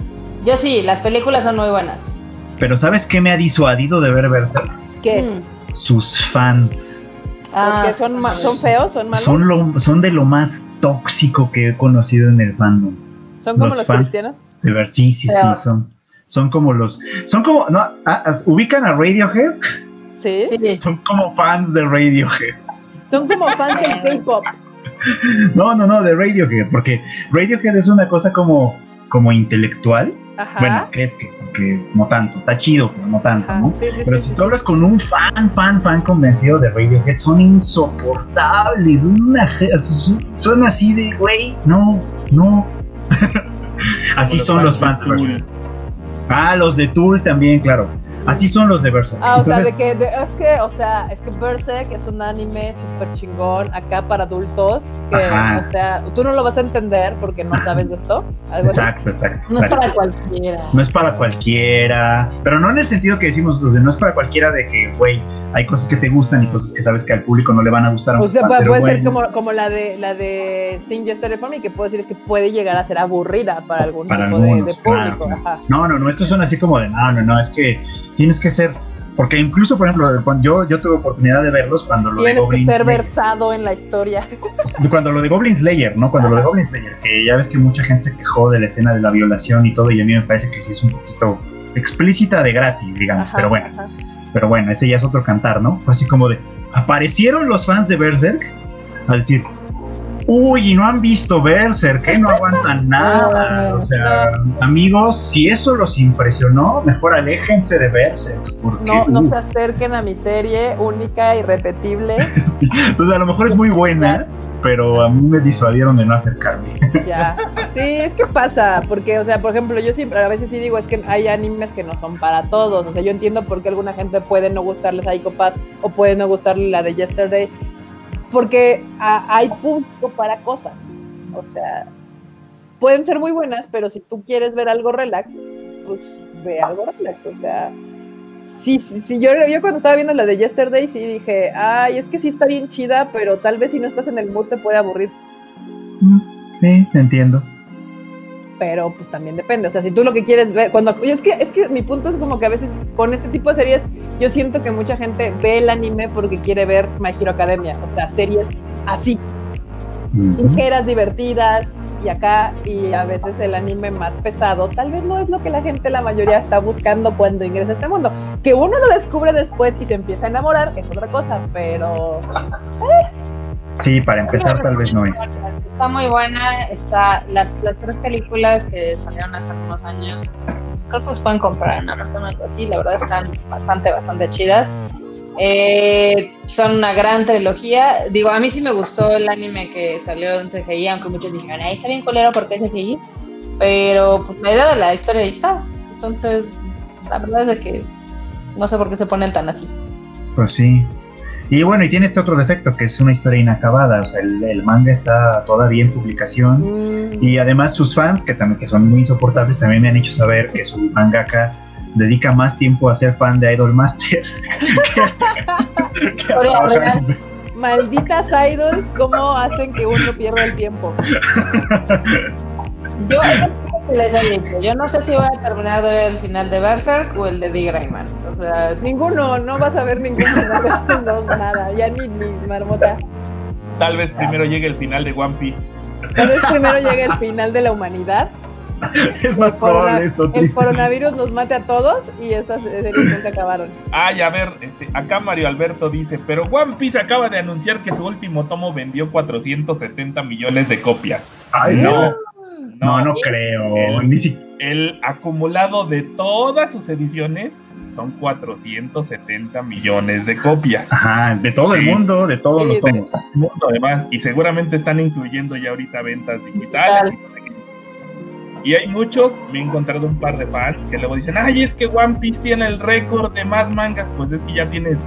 yo sí, las películas son muy buenas. pero ¿sabes qué me ha disuadido de ver Berserk? ¿Qué? Mm. Sus fans. Ah, Porque son, son feos, son malos. Son, lo, son de lo más tóxico que he conocido en el fandom. Son como los los, fans. cristianos. De ver, sí, sí, Pero- sí, son. Son como los. Son como. No, ah, as- ¿Ubican a Radiohead? Sí. Sí, Son como fans de Radiohead. Son como fans del K-pop. No, no, no, de Radiohead, porque Radiohead es una cosa como, como intelectual. Ajá. Bueno, que es que, que no tanto, está chido, pero no tanto, Ajá. ¿no? Sí, sí, Pero sí, si sí, tú sí. hablas con un fan, fan, fan convencido de Radiohead, son insoportables. Una, son- así de, güey, no, no. así son los fans de Tool. Berserk. Ah, los de Tool también, claro. Así son los de Berserk. Ah, o sea, de que, de- es que, o sea, es que Berserk es un anime súper chingón acá para adultos, que, Ajá. o sea, tú no lo vas a entender porque no sabes de esto. algo así. Exacto, exacto. no es para cualquiera. No es para cualquiera, pero no en el sentido que decimos no es para cualquiera de que, güey, hay cosas que te gustan y cosas que sabes que al público no le van a gustar. O sea, puede, ser puede ser buenas. como, como la de la de Sin Me, que puedo decir es que puede llegar a ser aburrida para algún Para tipo de- público. claro. Ajá. No, no, no, estos son así como de, no, no, no, es que tienes que ser, porque incluso, por ejemplo, cuando yo, yo tuve oportunidad de verlos cuando lo de Tienes que Goblin ser Slayer, versado en la historia. cuando lo de Goblin Slayer, ¿no? Cuando lo de Goblin Slayer, que ya ves que mucha gente se quejó de la escena de la violación y todo, y a mí me parece que sí es un poquito explícita de gratis, digamos, Ajá, pero bueno. ajá. Pero bueno, ese ya es otro cantar, ¿no? Fue así como de, aparecieron los fans de Berserk a decir, uy, y no han visto Berserk, ¿eh? No aguantan nada. O sea, amigos, si eso los impresionó, mejor aléjense de Berserk. Porque, No, no uh, se acerquen a mi serie única, irrepetible. sí. Entonces, a lo mejor es muy buena, pero a mí me disuadieron de no acercarme. Ya. Sí, es que pasa, porque, o sea, por ejemplo, yo siempre, a veces sí digo, es que hay animes que no son para todos. O sea, yo entiendo por qué alguna gente puede no gustarle Psycho Pass o puede no gustarle la de Yesterday, porque hay público para cosas. O sea, pueden ser muy buenas, pero si tú quieres ver algo relax, pues ve algo relax. O sea, sí, sí, sí. Yo, yo cuando estaba viendo la de Yesterday, sí dije, ay, es que sí está bien chida, pero tal vez si no estás en el mood te puede aburrir. Mm, Sí, entiendo. Pero pues también depende. O sea, si tú lo que quieres ver, cuando es que es que mi punto es como que a veces con este tipo de series yo siento que mucha gente ve el anime porque quiere ver My Hero Academia, o sea, series así, ligeras, divertidas y acá y a veces el anime más pesado, tal vez no es lo que la gente la mayoría está buscando cuando ingresa a este mundo. Que uno lo descubre después y se empieza a enamorar es otra cosa, pero Sí, para empezar tal vez no es. Está muy buena, está las, las tres películas que salieron hace unos años, creo que los pueden comprar en Amazon o algo así, la verdad están bastante, bastante chidas. Eh, son una gran trilogía. Digo, a mí sí me gustó el anime que salió en CGI, aunque muchos dijeron, ahí está bien colero porque es CGI. Pero pues, la idea de la historia ahí está. Entonces, la verdad es de que no sé por qué se ponen tan así. Pues sí. Y bueno, y tiene este otro defecto, que es una historia inacabada. O sea, el, el manga está todavía en publicación. mm, Y además sus fans, que también que son muy insoportables, también me han hecho saber que su mangaka dedica más tiempo a ser fan de Idol Master que, que a malditas idols, cómo hacen que uno pierda el tiempo. Yo, les he dicho. Yo no sé si voy a terminar de ver el final de Berserk o el de D. Grayman. O sea, Ninguno, no vas a ver ninguno de estos dos, nada, ya ni, ni marmota. Tal vez primero llegue el final de One Piece. Tal vez primero llega el final de la humanidad es más El probable eso, El coronavirus nos mate a todos y esas series nunca acabaron. Ay, a ver, este, acá Mario Alberto dice, pero One Piece acaba de anunciar que su último tomo vendió 470 millones de copias. Ay, No, No, no no, creo. El- Ni si- el acumulado de todas sus ediciones son 470 millones de copias. Ajá, de todo el mundo, de todos Sí, los de- tomos. Mundo, además, y seguramente están incluyendo ya ahorita ventas digitales. Y hay muchos, me he encontrado un par de fans que luego dicen, ay, es que One Piece tiene el récord de más mangas, pues es que ya tienes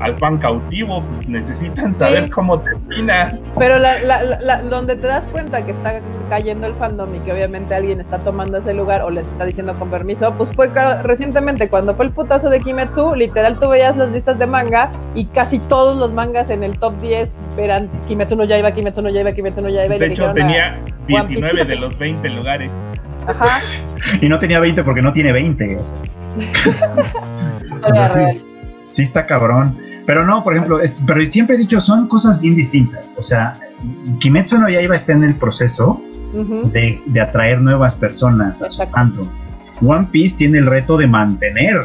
al fan cautivo, pues necesitan saber Sí. cómo termina. Pero la, la- la- la- donde te das cuenta que está cayendo el fandom y que obviamente alguien está tomando ese lugar o les está diciendo con permiso, pues fue recientemente cuando fue el putazo de Kimetsu, literal tú veías las listas de manga y casi todos los mangas en el top 10 eran Kimetsu no Yaiba, Kimetsu no Yaiba, Kimetsu no Yaiba. y De le hecho, tenía One 19 Piece. de los 20 lugares. Ajá, Y no tenía 20 porque no tiene 20. o sea, Historia sí. está cabrón. Pero no, por ejemplo, es- pero siempre he dicho, son cosas bien distintas. O sea, Kimetsu no Yaiba está en el proceso de, de atraer nuevas personas a su fandom. One Piece tiene el reto de mantener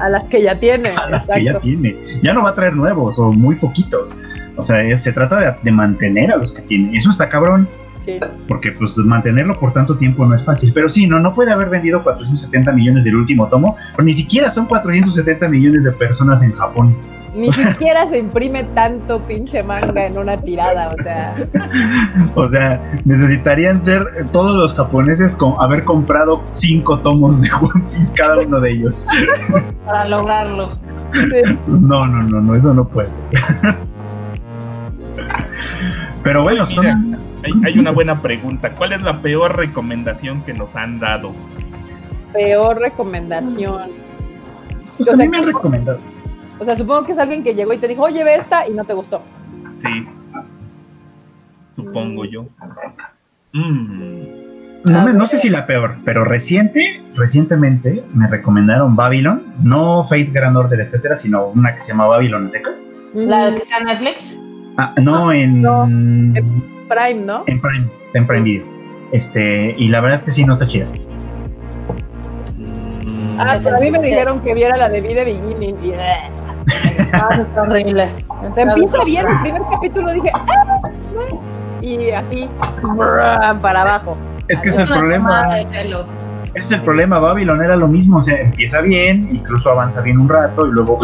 a las que ya tiene. a las que ya tiene. Ya no va a traer nuevos o muy poquitos. O sea, es- se trata de, de mantener a los que tiene. Eso está cabrón, Sí. porque pues mantenerlo por tanto tiempo no es fácil. Pero sí, no, no puede haber vendido 470 millones del último tomo, pero ni siquiera son 470 millones de personas en Japón. Ni siquiera se imprime tanto pinche manga en una tirada, o sea. O sea, necesitarían ser todos los japoneses con haber comprado cinco tomos de One Piece cada uno de ellos. Para lograrlo. sí. Pues no, no, no, no, eso no puede. Pero bueno, son... Hay, hay una buena pregunta. ¿Cuál es la peor recomendación que nos han dado? Peor recomendación. Pues o a sea, mí me han recomendado. O sea, supongo que es alguien que llegó y te dijo, oye, ve esta y no te gustó. Sí. Supongo yo. Mm. No, me- no sé si la peor, pero reciente, recientemente me recomendaron Babylon, no Fate Grand Order, etcétera, sino una que se llama Babylon a secas. La que está en Netflix. Ah, no, en, No, en Prime, ¿no? Prime, en Prime Video. Este, y la verdad es que sí, no está chida. Ah, pero a mí me dijeron que viera la de Vida Beginning y... Ah, está horrible. O sea, empieza bien, el primer capítulo dije... "Ah, no". Y así, para abajo. Es que es el problema, es el problema, Babylon era lo mismo, o sea, empieza bien, incluso avanza bien un rato y luego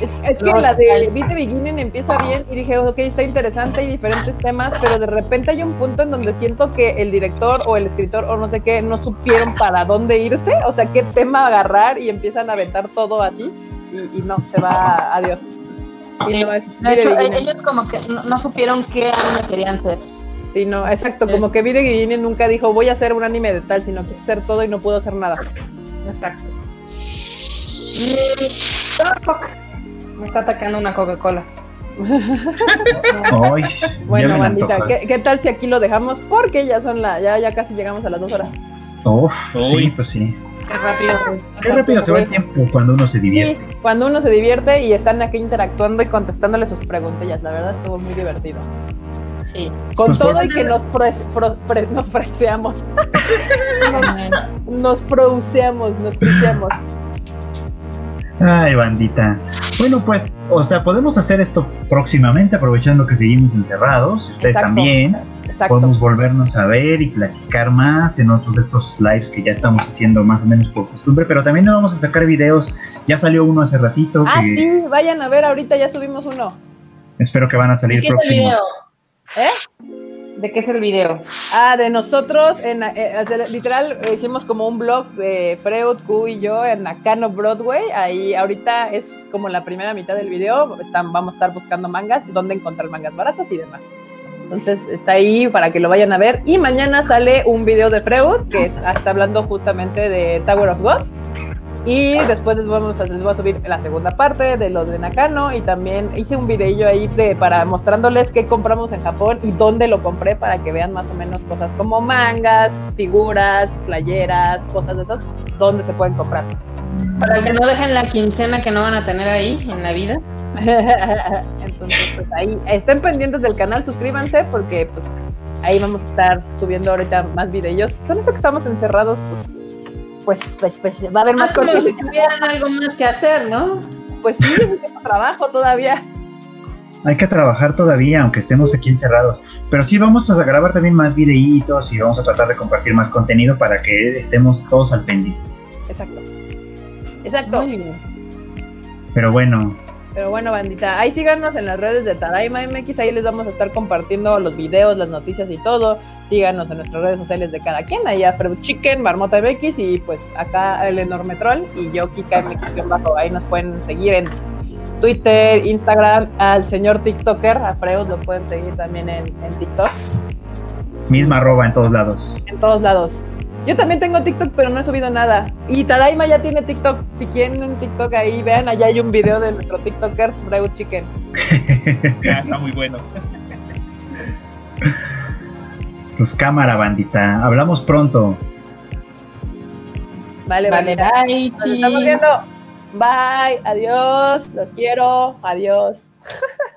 Es, que No, la de the Beginning empieza bien y dije, ok, está interesante y diferentes temas, pero de repente hay un punto en donde siento que el director o el escritor o no sé qué no supieron para dónde irse, o sea, qué tema agarrar y empiezan a aventar todo así y, y no, se va, adiós. Y no, es De hecho, ellos como que no, no supieron qué anime querían ser. Sí, no, exacto, como que Beat the Beginning nunca dijo, voy a hacer un anime de tal, sino quiso hacer todo y no pudo hacer nada. Exacto. Mm. Me está atacando una Coca-Cola. Bueno, bandita. ¿qué, qué tal si aquí lo dejamos? Porque ya son la, ya, ya casi llegamos a las dos horas. Uf, sí, pues sí. Qué rápido. se- Qué rápido se va el tiempo cuando uno se divierte. Sí, cuando uno se divierte y están aquí interactuando y contestándole sus preguntillas, la verdad estuvo muy divertido. Sí. Con Pues todo y que nos, fro- fre- nos freseamos, nos frouseamos, nos friseamos. Ay, bandita. Bueno, pues, o sea, podemos hacer esto próximamente, aprovechando que seguimos encerrados. y Ustedes Exacto. también. Exacto. Podemos volvernos a ver y platicar más en otros de estos lives que ya estamos haciendo más o menos por costumbre, pero también nos vamos a sacar videos. Ya salió uno hace ratito Ah, que sí, vayan a ver, ahorita ya subimos uno. espero que van a ¿De salir qué es el próximos. video? ¿Eh? ¿De qué es el video? Ah, de nosotros, en, eh, literal, hicimos como un blog de Freud, Q y yo en Nakano Broadway. Ahí ahorita es como la primera mitad del video. Están, vamos a estar buscando mangas, dónde encontrar mangas baratos y demás. Entonces está ahí para que lo vayan a ver. Y mañana sale un video de Freud, que es- está hablando justamente de Tower of God. Y después les, vamos a, les voy a subir la segunda parte de lo de Nakano y también hice un videillo ahí de, para mostrándoles qué compramos en Japón y dónde lo compré para que vean más o menos cosas como mangas, figuras, playeras, cosas de esas, dónde se pueden comprar. Para que no dejen la quincena que no van a tener ahí en la vida. Entonces, pues ahí estén pendientes del canal, suscríbanse porque pues Ahí vamos a estar subiendo ahorita más videos. Con eso que estamos encerrados, pues, pues, pues, pues va a haber más Es como si tuvieran algo más que hacer, ¿no? Pues sí, trabajo todavía. Hay que trabajar todavía, aunque estemos aquí encerrados. Pero sí vamos a grabar también más videitos y vamos a tratar de compartir más contenido para que estemos todos al pendiente. Exacto. Exacto. Pero bueno. Pero bueno, bandita, ahí síganos en las redes de Tadaima MX, ahí les vamos a estar compartiendo los videos, las noticias y todo. Síganos en nuestras redes sociales de cada quien, ahí a Freud Chicken, Marmota MX y pues acá el Enorme Troll y yo Kika MX bajo. Ahí nos pueden seguir en Twitter, Instagram, al señor TikToker, a Freud lo pueden seguir también en, en TikTok. Misma arroba en todos lados. En todos lados. Yo también tengo TikTok, pero no he subido nada. Y Tadaima ya tiene TikTok. Si quieren un TikTok ahí, vean, allá hay un video de nuestro TikToker, Freud Chicken. ya, está muy bueno. Pues cámara, bandita. Hablamos pronto. Vale, vale, bye. Nos estamos viendo. Bye, adiós, los quiero, adiós.